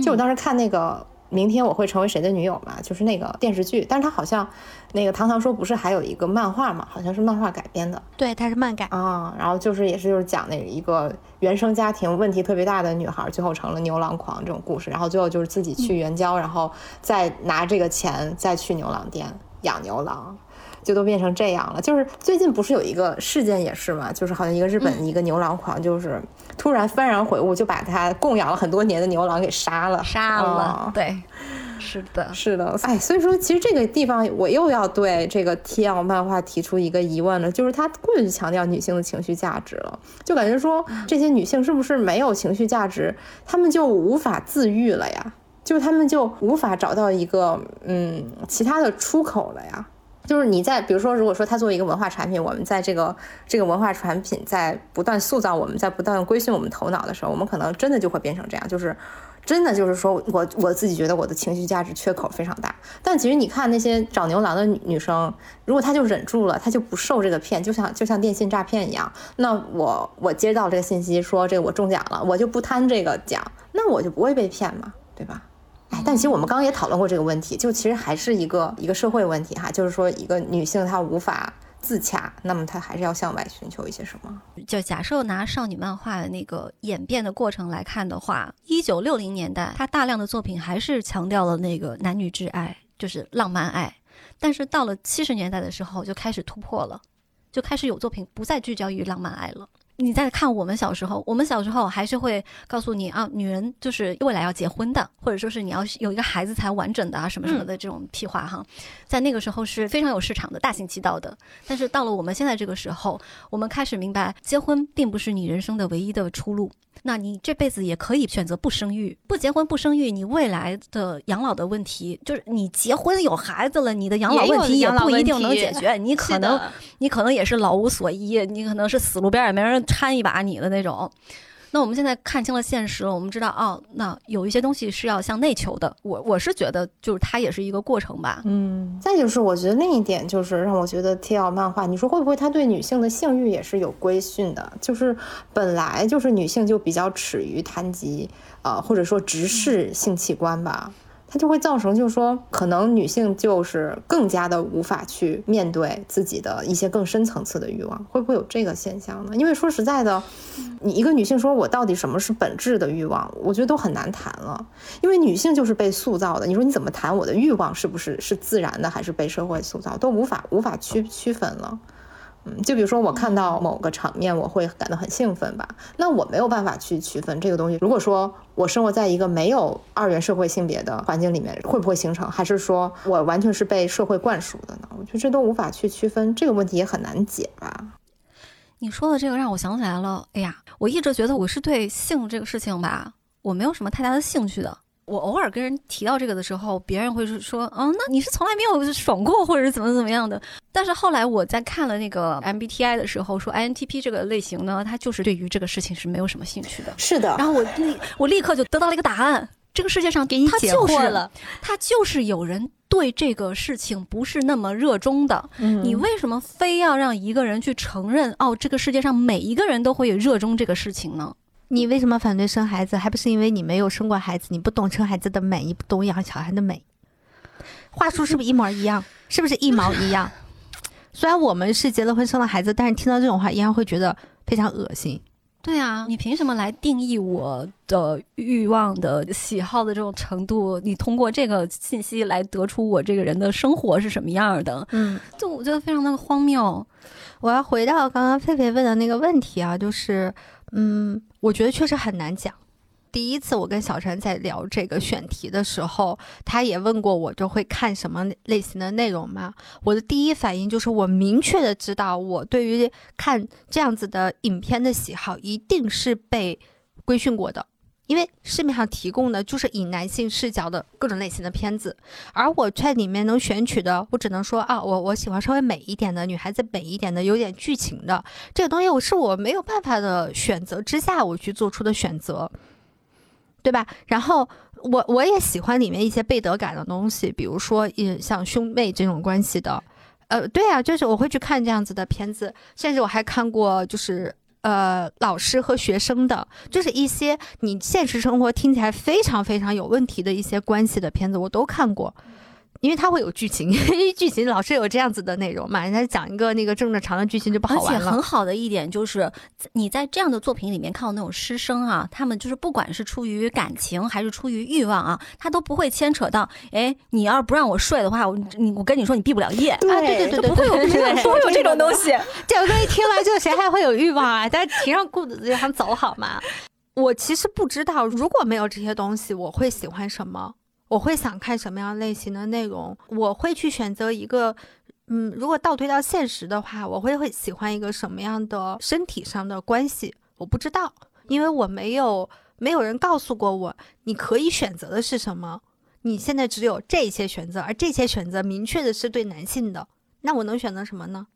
就我当时看那个。明天我会成为谁的女友嘛？就是那个电视剧，但是它好像，那个唐唐说不是还有一个漫画嘛？好像是漫画改编的。对，它是漫改啊。然后就是也是就是讲那一个原生家庭问题特别大的女孩，最后成了牛郎狂这种故事。然后最后就是自己去援交，然后再拿这个钱再去牛郎店养牛郎。就都变成这样了。就是最近不是有一个事件也是嘛？就是好像一个日本一个牛郎狂，就是突然幡然悔悟，就把他供养了很多年的牛郎给杀了。杀了，对，是的，是的。哎，所以说其实这个地方我又要对这个 TL 漫画提出一个疑问了，就是他过于强调女性的情绪价值了，就感觉说这些女性是不是没有情绪价值，她们就无法自愈了呀？就她们就无法找到一个嗯其他的出口了呀？就是你在，比如说，如果说它作为一个文化产品，我们在这个这个文化产品在不断塑造，我们在不断规训我们头脑的时候，我们可能真的就会变成这样，就是真的就是说我我自己觉得我的情绪价值缺口非常大。但其实你看那些找牛郎的女女生，如果她就忍住了，她就不受这个骗，就像就像电信诈骗一样。那我我接到这个信息说这个我中奖了，我就不贪这个奖，那我就不会被骗嘛，对吧？哎，但其实我们刚刚也讨论过这个问题，就其实还是一个一个社会问题哈，就是说一个女性她无法自洽，那么她还是要向外寻求一些什么？就假设拿少女漫画的那个演变的过程来看的话，一九六零年代，她大量的作品还是强调了那个男女之爱，就是浪漫爱，但是到了七十年代的时候就开始突破了，就开始有作品不再聚焦于浪漫爱了。你在看我们小时候，我们小时候还是会告诉你啊，女人就是未来要结婚的，或者说是你要有一个孩子才完整的啊，什么什么的这种屁话哈，在那个时候是非常有市场的，大行其道的。但是到了我们现在这个时候，我们开始明白，结婚并不是你人生的唯一的出路。那你这辈子也可以选择不生育，不结婚不生育，你未来的养老的问题，就是你结婚有孩子了，你的养老问题也不一定能解决，你 可能你可能也是老无所依，你可能是死路边也没人搀一把你的那种。那我们现在看清了现实了，我们知道哦，那有一些东西是要向内求的。我我是觉得，就是它也是一个过程吧。嗯，再就是我觉得另一点就是让我觉得 TL 漫画，你说会不会它对女性的性欲也是有规训的？就是本来就是女性就比较耻于谈及，呃，或者说直视性器官吧。它就会造成，就是说，可能女性就是更加的无法去面对自己的一些更深层次的欲望，会不会有这个现象呢？因为说实在的，你一个女性说我到底什么是本质的欲望，我觉得都很难谈了，因为女性就是被塑造的。你说你怎么谈我的欲望是不是是自然的，还是被社会塑造，都无法无法区区分了。就比如说，我看到某个场面，我会感到很兴奋吧？那我没有办法去区分这个东西。如果说我生活在一个没有二元社会性别的环境里面，会不会形成？还是说我完全是被社会灌输的呢？我觉得这都无法去区分，这个问题也很难解吧？你说的这个让我想起来了。哎呀，我一直觉得我是对性这个事情吧，我没有什么太大的兴趣的。我偶尔跟人提到这个的时候，别人会说：“哦，那你是从来没有爽过，或者是怎么怎么样的。”但是后来我在看了那个 MBTI 的时候，说 INTP 这个类型呢，他就是对于这个事情是没有什么兴趣的。是的。然后我立我立刻就得到了一个答案：这个世界上给你解惑了，他就是有人对这个事情不是那么热衷的。嗯。你为什么非要让一个人去承认哦，这个世界上每一个人都会有热衷这个事情呢？你为什么反对生孩子？还不是因为你没有生过孩子，你不懂生孩子的美，你不懂养小孩的美。话术是不是一模一样？是不是一毛一样？虽然我们是结了婚生了孩子，但是听到这种话依然会觉得非常恶心。对啊，你凭什么来定义我的欲望的喜好的这种程度？你通过这个信息来得出我这个人的生活是什么样的？嗯，就我觉得非常的荒谬。我要回到刚刚狒狒问的那个问题啊，就是。嗯，我觉得确实很难讲。第一次我跟小陈在聊这个选题的时候，他也问过我，就会看什么类型的内容吗？我的第一反应就是，我明确的知道，我对于看这样子的影片的喜好，一定是被规训过的。因为市面上提供的就是以男性视角的各种类型的片子，而我在里面能选取的，我只能说啊，我我喜欢稍微美一点的女孩子，美一点的，有点剧情的这个东西，我是我没有办法的选择之下我去做出的选择，对吧？然后我我也喜欢里面一些背德感的东西，比如说嗯像兄妹这种关系的，呃，对啊，就是我会去看这样子的片子，甚至我还看过就是。呃，老师和学生的，就是一些你现实生活听起来非常非常有问题的一些关系的片子，我都看过。因为它会有剧情，因为剧情老是有这样子的内容嘛，人家讲一个那个正正常的剧情就不好玩了。而且很好的一点就是，你在这样的作品里面看到那种师生啊，他们就是不管是出于感情还是出于欲望啊，他都不会牵扯到，哎，你要是不让我睡的话，我你我跟你说你毕不了业啊，对对对对，不会有不会有这种东西。这个东西听完之后，谁还会有欲望啊？大家提上裤子就想走好吗？我其实不知道，如果没有这些东西，我会喜欢什么。我会想看什么样类型的内容？我会去选择一个，嗯，如果倒推到现实的话，我会会喜欢一个什么样的身体上的关系？我不知道，因为我没有没有人告诉过我，你可以选择的是什么？你现在只有这些选择，而这些选择明确的是对男性的，那我能选择什么呢？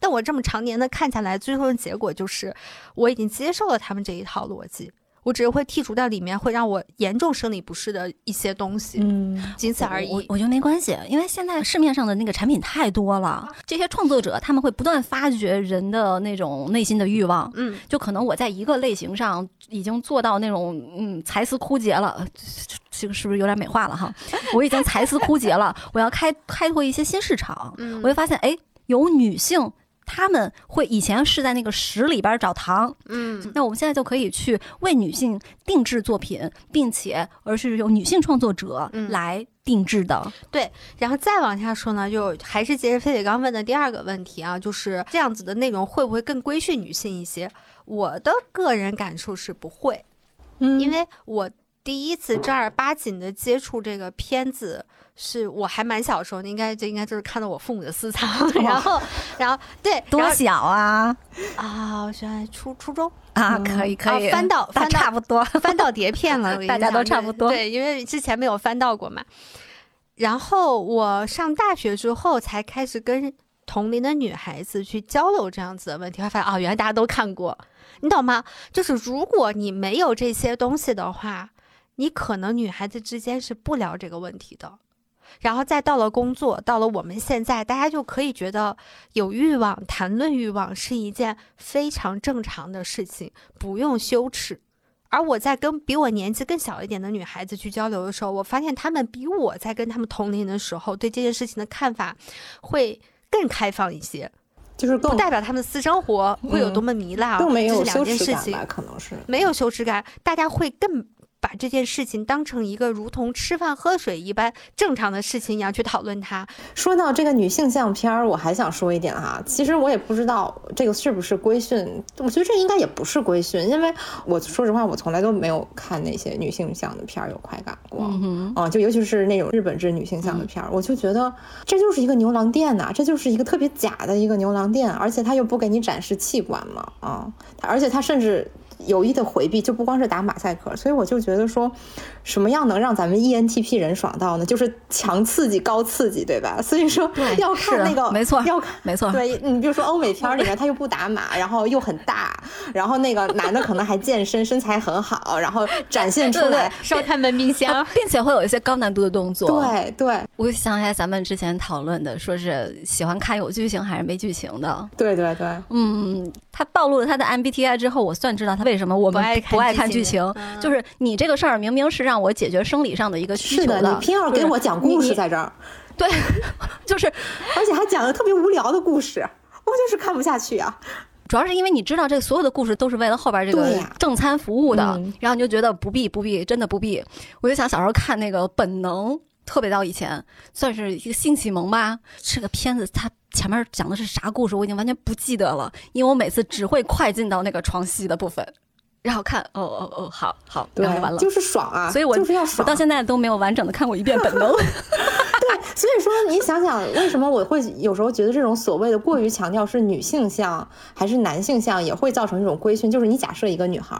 但我这么常年的看下来，最后的结果就是我已经接受了他们这一套逻辑。我只是会剔除掉里面会让我严重生理不适的一些东西，嗯，仅此而已。我我觉得没关系，因为现在市面上的那个产品太多了，这些创作者他们会不断发掘人的那种内心的欲望，嗯，就可能我在一个类型上已经做到那种嗯才思枯竭了，这个是不是有点美化了哈？我已经才思枯竭了，我要开开拓一些新市场，嗯，我会发现哎，有女性。他们会以前是在那个石里边找糖，嗯，那我们现在就可以去为女性定制作品，并且而是由女性创作者来定制的。对，然后再往下说呢，就还是接着飞姐刚问的第二个问题啊，就是这样子的内容会不会更规训女性一些？我的个人感受是不会，嗯，因为我第一次正儿八经的接触这个片子。是我还蛮小的时候，应该这应该就是看到我父母的私藏，然后，然后对多小啊啊！我现在初初中啊，可以可以翻到翻差不多翻到碟片了，大家都差不多对，因为之前没有翻到过嘛。然后我上大学之后才开始跟同龄的女孩子去交流这样子的问题，会发现哦，原来大家都看过，你懂吗？就是如果你没有这些东西的话，你可能女孩子之间是不聊这个问题的。然后再到了工作，到了我们现在，大家就可以觉得有欲望，谈论欲望是一件非常正常的事情，不用羞耻。而我在跟比我年纪更小一点的女孩子去交流的时候，我发现她们比我在跟她们同龄的时候，对这件事情的看法会更开放一些。就是不代表她们私生活会有多么糜烂，更没有羞耻感吧？可能是没有羞耻感，大家会更。把这件事情当成一个如同吃饭喝水一般正常的事情一样去讨论它。说到这个女性相片儿，我还想说一点哈，其实我也不知道这个是不是规训，我觉得这应该也不是规训，因为我说实话，我从来都没有看那些女性相的片儿有快感过，嗯啊就尤其是那种日本制女性向的片儿，我就觉得这就是一个牛郎店呐，这就是一个特别假的一个牛郎店，而且他又不给你展示器官嘛，啊，而且他甚至。有意的回避就不光是打马赛克，所以我就觉得说，什么样能让咱们 ENTP 人爽到呢？就是强刺激、高刺激，对吧？所以说要看那个，没错，要 看没错。对你比如说欧美片里面，他又不打码，然后又很大，然后那个男的可能还健身，身材很好，然后展现出来烧开门冰箱，并且会有一些高难度的动作。对对，我想起来咱们之前讨论的，说是喜欢看有剧情还是没剧情的。对对对，嗯，他暴露了他的 MBTI 之后，我算知道他。为什么我们不爱看剧情？就是你这个事儿明明是让我解决生理上的一个需求的，你偏要给我讲故事在这儿。对，就是，而且还讲的特别无聊的故事，我就是看不下去啊。主要是因为你知道，这所有的故事都是为了后边这个正餐服务的，然后你就觉得不必不必，真的不必。我就想小时候看那个《本能》，特别早以前，算是一个性启蒙吧。这个片子它。前面讲的是啥故事，我已经完全不记得了，因为我每次只会快进到那个床戏的部分，然后看，哦哦哦，好好，然后完了，就是爽啊，所以我就是要爽，到现在都没有完整的看过一遍《本能》。对，所以说你想想，为什么我会有时候觉得这种所谓的过于强调是女性向还是男性向，也会造成一种规训，就是你假设一个女孩。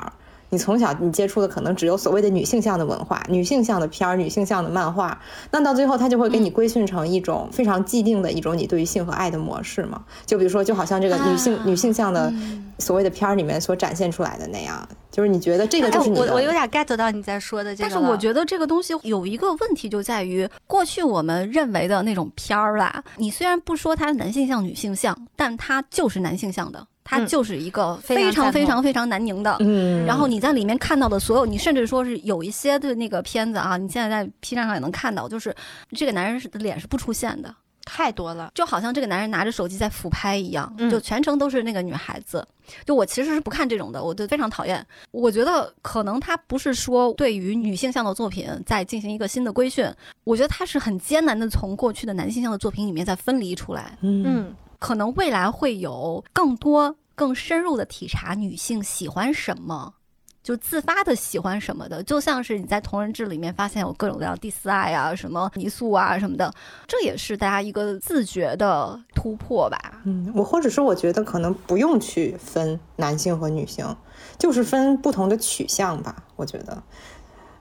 你从小你接触的可能只有所谓的女性向的文化、女性向的片儿、女性向的漫画，那到最后它就会给你规训成一种非常既定的一种你对于性和爱的模式嘛？就比如说，就好像这个女性女性向的所谓的片儿里面所展现出来的那样，就是你觉得这个就是你我我有点 get 到你在说的这个，但是我觉得这个东西有一个问题就在于过去我们认为的那种片儿啦，你虽然不说它男性向、女性向，但它就是男性向的。它就是一个非常非常非常难拧的，嗯，然后你在里面看到的所有，你甚至说是有一些的那个片子啊，你现在在 P 站上也能看到，就是这个男人的脸是不出现的，太多了，就好像这个男人拿着手机在俯拍一样，就全程都是那个女孩子。就我其实是不看这种的，我就非常讨厌。我觉得可能他不是说对于女性向的作品在进行一个新的规训，我觉得他是很艰难的从过去的男性向的作品里面再分离出来，嗯。可能未来会有更多、更深入的体察女性喜欢什么，就自发的喜欢什么的，就像是你在同人志里面发现有各种各样第四爱啊、什么泥塑啊什么的，这也是大家一个自觉的突破吧。嗯，我或者说我觉得可能不用去分男性和女性，就是分不同的取向吧。我觉得。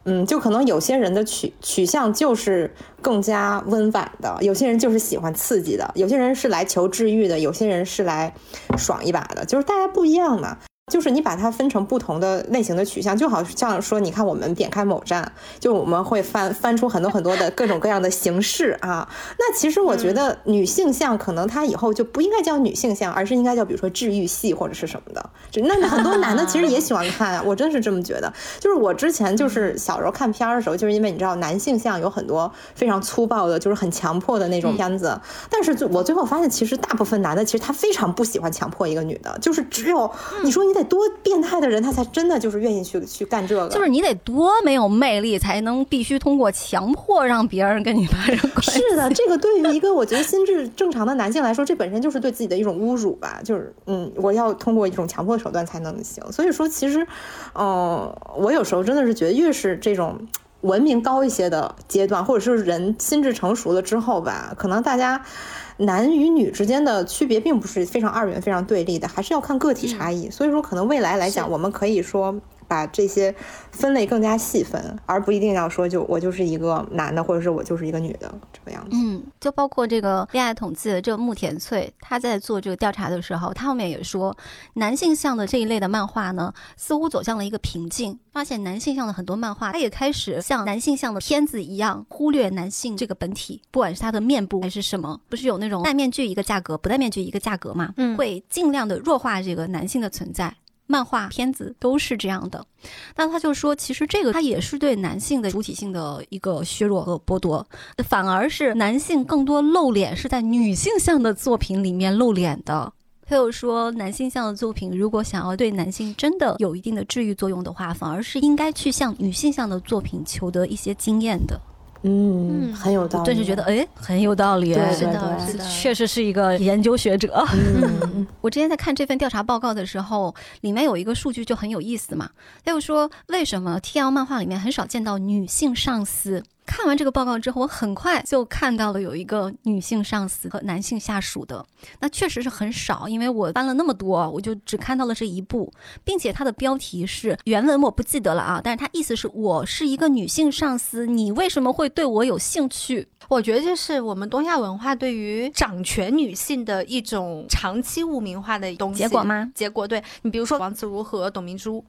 嗯，就可能有些人的取取向就是更加温婉的，有些人就是喜欢刺激的，有些人是来求治愈的，有些人是来爽一把的，就是大家不一样嘛。就是你把它分成不同的类型的取向，就好像说，你看我们点开某站，就我们会翻翻出很多很多的各种各样的形式啊。那其实我觉得女性向可能它以后就不应该叫女性向，而是应该叫比如说治愈系或者是什么的。那很多男的其实也喜欢看啊，我真是这么觉得。就是我之前就是小时候看片儿的时候，就是因为你知道男性向有很多非常粗暴的，就是很强迫的那种片子。但是我最后发现，其实大部分男的其实他非常不喜欢强迫一个女的，就是只有你说你。得多变态的人，他才真的就是愿意去去干这个。就是你得多没有魅力，才能必须通过强迫让别人跟你发生关系。是的，这个对于一个我觉得心智正常的男性来说，这本身就是对自己的一种侮辱吧。就是嗯，我要通过一种强迫手段才能行。所以说，其实，嗯，我有时候真的是觉得，越是这种文明高一些的阶段，或者是人心智成熟了之后吧，可能大家。男与女之间的区别并不是非常二元、非常对立的，还是要看个体差异。所以说，可能未来来讲，我们可以说。把这些分类更加细分，而不一定要说就我就是一个男的，或者是我就是一个女的这个样子。嗯，就包括这个恋爱统计的这个木田翠，他在做这个调查的时候，他后面也说，男性向的这一类的漫画呢，似乎走向了一个瓶颈。发现男性向的很多漫画，他也开始像男性向的片子一样，忽略男性这个本体，不管是他的面部还是什么，不是有那种戴面具一个价格，不戴面具一个价格嘛？嗯，会尽量的弱化这个男性的存在。漫画片子都是这样的。那他就说，其实这个他也是对男性的主体性的一个削弱和剥夺，反而是男性更多露脸是在女性向的作品里面露脸的。他又说，男性向的作品如果想要对男性真的有一定的治愈作用的话，反而是应该去向女性向的作品求得一些经验的。嗯，嗯很有道理。顿时觉得，哎，很有道理。对是的，对是的，确实是一个研究学者。嗯，我之前在看这份调查报告的时候，里面有一个数据就很有意思嘛。他就说，为什么 TL 漫画里面很少见到女性上司？看完这个报告之后，我很快就看到了有一个女性上司和男性下属的，那确实是很少，因为我翻了那么多，我就只看到了这一部，并且它的标题是原文我不记得了啊，但是它意思是我是一个女性上司，你为什么会对我有兴趣？我觉得这是我们东亚文化对于掌权女性的一种长期污名化的东西结果吗？结果对你，比如说王自如和董明珠，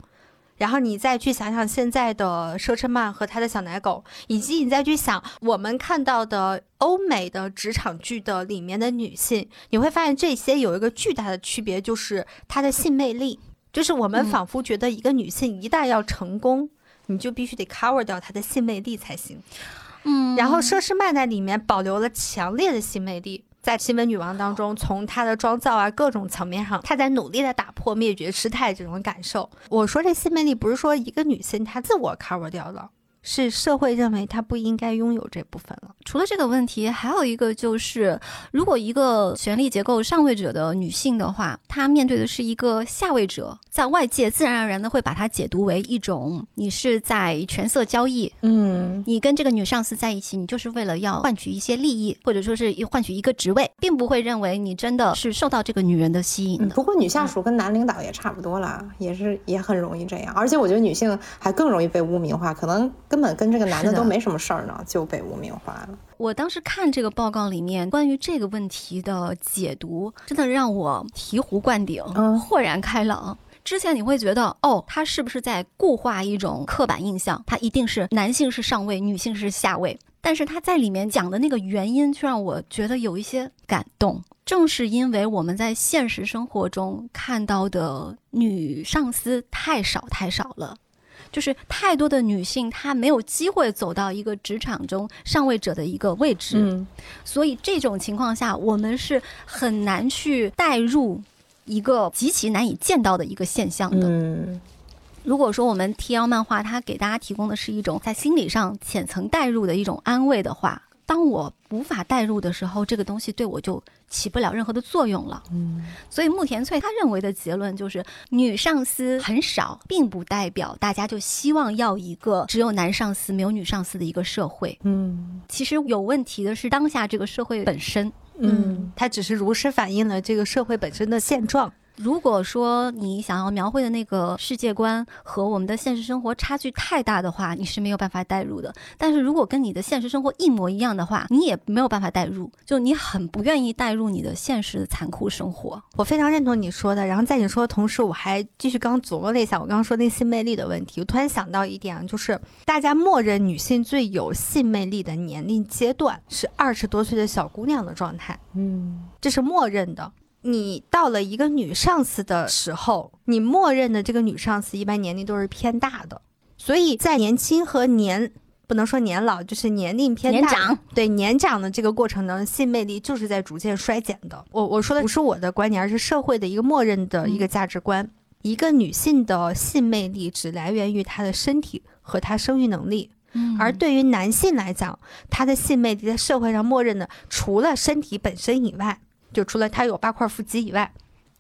然后你再去想想现在的佘琛曼和他的小奶狗，以及你再去想我们看到的欧美的职场剧的里面的女性，你会发现这些有一个巨大的区别，就是她的性魅力。就是我们嗯仿佛觉得一个女性一旦要成功，你就必须得 cover 掉她的性魅力才行。嗯然后佘诗曼在里面保留了强烈的性魅力，在新闻女王当中，从她的妆造啊各种层面上，她在努力的打破灭绝师太这种感受。我说这新魅力不是说一个女性她自我 cover 掉了，是社会认为她不应该拥有这部分了。除了这个问题，还有一个就是，如果一个权力结构上位者的女性的话，她面对的是一个下位者，在外界自然而然的会把它解读为一种你是在权色交易，嗯，你跟这个女上司在一起，你就是为了要换取一些利益，或者说是换取一个职位，并不会认为你真的是受到这个女人的吸引的。嗯不过女下属跟男领导也差不多啦，也是也很容易这样。而且我觉得女性还更容易被污名化，可能根本跟这个男的都没什么事儿呢，就被污名化了。我当时看这个报告里面关于这个问题的解读，真的让我醍醐灌顶，嗯豁然开朗。之前你会觉得，哦，他是不是在固化一种刻板印象？他一定是男性是上位，女性是下位。但是他在里面讲的那个原因，却让我觉得有一些感动。正是因为我们在现实生活中看到的女上司太少太少了。就是太多的女性，她没有机会走到一个职场中上位者的一个位置，嗯所以这种情况下，我们是很难去带入一个极其难以见到的一个现象的。嗯如果说我们 TL 漫画它给大家提供的是一种在心理上浅层代入的一种安慰的话，当我无法代入的时候，这个东西对我就起不了任何的作用了。嗯所以木田翠他认为的结论就是，女上司很少，并不代表大家就希望要一个只有男上司没有女上司的一个社会。嗯其实有问题的是当下这个社会本身。嗯，它只是如实反映了这个社会本身的现状。如果说你想要描绘的那个世界观和我们的现实生活差距太大的话，你是没有办法代入的。但是如果跟你的现实生活一模一样的话，你也没有办法代入，就你很不愿意代入你的现实的残酷生活。我非常认同你说的，然后在你说的同时，我还继续刚琢磨了一下我刚刚说那性魅力的问题。我突然想到一点啊，就是大家默认女性最有性魅力的年龄阶段是二十多岁的小姑娘的状态，嗯这是默认的。你到了一个女上司的时候，你默认的这个女上司一般年龄都是偏大的，所以在年轻和年不能说年老，就是年龄偏大年长对年长的这个过程中，性魅力就是在逐渐衰减的。我我说的不是我的观点，而是社会的一个默认的一个价值观。一个女性的性魅力只来源于她的身体和她生育能力，而对于男性来讲，他的性魅力在社会上默认的，除了身体本身以外，就除了他有八块腹肌以外，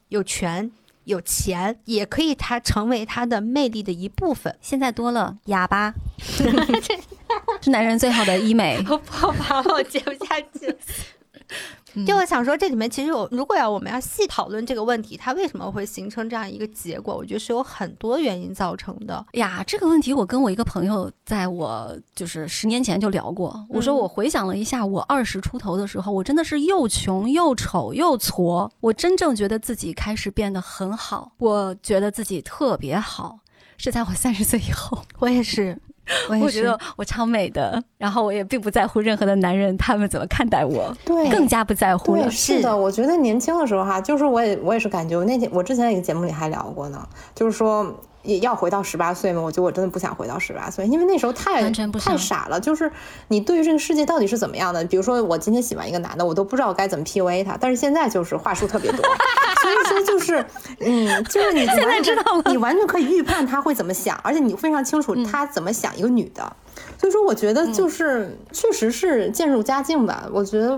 有权有钱，也可以他成为他的魅力的一部分。现在多了哑巴，是男人最好的医美。我 不好吧，我接不下去。就我想说，这里面其实有，如果要我们要细讨论这个问题，它为什么会形成这样一个结果，我觉得是有很多原因造成的。呀，这个问题我跟我一个朋友在我就是十年前就聊过。我说嗯我回想了一下，我二十出头的时候，我真的是又穷又丑又矬。我真正觉得自己开始变得很好，我觉得自己特别好，是在我三十岁以后。我也是，我觉得我超美的，然后我也并不在乎任何的男人他们怎么看待我，对，更加不在乎了。是的，我觉得年轻的时候哈，就是我也我也是感觉，我那天我之前一个节目里还聊过呢，就是说。也要回到十八岁嘛？我觉得我真的不想回到十八岁，因为那时候太太傻了。就是你对于这个世界到底是怎么样的？比如说我今天喜欢一个男的，我都不知道该怎么 PUA 他。但是现在就是话术特别多，所以说就是，嗯，就是你现在知道了，你完全可以预判他会怎么想，而且你非常清楚他怎么想一个女的。所以说，我觉得就是确实是渐入佳境吧。我觉得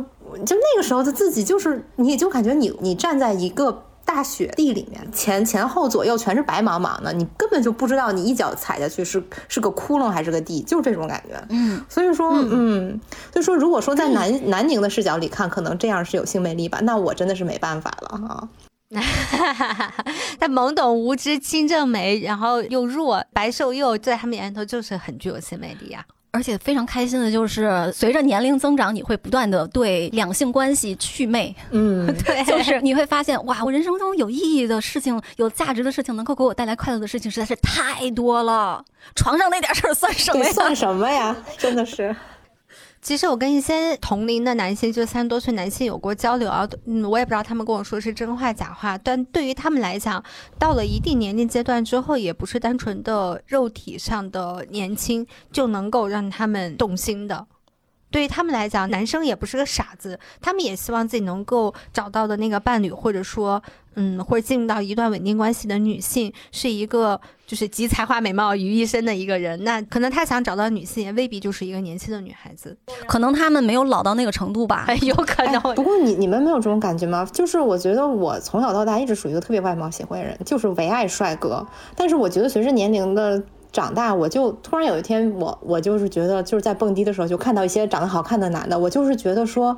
就那个时候的自己，就是你就感觉你你站在一个。大雪地里面，前前后左右全是白茫茫的，你根本就不知道你一脚踩下去是是个窟窿还是个地，就是这种感觉。嗯，所以说，嗯，所以说，如果说在南南宁的视角里看，可能这样是有性魅力吧，那我真的是没办法了哈。他懵懂无知、清正美，然后又弱、白瘦幼，在他们眼里头就是很具有性魅力啊。而且非常开心的就是，随着年龄增长，你会不断的对两性关系祛魅。嗯，对，就是你会发现，哇，我人生中有意义的事情、有价值的事情，能够给我带来快乐的事情，实在是太多了。床上那点事儿算什么呀？算什么呀？真的是。其实我跟一些同龄的男性，就三十多岁男性有过交流啊，嗯，我也不知道他们跟我说是真话假话，但对于他们来讲，到了一定年龄阶段之后，也不是单纯的肉体上的年轻就能够让他们动心的。对于他们来讲，男生也不是个傻子，他们也希望自己能够找到的那个伴侣，或者说，嗯，或者进入到一段稳定关系的女性，是一个就是集才华美貌于一身的一个人。那可能他想找到女性，也未必就是一个年轻的女孩子，可能他们没有老到那个程度吧，有可能。不过你你们没有这种感觉吗？就是我觉得我从小到大一直属于一个特别外貌协会的人，就是唯爱帅哥。但是我觉得随着年龄的。长大，我就突然有一天，我我就是觉得，就是在蹦迪的时候，就看到一些长得好看的男的，我就是觉得说，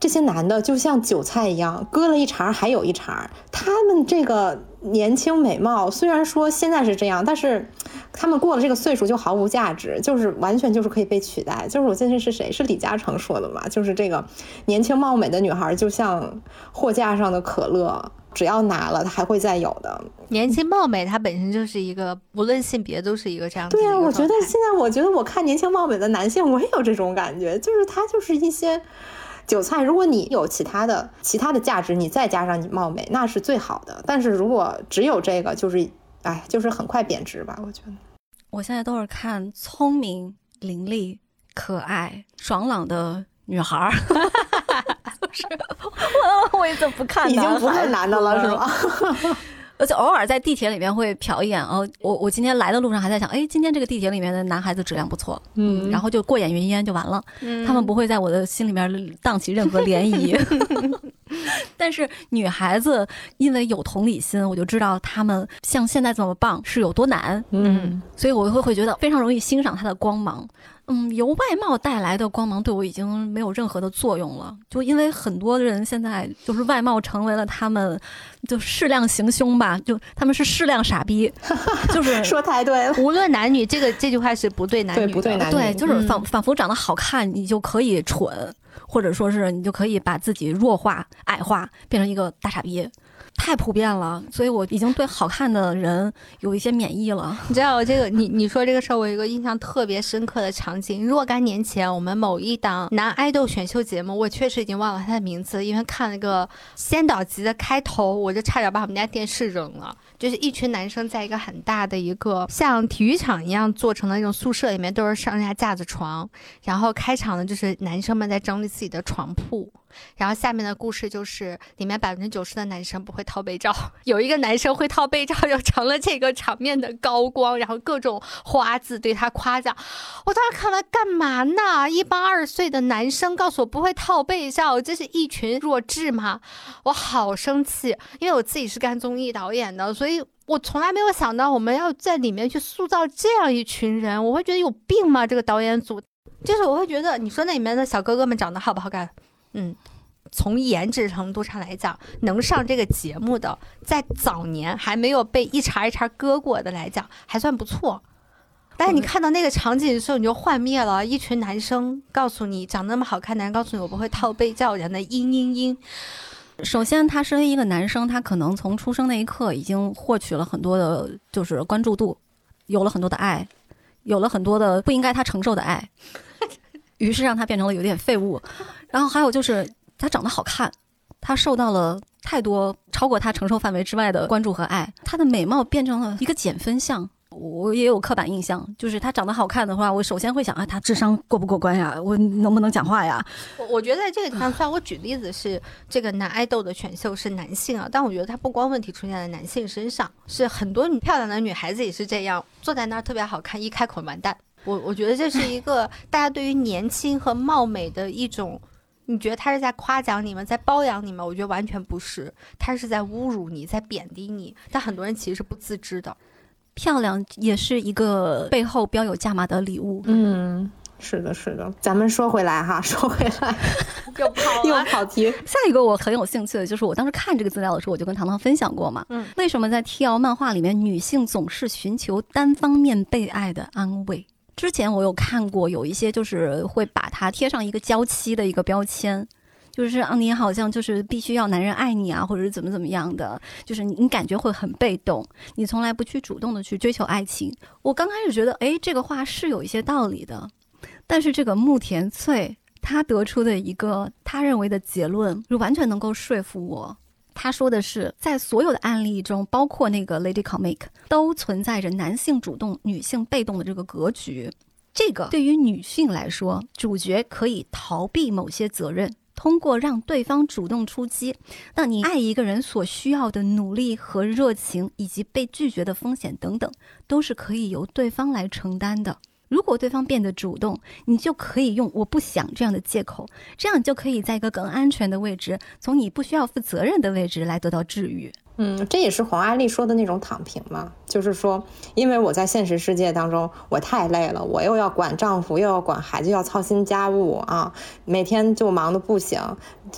这些男的就像韭菜一样，割了一茬还有一茬。他们这个年轻美貌，虽然说现在是这样，但是他们过了这个岁数就毫无价值，就是完全就是可以被取代。就是我记得是谁，是李嘉诚说的嘛？就是这个年轻貌美的女孩就像货架上的可乐。只要拿了，他还会再有的。年轻貌美，它本身就是一个，无论性别都是一个这样。对啊，我觉得现在，我觉得我看年轻貌美的男性，我也有这种感觉，就是他就是一些韭菜。如果你有其他的其他的价值，你再加上你貌美，那是最好的。但是如果只有这个，就是哎，就是很快贬值吧。我觉得，我现在都是看聪明、伶俐、可爱、爽朗的女孩儿。是，我我怎么不看，已经不看男的了，是吧？而且偶尔在地铁里面会瞟一眼哦。我我今天来的路上还在想，哎，今天这个地铁里面的男孩子质量不错，嗯，然后就过眼云烟就完了。他们不会在我的心里面荡起任何涟漪。但是女孩子因为有同理心，我就知道他们像现在这么棒是有多难，嗯，所以我会会觉得非常容易欣赏他的光芒。嗯，由外貌带来的光芒对我已经没有任何的作用了，就因为很多人现在就是外貌成为了他们就适量行凶吧，就他们是适量傻逼，就是 说太对了。无论男女，这个这句话是不对男女，不对男女，对，就是仿仿佛长得好看，你就可以蠢，或者说是你就可以把自己弱化、矮化，变成一个大傻逼。太普遍了，所以我已经对好看的人有一些免疫了。你知道我这个，你你说这个事儿，我有一个印象特别深刻的场景。若干年前，我们某一档男爱豆选秀节目，我确实已经忘了他的名字，因为看了个先导集的开头，我就差点把我们家电视扔了。就是一群男生在一个很大的一个像体育场一样做成的那种宿舍里面，都是上下架子床，然后开场的就是男生们在整理自己的床铺。然后下面的故事就是，里面百分之九十的男生不会套被罩，有一个男生会套被罩，就成了这个场面的高光。然后各种花字对他夸奖。我当时看完干嘛呢？一帮二十岁的男生告诉我不会套被罩，这是一群弱智吗？我好生气，因为我自己是干综艺导演的，所以我从来没有想到我们要在里面去塑造这样一群人。我会觉得有病吗？这个导演组，就是我会觉得，你说那里面的小哥哥们长得好不好看？嗯，从颜值程度上来讲，能上这个节目的，在早年还没有被一茬一茬割过的来讲，还算不错。但是你看到那个场景的时候，你就幻灭了。一群男生告诉你，长那么好看，男人告诉你我不会套被叫，人的嘤嘤嘤。首先，他身为一个男生，他可能从出生那一刻已经获取了很多的，就是关注度，有了很多的爱。有了很多的不应该他承受的爱，于是让他变成了有点废物。然后还有就是他长得好看，他受到了太多超过他承受范围之外的关注和爱，他的美貌变成了一个减分项。我也有刻板印象，就是他长得好看的话，我首先会想啊，他智商过不过关呀？我能不能讲话呀？我我觉得在这个地方，虽然我举例子是这个男爱豆的选秀是男性啊，但我觉得他不光问题出现在男性身上，是很多漂亮的女孩子也是这样，坐在那儿特别好看，一开口完蛋。我我觉得这是一个大家对于年轻和貌美的一种，你觉得他是在夸奖你们，在包养你们？我觉得完全不是，他是在侮辱你，在贬低你。但很多人其实是不自知的。漂亮也是一个背后标有价码的礼物。嗯，是的，是的。咱们说回来哈，说回来 又跑又跑题。下一个我很有兴趣的就是，我当时看这个资料的时候，我就跟糖糖分享过嘛。嗯，为什么在 TL 漫画里面，女性总是寻求单方面被爱的安慰？之前我有看过，有一些就是会把它贴上一个娇妻的一个标签。就是啊，你好像就是必须要男人爱你啊，或者是怎么怎么样的，就是你你感觉会很被动，你从来不去主动的去追求爱情。我刚开始觉得，哎，这个话是有一些道理的，但是这个木田翠他得出的一个他认为的结论，就完全能够说服我。他说的是，在所有的案例中，包括那个 Lady Comic，都存在着男性主动、女性被动的这个格局。这个对于女性来说，主角可以逃避某些责任。通过让对方主动出击，那你爱一个人所需要的努力和热情，以及被拒绝的风险等等，都是可以由对方来承担的。如果对方变得主动，你就可以用“我不想”这样的借口，这样就可以在一个更安全的位置，从你不需要负责任的位置来得到治愈。嗯，这也是黄阿丽说的那种躺平嘛，就是说，因为我在现实世界当中我太累了，我又要管丈夫，又要管孩子，要操心家务啊，每天就忙得不行，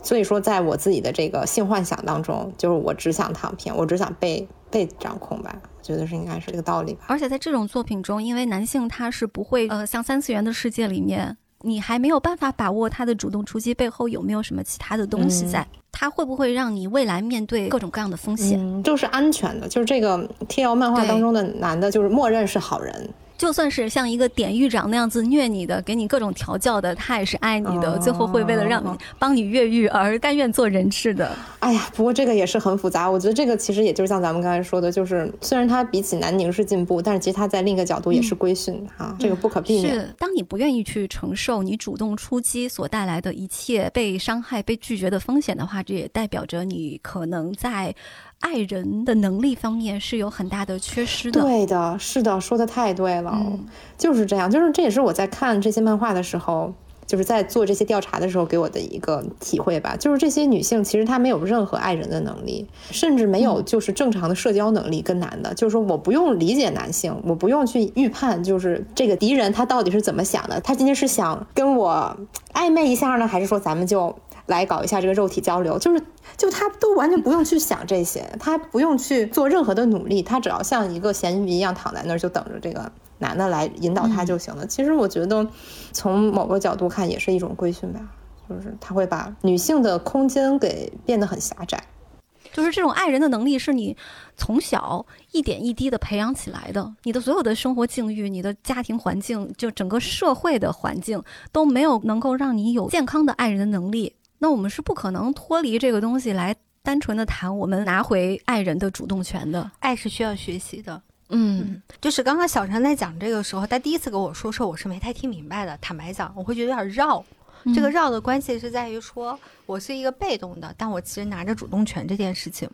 所以说，在我自己的这个性幻想当中，就是我只想躺平，我只想被被掌控吧，觉得是应该是这个道理吧。而且在这种作品中，因为男性他是不会呃像三次元的世界里面。你还没有办法把握他的主动出击背后有没有什么其他的东西在，他会不会让你未来面对各种各样的风险？就是安全的，就是这个 T L 漫画当中的男的，就是默认是好人。就算是像一个典狱长那样子虐你的，给你各种调教的，他也是爱你的，最后会为了让你帮你越狱而甘愿做人质的。哎呀，不过这个也是很复杂。我觉得这个其实也就是像咱们刚才说的，就是虽然他比起南宁是进步，但是其实他在另一个角度也是规训哈，这个不可避免。是，当你不愿意去承受你主动出击所带来的一切被伤害、被拒绝的风险的话，这也代表着你可能在。爱人的能力方面是有很大的缺失的。对的，是的，说的太对了，就是这样。就是这也是我在看这些漫画的时候，就是在做这些调查的时候给我的一个体会吧。就是这些女性其实她没有任何爱人的能力，甚至没有就是正常的社交能力跟男的。就是说，我不用理解男性，我不用去预判，就是这个敌人他到底是怎么想的。他今天是想跟我暧昧一下呢，还是说咱们就？来搞一下这个肉体交流，就是就他都完全不用去想这些，他不用去做任何的努力，他只要像一个咸鱼一样躺在那儿，就等着这个男的来引导他就行了。其实我觉得，从某个角度看，也是一种规训吧，就是他会把女性的空间给变得很狭窄。就是这种爱人的能力，是你从小一点一滴的培养起来的。你的所有的生活境遇、你的家庭环境，就整个社会的环境，都没有能够让你有健康的爱人的能力。那我们是不可能脱离这个东西来单纯的谈我们拿回爱人的主动权的。爱是需要学习的。嗯，就是刚刚小陈在讲这个时候，他第一次跟我说说，我是没太听明白的。坦白讲，我会觉得有点绕。这个绕的关系是在于说我是一个被动的，但我其实拿着主动权这件事情。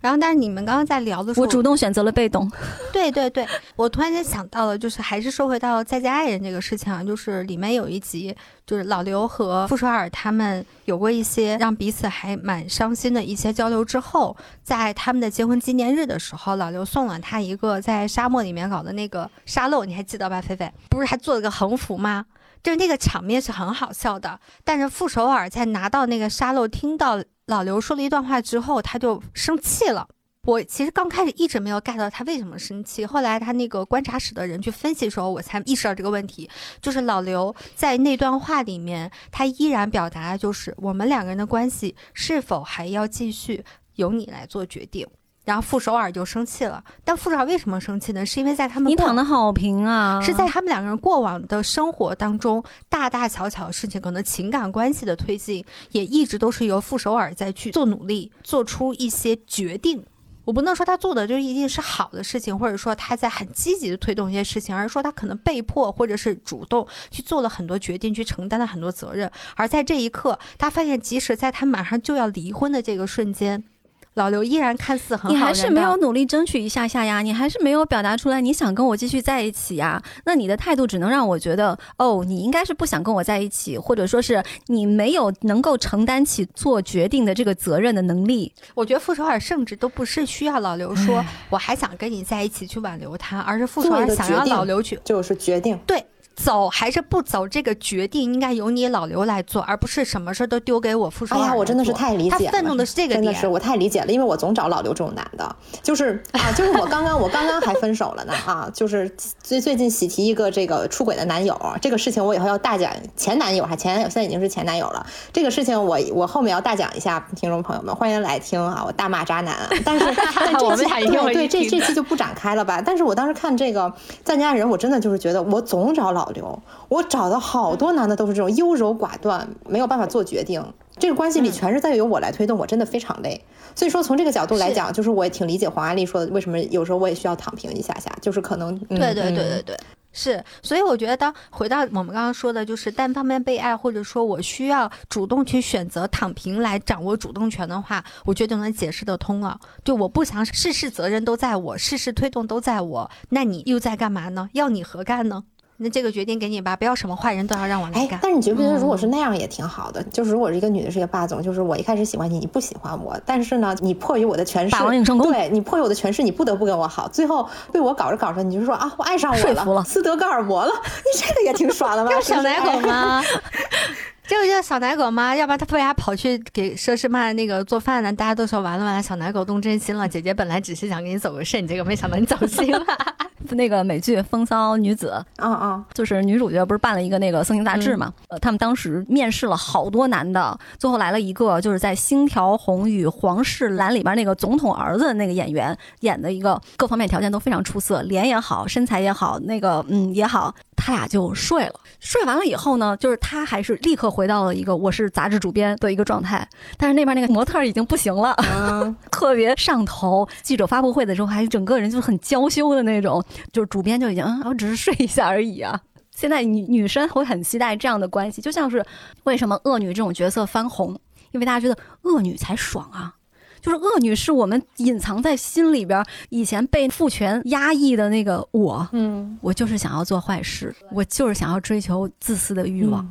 然后，但是你们刚刚在聊的时候，我主动选择了被动。对对对，我突然间想到了，就是还是说回到再见爱人这个事情啊，就是里面有一集，就是老刘和傅首尔他们有过一些让彼此还蛮伤心的一些交流之后，在他们的结婚纪念日的时候，老刘送了他一个在沙漠里面搞的那个沙漏，你还记得吧，菲菲？不是还做了个横幅吗？就是那个场面是很好笑的，但是傅首尔在拿到那个沙漏，听到。老刘说了一段话之后，他就生气了。我其实刚开始一直没有 get 到他为什么生气，后来他那个观察室的人去分析的时候，我才意识到这个问题。就是老刘在那段话里面，他依然表达就是我们两个人的关系是否还要继续，由你来做决定。然后傅首尔就生气了。但傅首尔为什么生气呢？是因为在他们你躺的好平啊，是在他们两个人过往的生活当中，大大小小的事情，可能情感关系的推进，也一直都是由傅首尔在去做努力，做出一些决定。我不能说他做的就一定是好的事情，或者说他在很积极的推动一些事情，而是说他可能被迫或者是主动去做了很多决定，去承担了很多责任。而在这一刻，他发现，即使在他马上就要离婚的这个瞬间，老刘依然看似很好你还是没有努力争取一下下呀，你还是没有表达出来你想跟我继续在一起呀。那你的态度只能让我觉得，哦，你应该是不想跟我在一起，或者说是你没有能够承担起做决定的这个责任的能力。我觉得傅首尔甚至都不是需要老刘说我还想跟你在一起去挽留他，而是傅首尔想让个决定老刘去就是决定。走还是不走，这个决定应该由你老刘来做，而不是什么事儿都丢给我傅首尔。哎呀，我真的是太理解了。他愤怒的是这个点真的是我太理解了，因为我总找老刘这种男的，就是 啊，就是我刚刚我刚刚还分手了呢啊，就是最最近喜提一个这个出轨的男友，这个事情我以后要大讲前男友还前男友，现在已经是前男友了，这个事情我我后面要大讲一下，听众朋友们欢迎来听啊，我大骂渣男啊，但是但这期 我们俩一定会对对这这期就不展开了吧，但是我当时看这个赞家人，我真的就是觉得我总找老刘，我找的好多男的都是这种优柔寡断，没有办法做决定。这个关系里全是在由我来推动，我真的非常累。所以说，从这个角度来讲，就是我也挺理解黄阿丽说的，为什么有时候我也需要躺平一下下，就是可能、嗯、对对对对嗯对。是，所以我觉得，当回到我们刚刚说的，就是单方面被爱，或者说我需要主动去选择躺平来掌握主动权的话，我觉得就能解释得通了。就我不想事事责任都在我，事事推动都在我，那你又在干嘛呢？要你何干呢？那这个决定给你吧，不要什么坏人都要让我来哎干，。但是你觉不觉得，如果嗯是那样也挺好的？就是如果是一个女的是一个霸总，就是我一开始喜欢你，你不喜欢我，但是呢，你迫于我的权势，霸王硬上弓对你迫于我的权势，你不得不跟我好，最后被我搞着搞着，你就说啊，我爱上我说服了斯德哥尔摩了，你这个也挺爽的吧？要是不是小奶狗？吗？这个叫小奶狗吗？要不然他为啥跑去给佘诗曼那个做饭呢？大家都说完了完了，小奶狗动真心了。姐姐本来只是想给你走个肾，结果没想到你走心了。那个美剧《风骚女子》，嗯嗯，就是女主角不是办了一个那个色情杂志嘛？呃，他们当时面试了好多男的，最后来了一个就是在《星条红与黄世兰》里边那个总统儿子的那个演员演的一个，各方面条件都非常出色，脸也好，身材也好，那个嗯也好，他俩就睡了。睡完了以后呢，就是他还是立刻回到了一个我是杂志主编的一个状态，但是那边那个模特已经不行了。嗯，特别上头。记者发布会的时候，还整个人就很娇羞的那种，就是主编就已经，啊，我只是睡一下而已啊。现在女女生会很期待这样的关系，就像是为什么恶女这种角色翻红，因为大家觉得恶女才爽啊。就是恶女是我们隐藏在心里边，以前被父权压抑的那个我，嗯，我就是想要做坏事，我就是想要追求自私的欲望。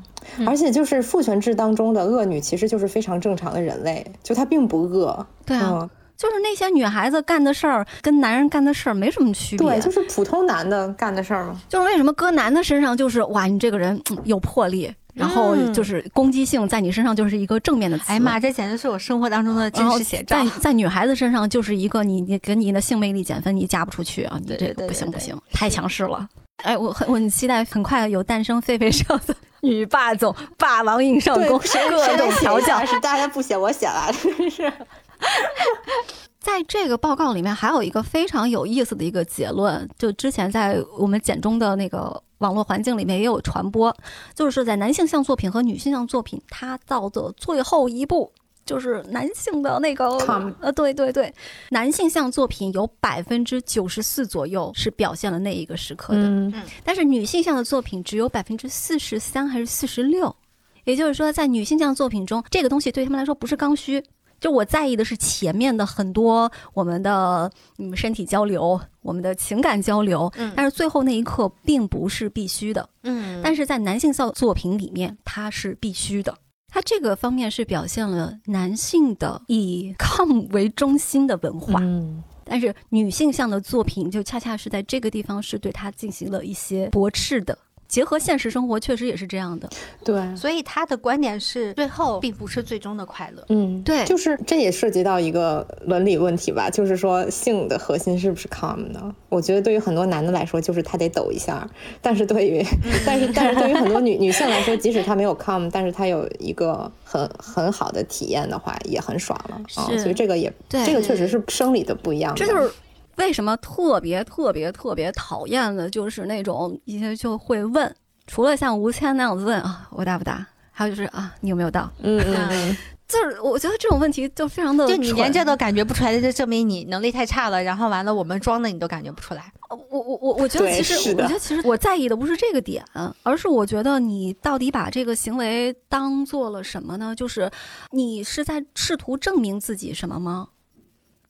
而且就是父权制当中的恶女，其实就是非常正常的人类，就她并不恶。对啊，嗯就是那些女孩子干的事儿跟男人干的事儿没什么区别。对，就是普通男的干的事儿嘛。就是为什么搁男的身上就是哇，你这个人嗯有魄力，然后嗯就是攻击性在你身上就是一个正面的词。哎妈，这简直是我生活当中的真实写照在。在女孩子身上就是一个你你给你的性魅力减分，你嫁不出去啊，你这不行不行，太强势了。哎，我很我很期待很快有诞生狒狒上的 女霸总，霸王硬上弓，各种调教。是大家不写我写了，真是。在这个报告里面，还有一个非常有意思的一个结论，就之前在我们简中的那个网络环境里面也有传播，就是在男性向作品和女性向作品，它到的最后一步。就是男性的那个呃，对对对，男性向作品有百分之九十四左右是表现了那一个时刻的，嗯但是女性向的作品只有百分之四十三还是四十六，也就是说，在女性向作品中，这个东西对他们来说不是刚需。就我在意的是前面的很多我们的嗯身体交流，我们的情感交流，嗯但是最后那一刻并不是必须的。嗯但是在男性效作品里面，它是必须的。它这个方面是表现了男性的以 com 为中心的文化，嗯但是女性向的作品就恰恰是在这个地方是对它进行了一些驳斥的。结合现实生活，确实也是这样的。对，所以他的观点是，最后并不是最终的快乐。嗯，对就是这也涉及到一个伦理问题吧，就是说性的核心是不是 com 呢？我觉得对于很多男的来说，就是他得抖一下，但是对于，但是但是对于很多女女性来说，即使他没有 com，但是他有一个很很好的体验的话，也很爽了啊。是所以这个也，对这个确实是生理的不一样的。这就是为什么特别特别特别讨厌的，就是那种一些就会问，除了像吴谦那样子问啊，我大不大，还有就是啊，你有没有到？嗯嗯嗯，就是我觉得这种问题就非常的就你连这都感觉不出来，就证明你能力太差了。然后完了，我们装的你都感觉不出来。呃我我我我觉得其实，我觉得其实我在意的不是这个点，而是我觉得你到底把这个行为当做了什么呢？就是你是在试图证明自己什么吗？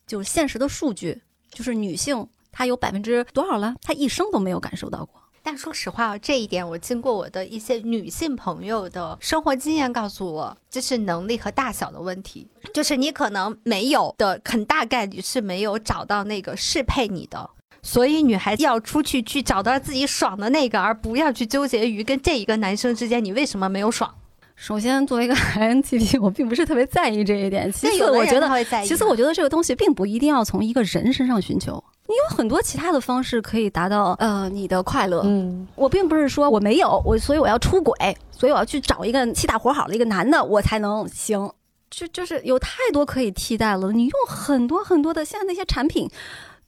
就是现实的数据，就是女性她有百分之多少了？她一生都没有感受到过。但说实话，这一点我经过我的一些女性朋友的生活经验告诉我，这是能力和大小的问题。就是你可能没有的，很大概率是没有找到那个适配你的。所以女孩子要出去去找到自己爽的那个，而不要去纠结于跟这一个男生之间你为什么没有爽。首先，作为一个 INTP，我并不是特别在意这一点。其次，我觉得他会在意其次，我觉得这个东西并不一定要从一个人身上寻求，你有很多其他的方式可以达到呃你的快乐。嗯，我并不是说我没有我，所以我要出轨，所以我要去找一个气大活好的一个男的，我才能行。就就是有太多可以替代了，你用很多很多的现在那些产品，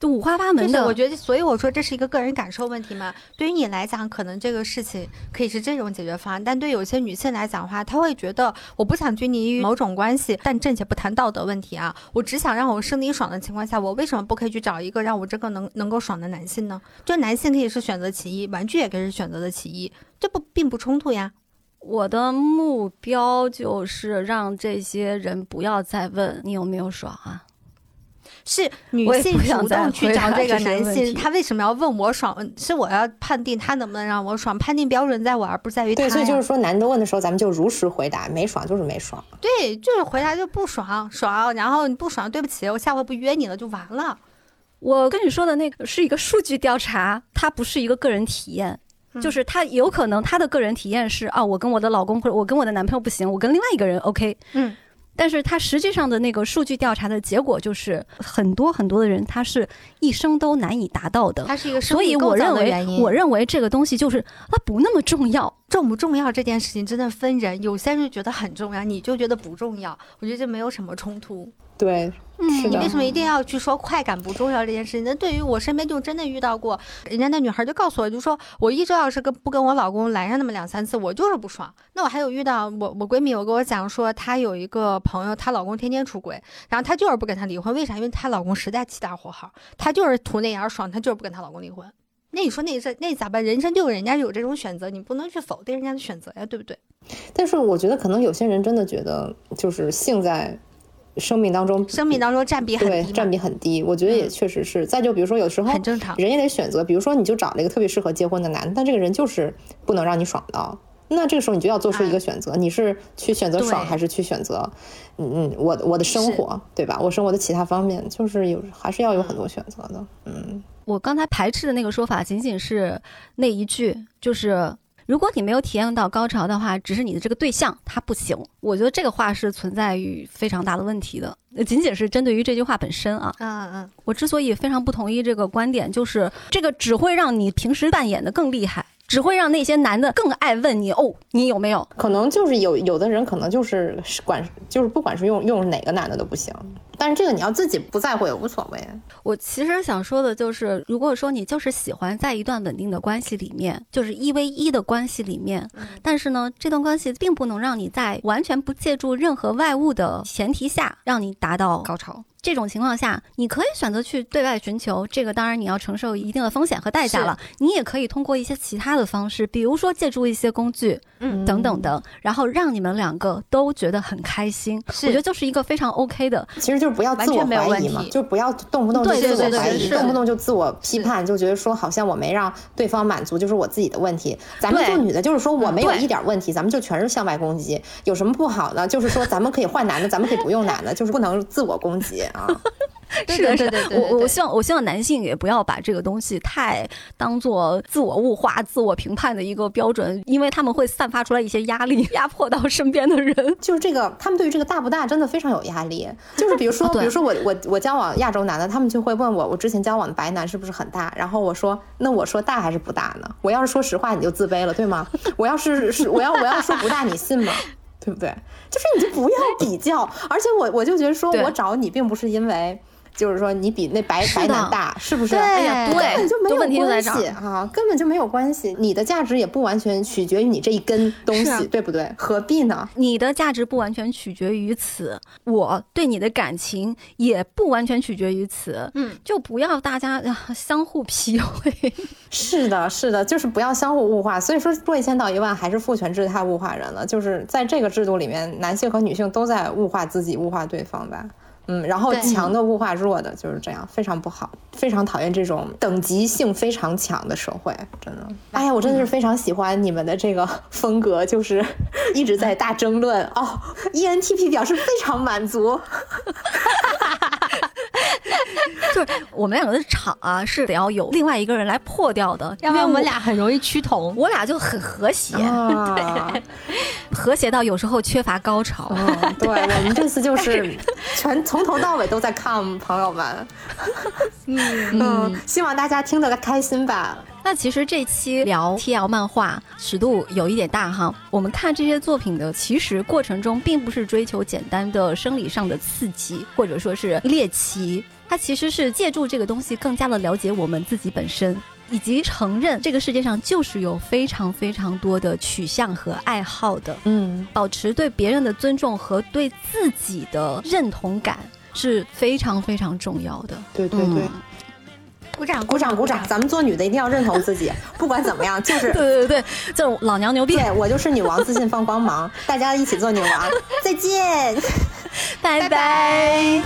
都五花八门的。我觉得，所以我说这是一个个人感受问题嘛。对于你来讲，可能这个事情可以是这种解决方案，但对有些女性来讲的话，她会觉得我不想拘泥于某种关系，但暂且不谈道德问题啊，我只想让我生理爽的情况下，我为什么不可以去找一个让我这个能能够爽的男性呢？就男性可以是选择其一，玩具也可以是选择的其一，这不并不冲突呀。我的目标就是让这些人不要再问你有没有爽啊。是女性主动去找这个男性，他为什么要问我爽？是我要判定他能不能让我爽，判定标准在我，而不是在于他对，所以就是说，男的问的时候，咱们就如实回答，没爽就是没爽。对，就是回答就不爽，爽，然后你不爽，对不起，我下回不约你了，就完了。我跟你说的那个是一个数据调查，它不是一个个人体验。嗯就是他有可能他的个人体验是啊，我跟我的老公或者我跟我的男朋友不行，我跟另外一个人 OK，嗯，但是他实际上的那个数据调查的结果就是很多很多的人他是一生都难以达到的，它是一个生所以我认为的原因。我认为这个东西就是它不那么重要。重不重要这件事情真的分人，有些人觉得很重要，你就觉得不重要。我觉得这没有什么冲突。对，嗯你为什么一定要去说快感不重要这件事情？那对于我身边就真的遇到过，人家那女孩就告诉我，就说我一周要是跟不跟我老公来上那么两三次，我就是不爽。那我还有遇到我我闺蜜我跟我讲说，她有一个朋友，她老公天天出轨，然后她就是不跟她离婚，为啥？因为她老公实在气大火好，她就是图那样爽，她就是不跟她老公离婚。那你说那这那咋办？人生就有人家有这种选择，你不能去否定人家的选择呀，对不对？但是我觉得可能有些人真的觉得，就是性在生命当中，生命当中占比很低，对占比很低。我觉得也确实是。再就比如说，有时候很正常。人也得选择，比如说你就找了一个特别适合结婚的男的，但这个人就是不能让你爽到。那这个时候你就要做出一个选择，你是去选择爽，还是去选择，嗯嗯，我我的生活，对吧？我生活的其他方面，就是有还是要有很多选择的，嗯。我刚才排斥的那个说法，仅仅是那一句，就是如果你没有体验到高潮的话，只是你的这个对象他不行。我觉得这个话是存在于非常大的问题的，呃仅仅是针对于这句话本身啊。嗯嗯，我之所以非常不同意这个观点，就是这个只会让你平时扮演的更厉害，只会让那些男的更爱问你哦，你有没有？可能就是有有的人可能就是管就是不管是用用哪个男的都不行，但是这个你要自己不在乎也无所谓。我其实想说的就是，如果说你就是喜欢在一段稳定的关系里面，就是一 v 一的关系里面，但是呢，这段关系并不能让你在完全不借助任何外物的前提下，让你达到高潮。这种情况下，你可以选择去对外寻求，这个当然你要承受一定的风险和代价了。你也可以通过一些其他的方式，比如说借助一些工具，嗯等等的，然后让你们两个都觉得很开心。是我觉得就是一个非常 OK 的。其实就是不要自我怀疑嘛，题就不要动不动就自我怀疑，动不动就自我批判，就觉得说好像我没让对方满足就是我自己的问题。咱们做女的，就是说我没有一点问题，咱们就全是向外攻击，有什么不好呢？就是说咱们可以换男的，咱们可以不用男的，就是不能自我攻击啊。是的，对对对，我我希望我希望男性也不要把这个东西太当做自我物化、自我评判的一个标准，因为他们会散发出来一些压力，压迫到身边的人。就是这个，他们对于这个大不大真的非常有压力。就是比如说，比如说我我我交往亚洲男的，他们就会问我，我之前交往的白男是不是很大？然后我说，那我说大还是不大呢？我要是说实话，你就自卑了，对吗？我要是是我要我要说不大，你信吗？对不对？就是你就不要比较，而且我我就觉得说我找你并不是因为。就是说，你比那白白男大，是不是？哎呀，根本就没有关系啊，根本就没有关系。你的价值也不完全取决于你这一根东西，对不对？何必呢？你的价值不完全取决于此，我对你的感情也不完全取决于此。嗯，就不要大家相互 PUA。是的，是的，就是不要相互物化。所以说，说一千道一万，还是父权制太物化人了。就是在这个制度里面，男性和女性都在物化自己，物化对方吧。嗯，然后强的物化弱的，就是这样，非常不好，非常讨厌这种等级性非常强的社会，真的。哎呀，我真的是非常喜欢你们的这个风格，就是 一直在大争论哦。ENTP 表示非常满足。就是我们两个的场啊，是得要有另外一个人来破掉的，因为我们俩很容易趋同，我俩就很和谐，对，和谐到有时候缺乏高潮。对，我们这次就是全从头到尾都在 come，朋友们。嗯，希望大家听得开心吧。那其实这期聊 TL 漫画尺度有一点大哈，我们看这些作品的其实过程中，并不是追求简单的生理上的刺激，或者说是猎奇。它其实是借助这个东西，更加的了解我们自己本身，以及承认这个世界上就是有非常非常多的取向和爱好的。嗯，保持对别人的尊重和对自己的认同感是非常非常重要的。对对对，鼓掌鼓掌鼓掌！咱们做女的一定要认同自己，不管怎么样，就是对对对，就老娘牛逼！对我就是女王，自信放光芒，大家一起做女王。再见，拜拜。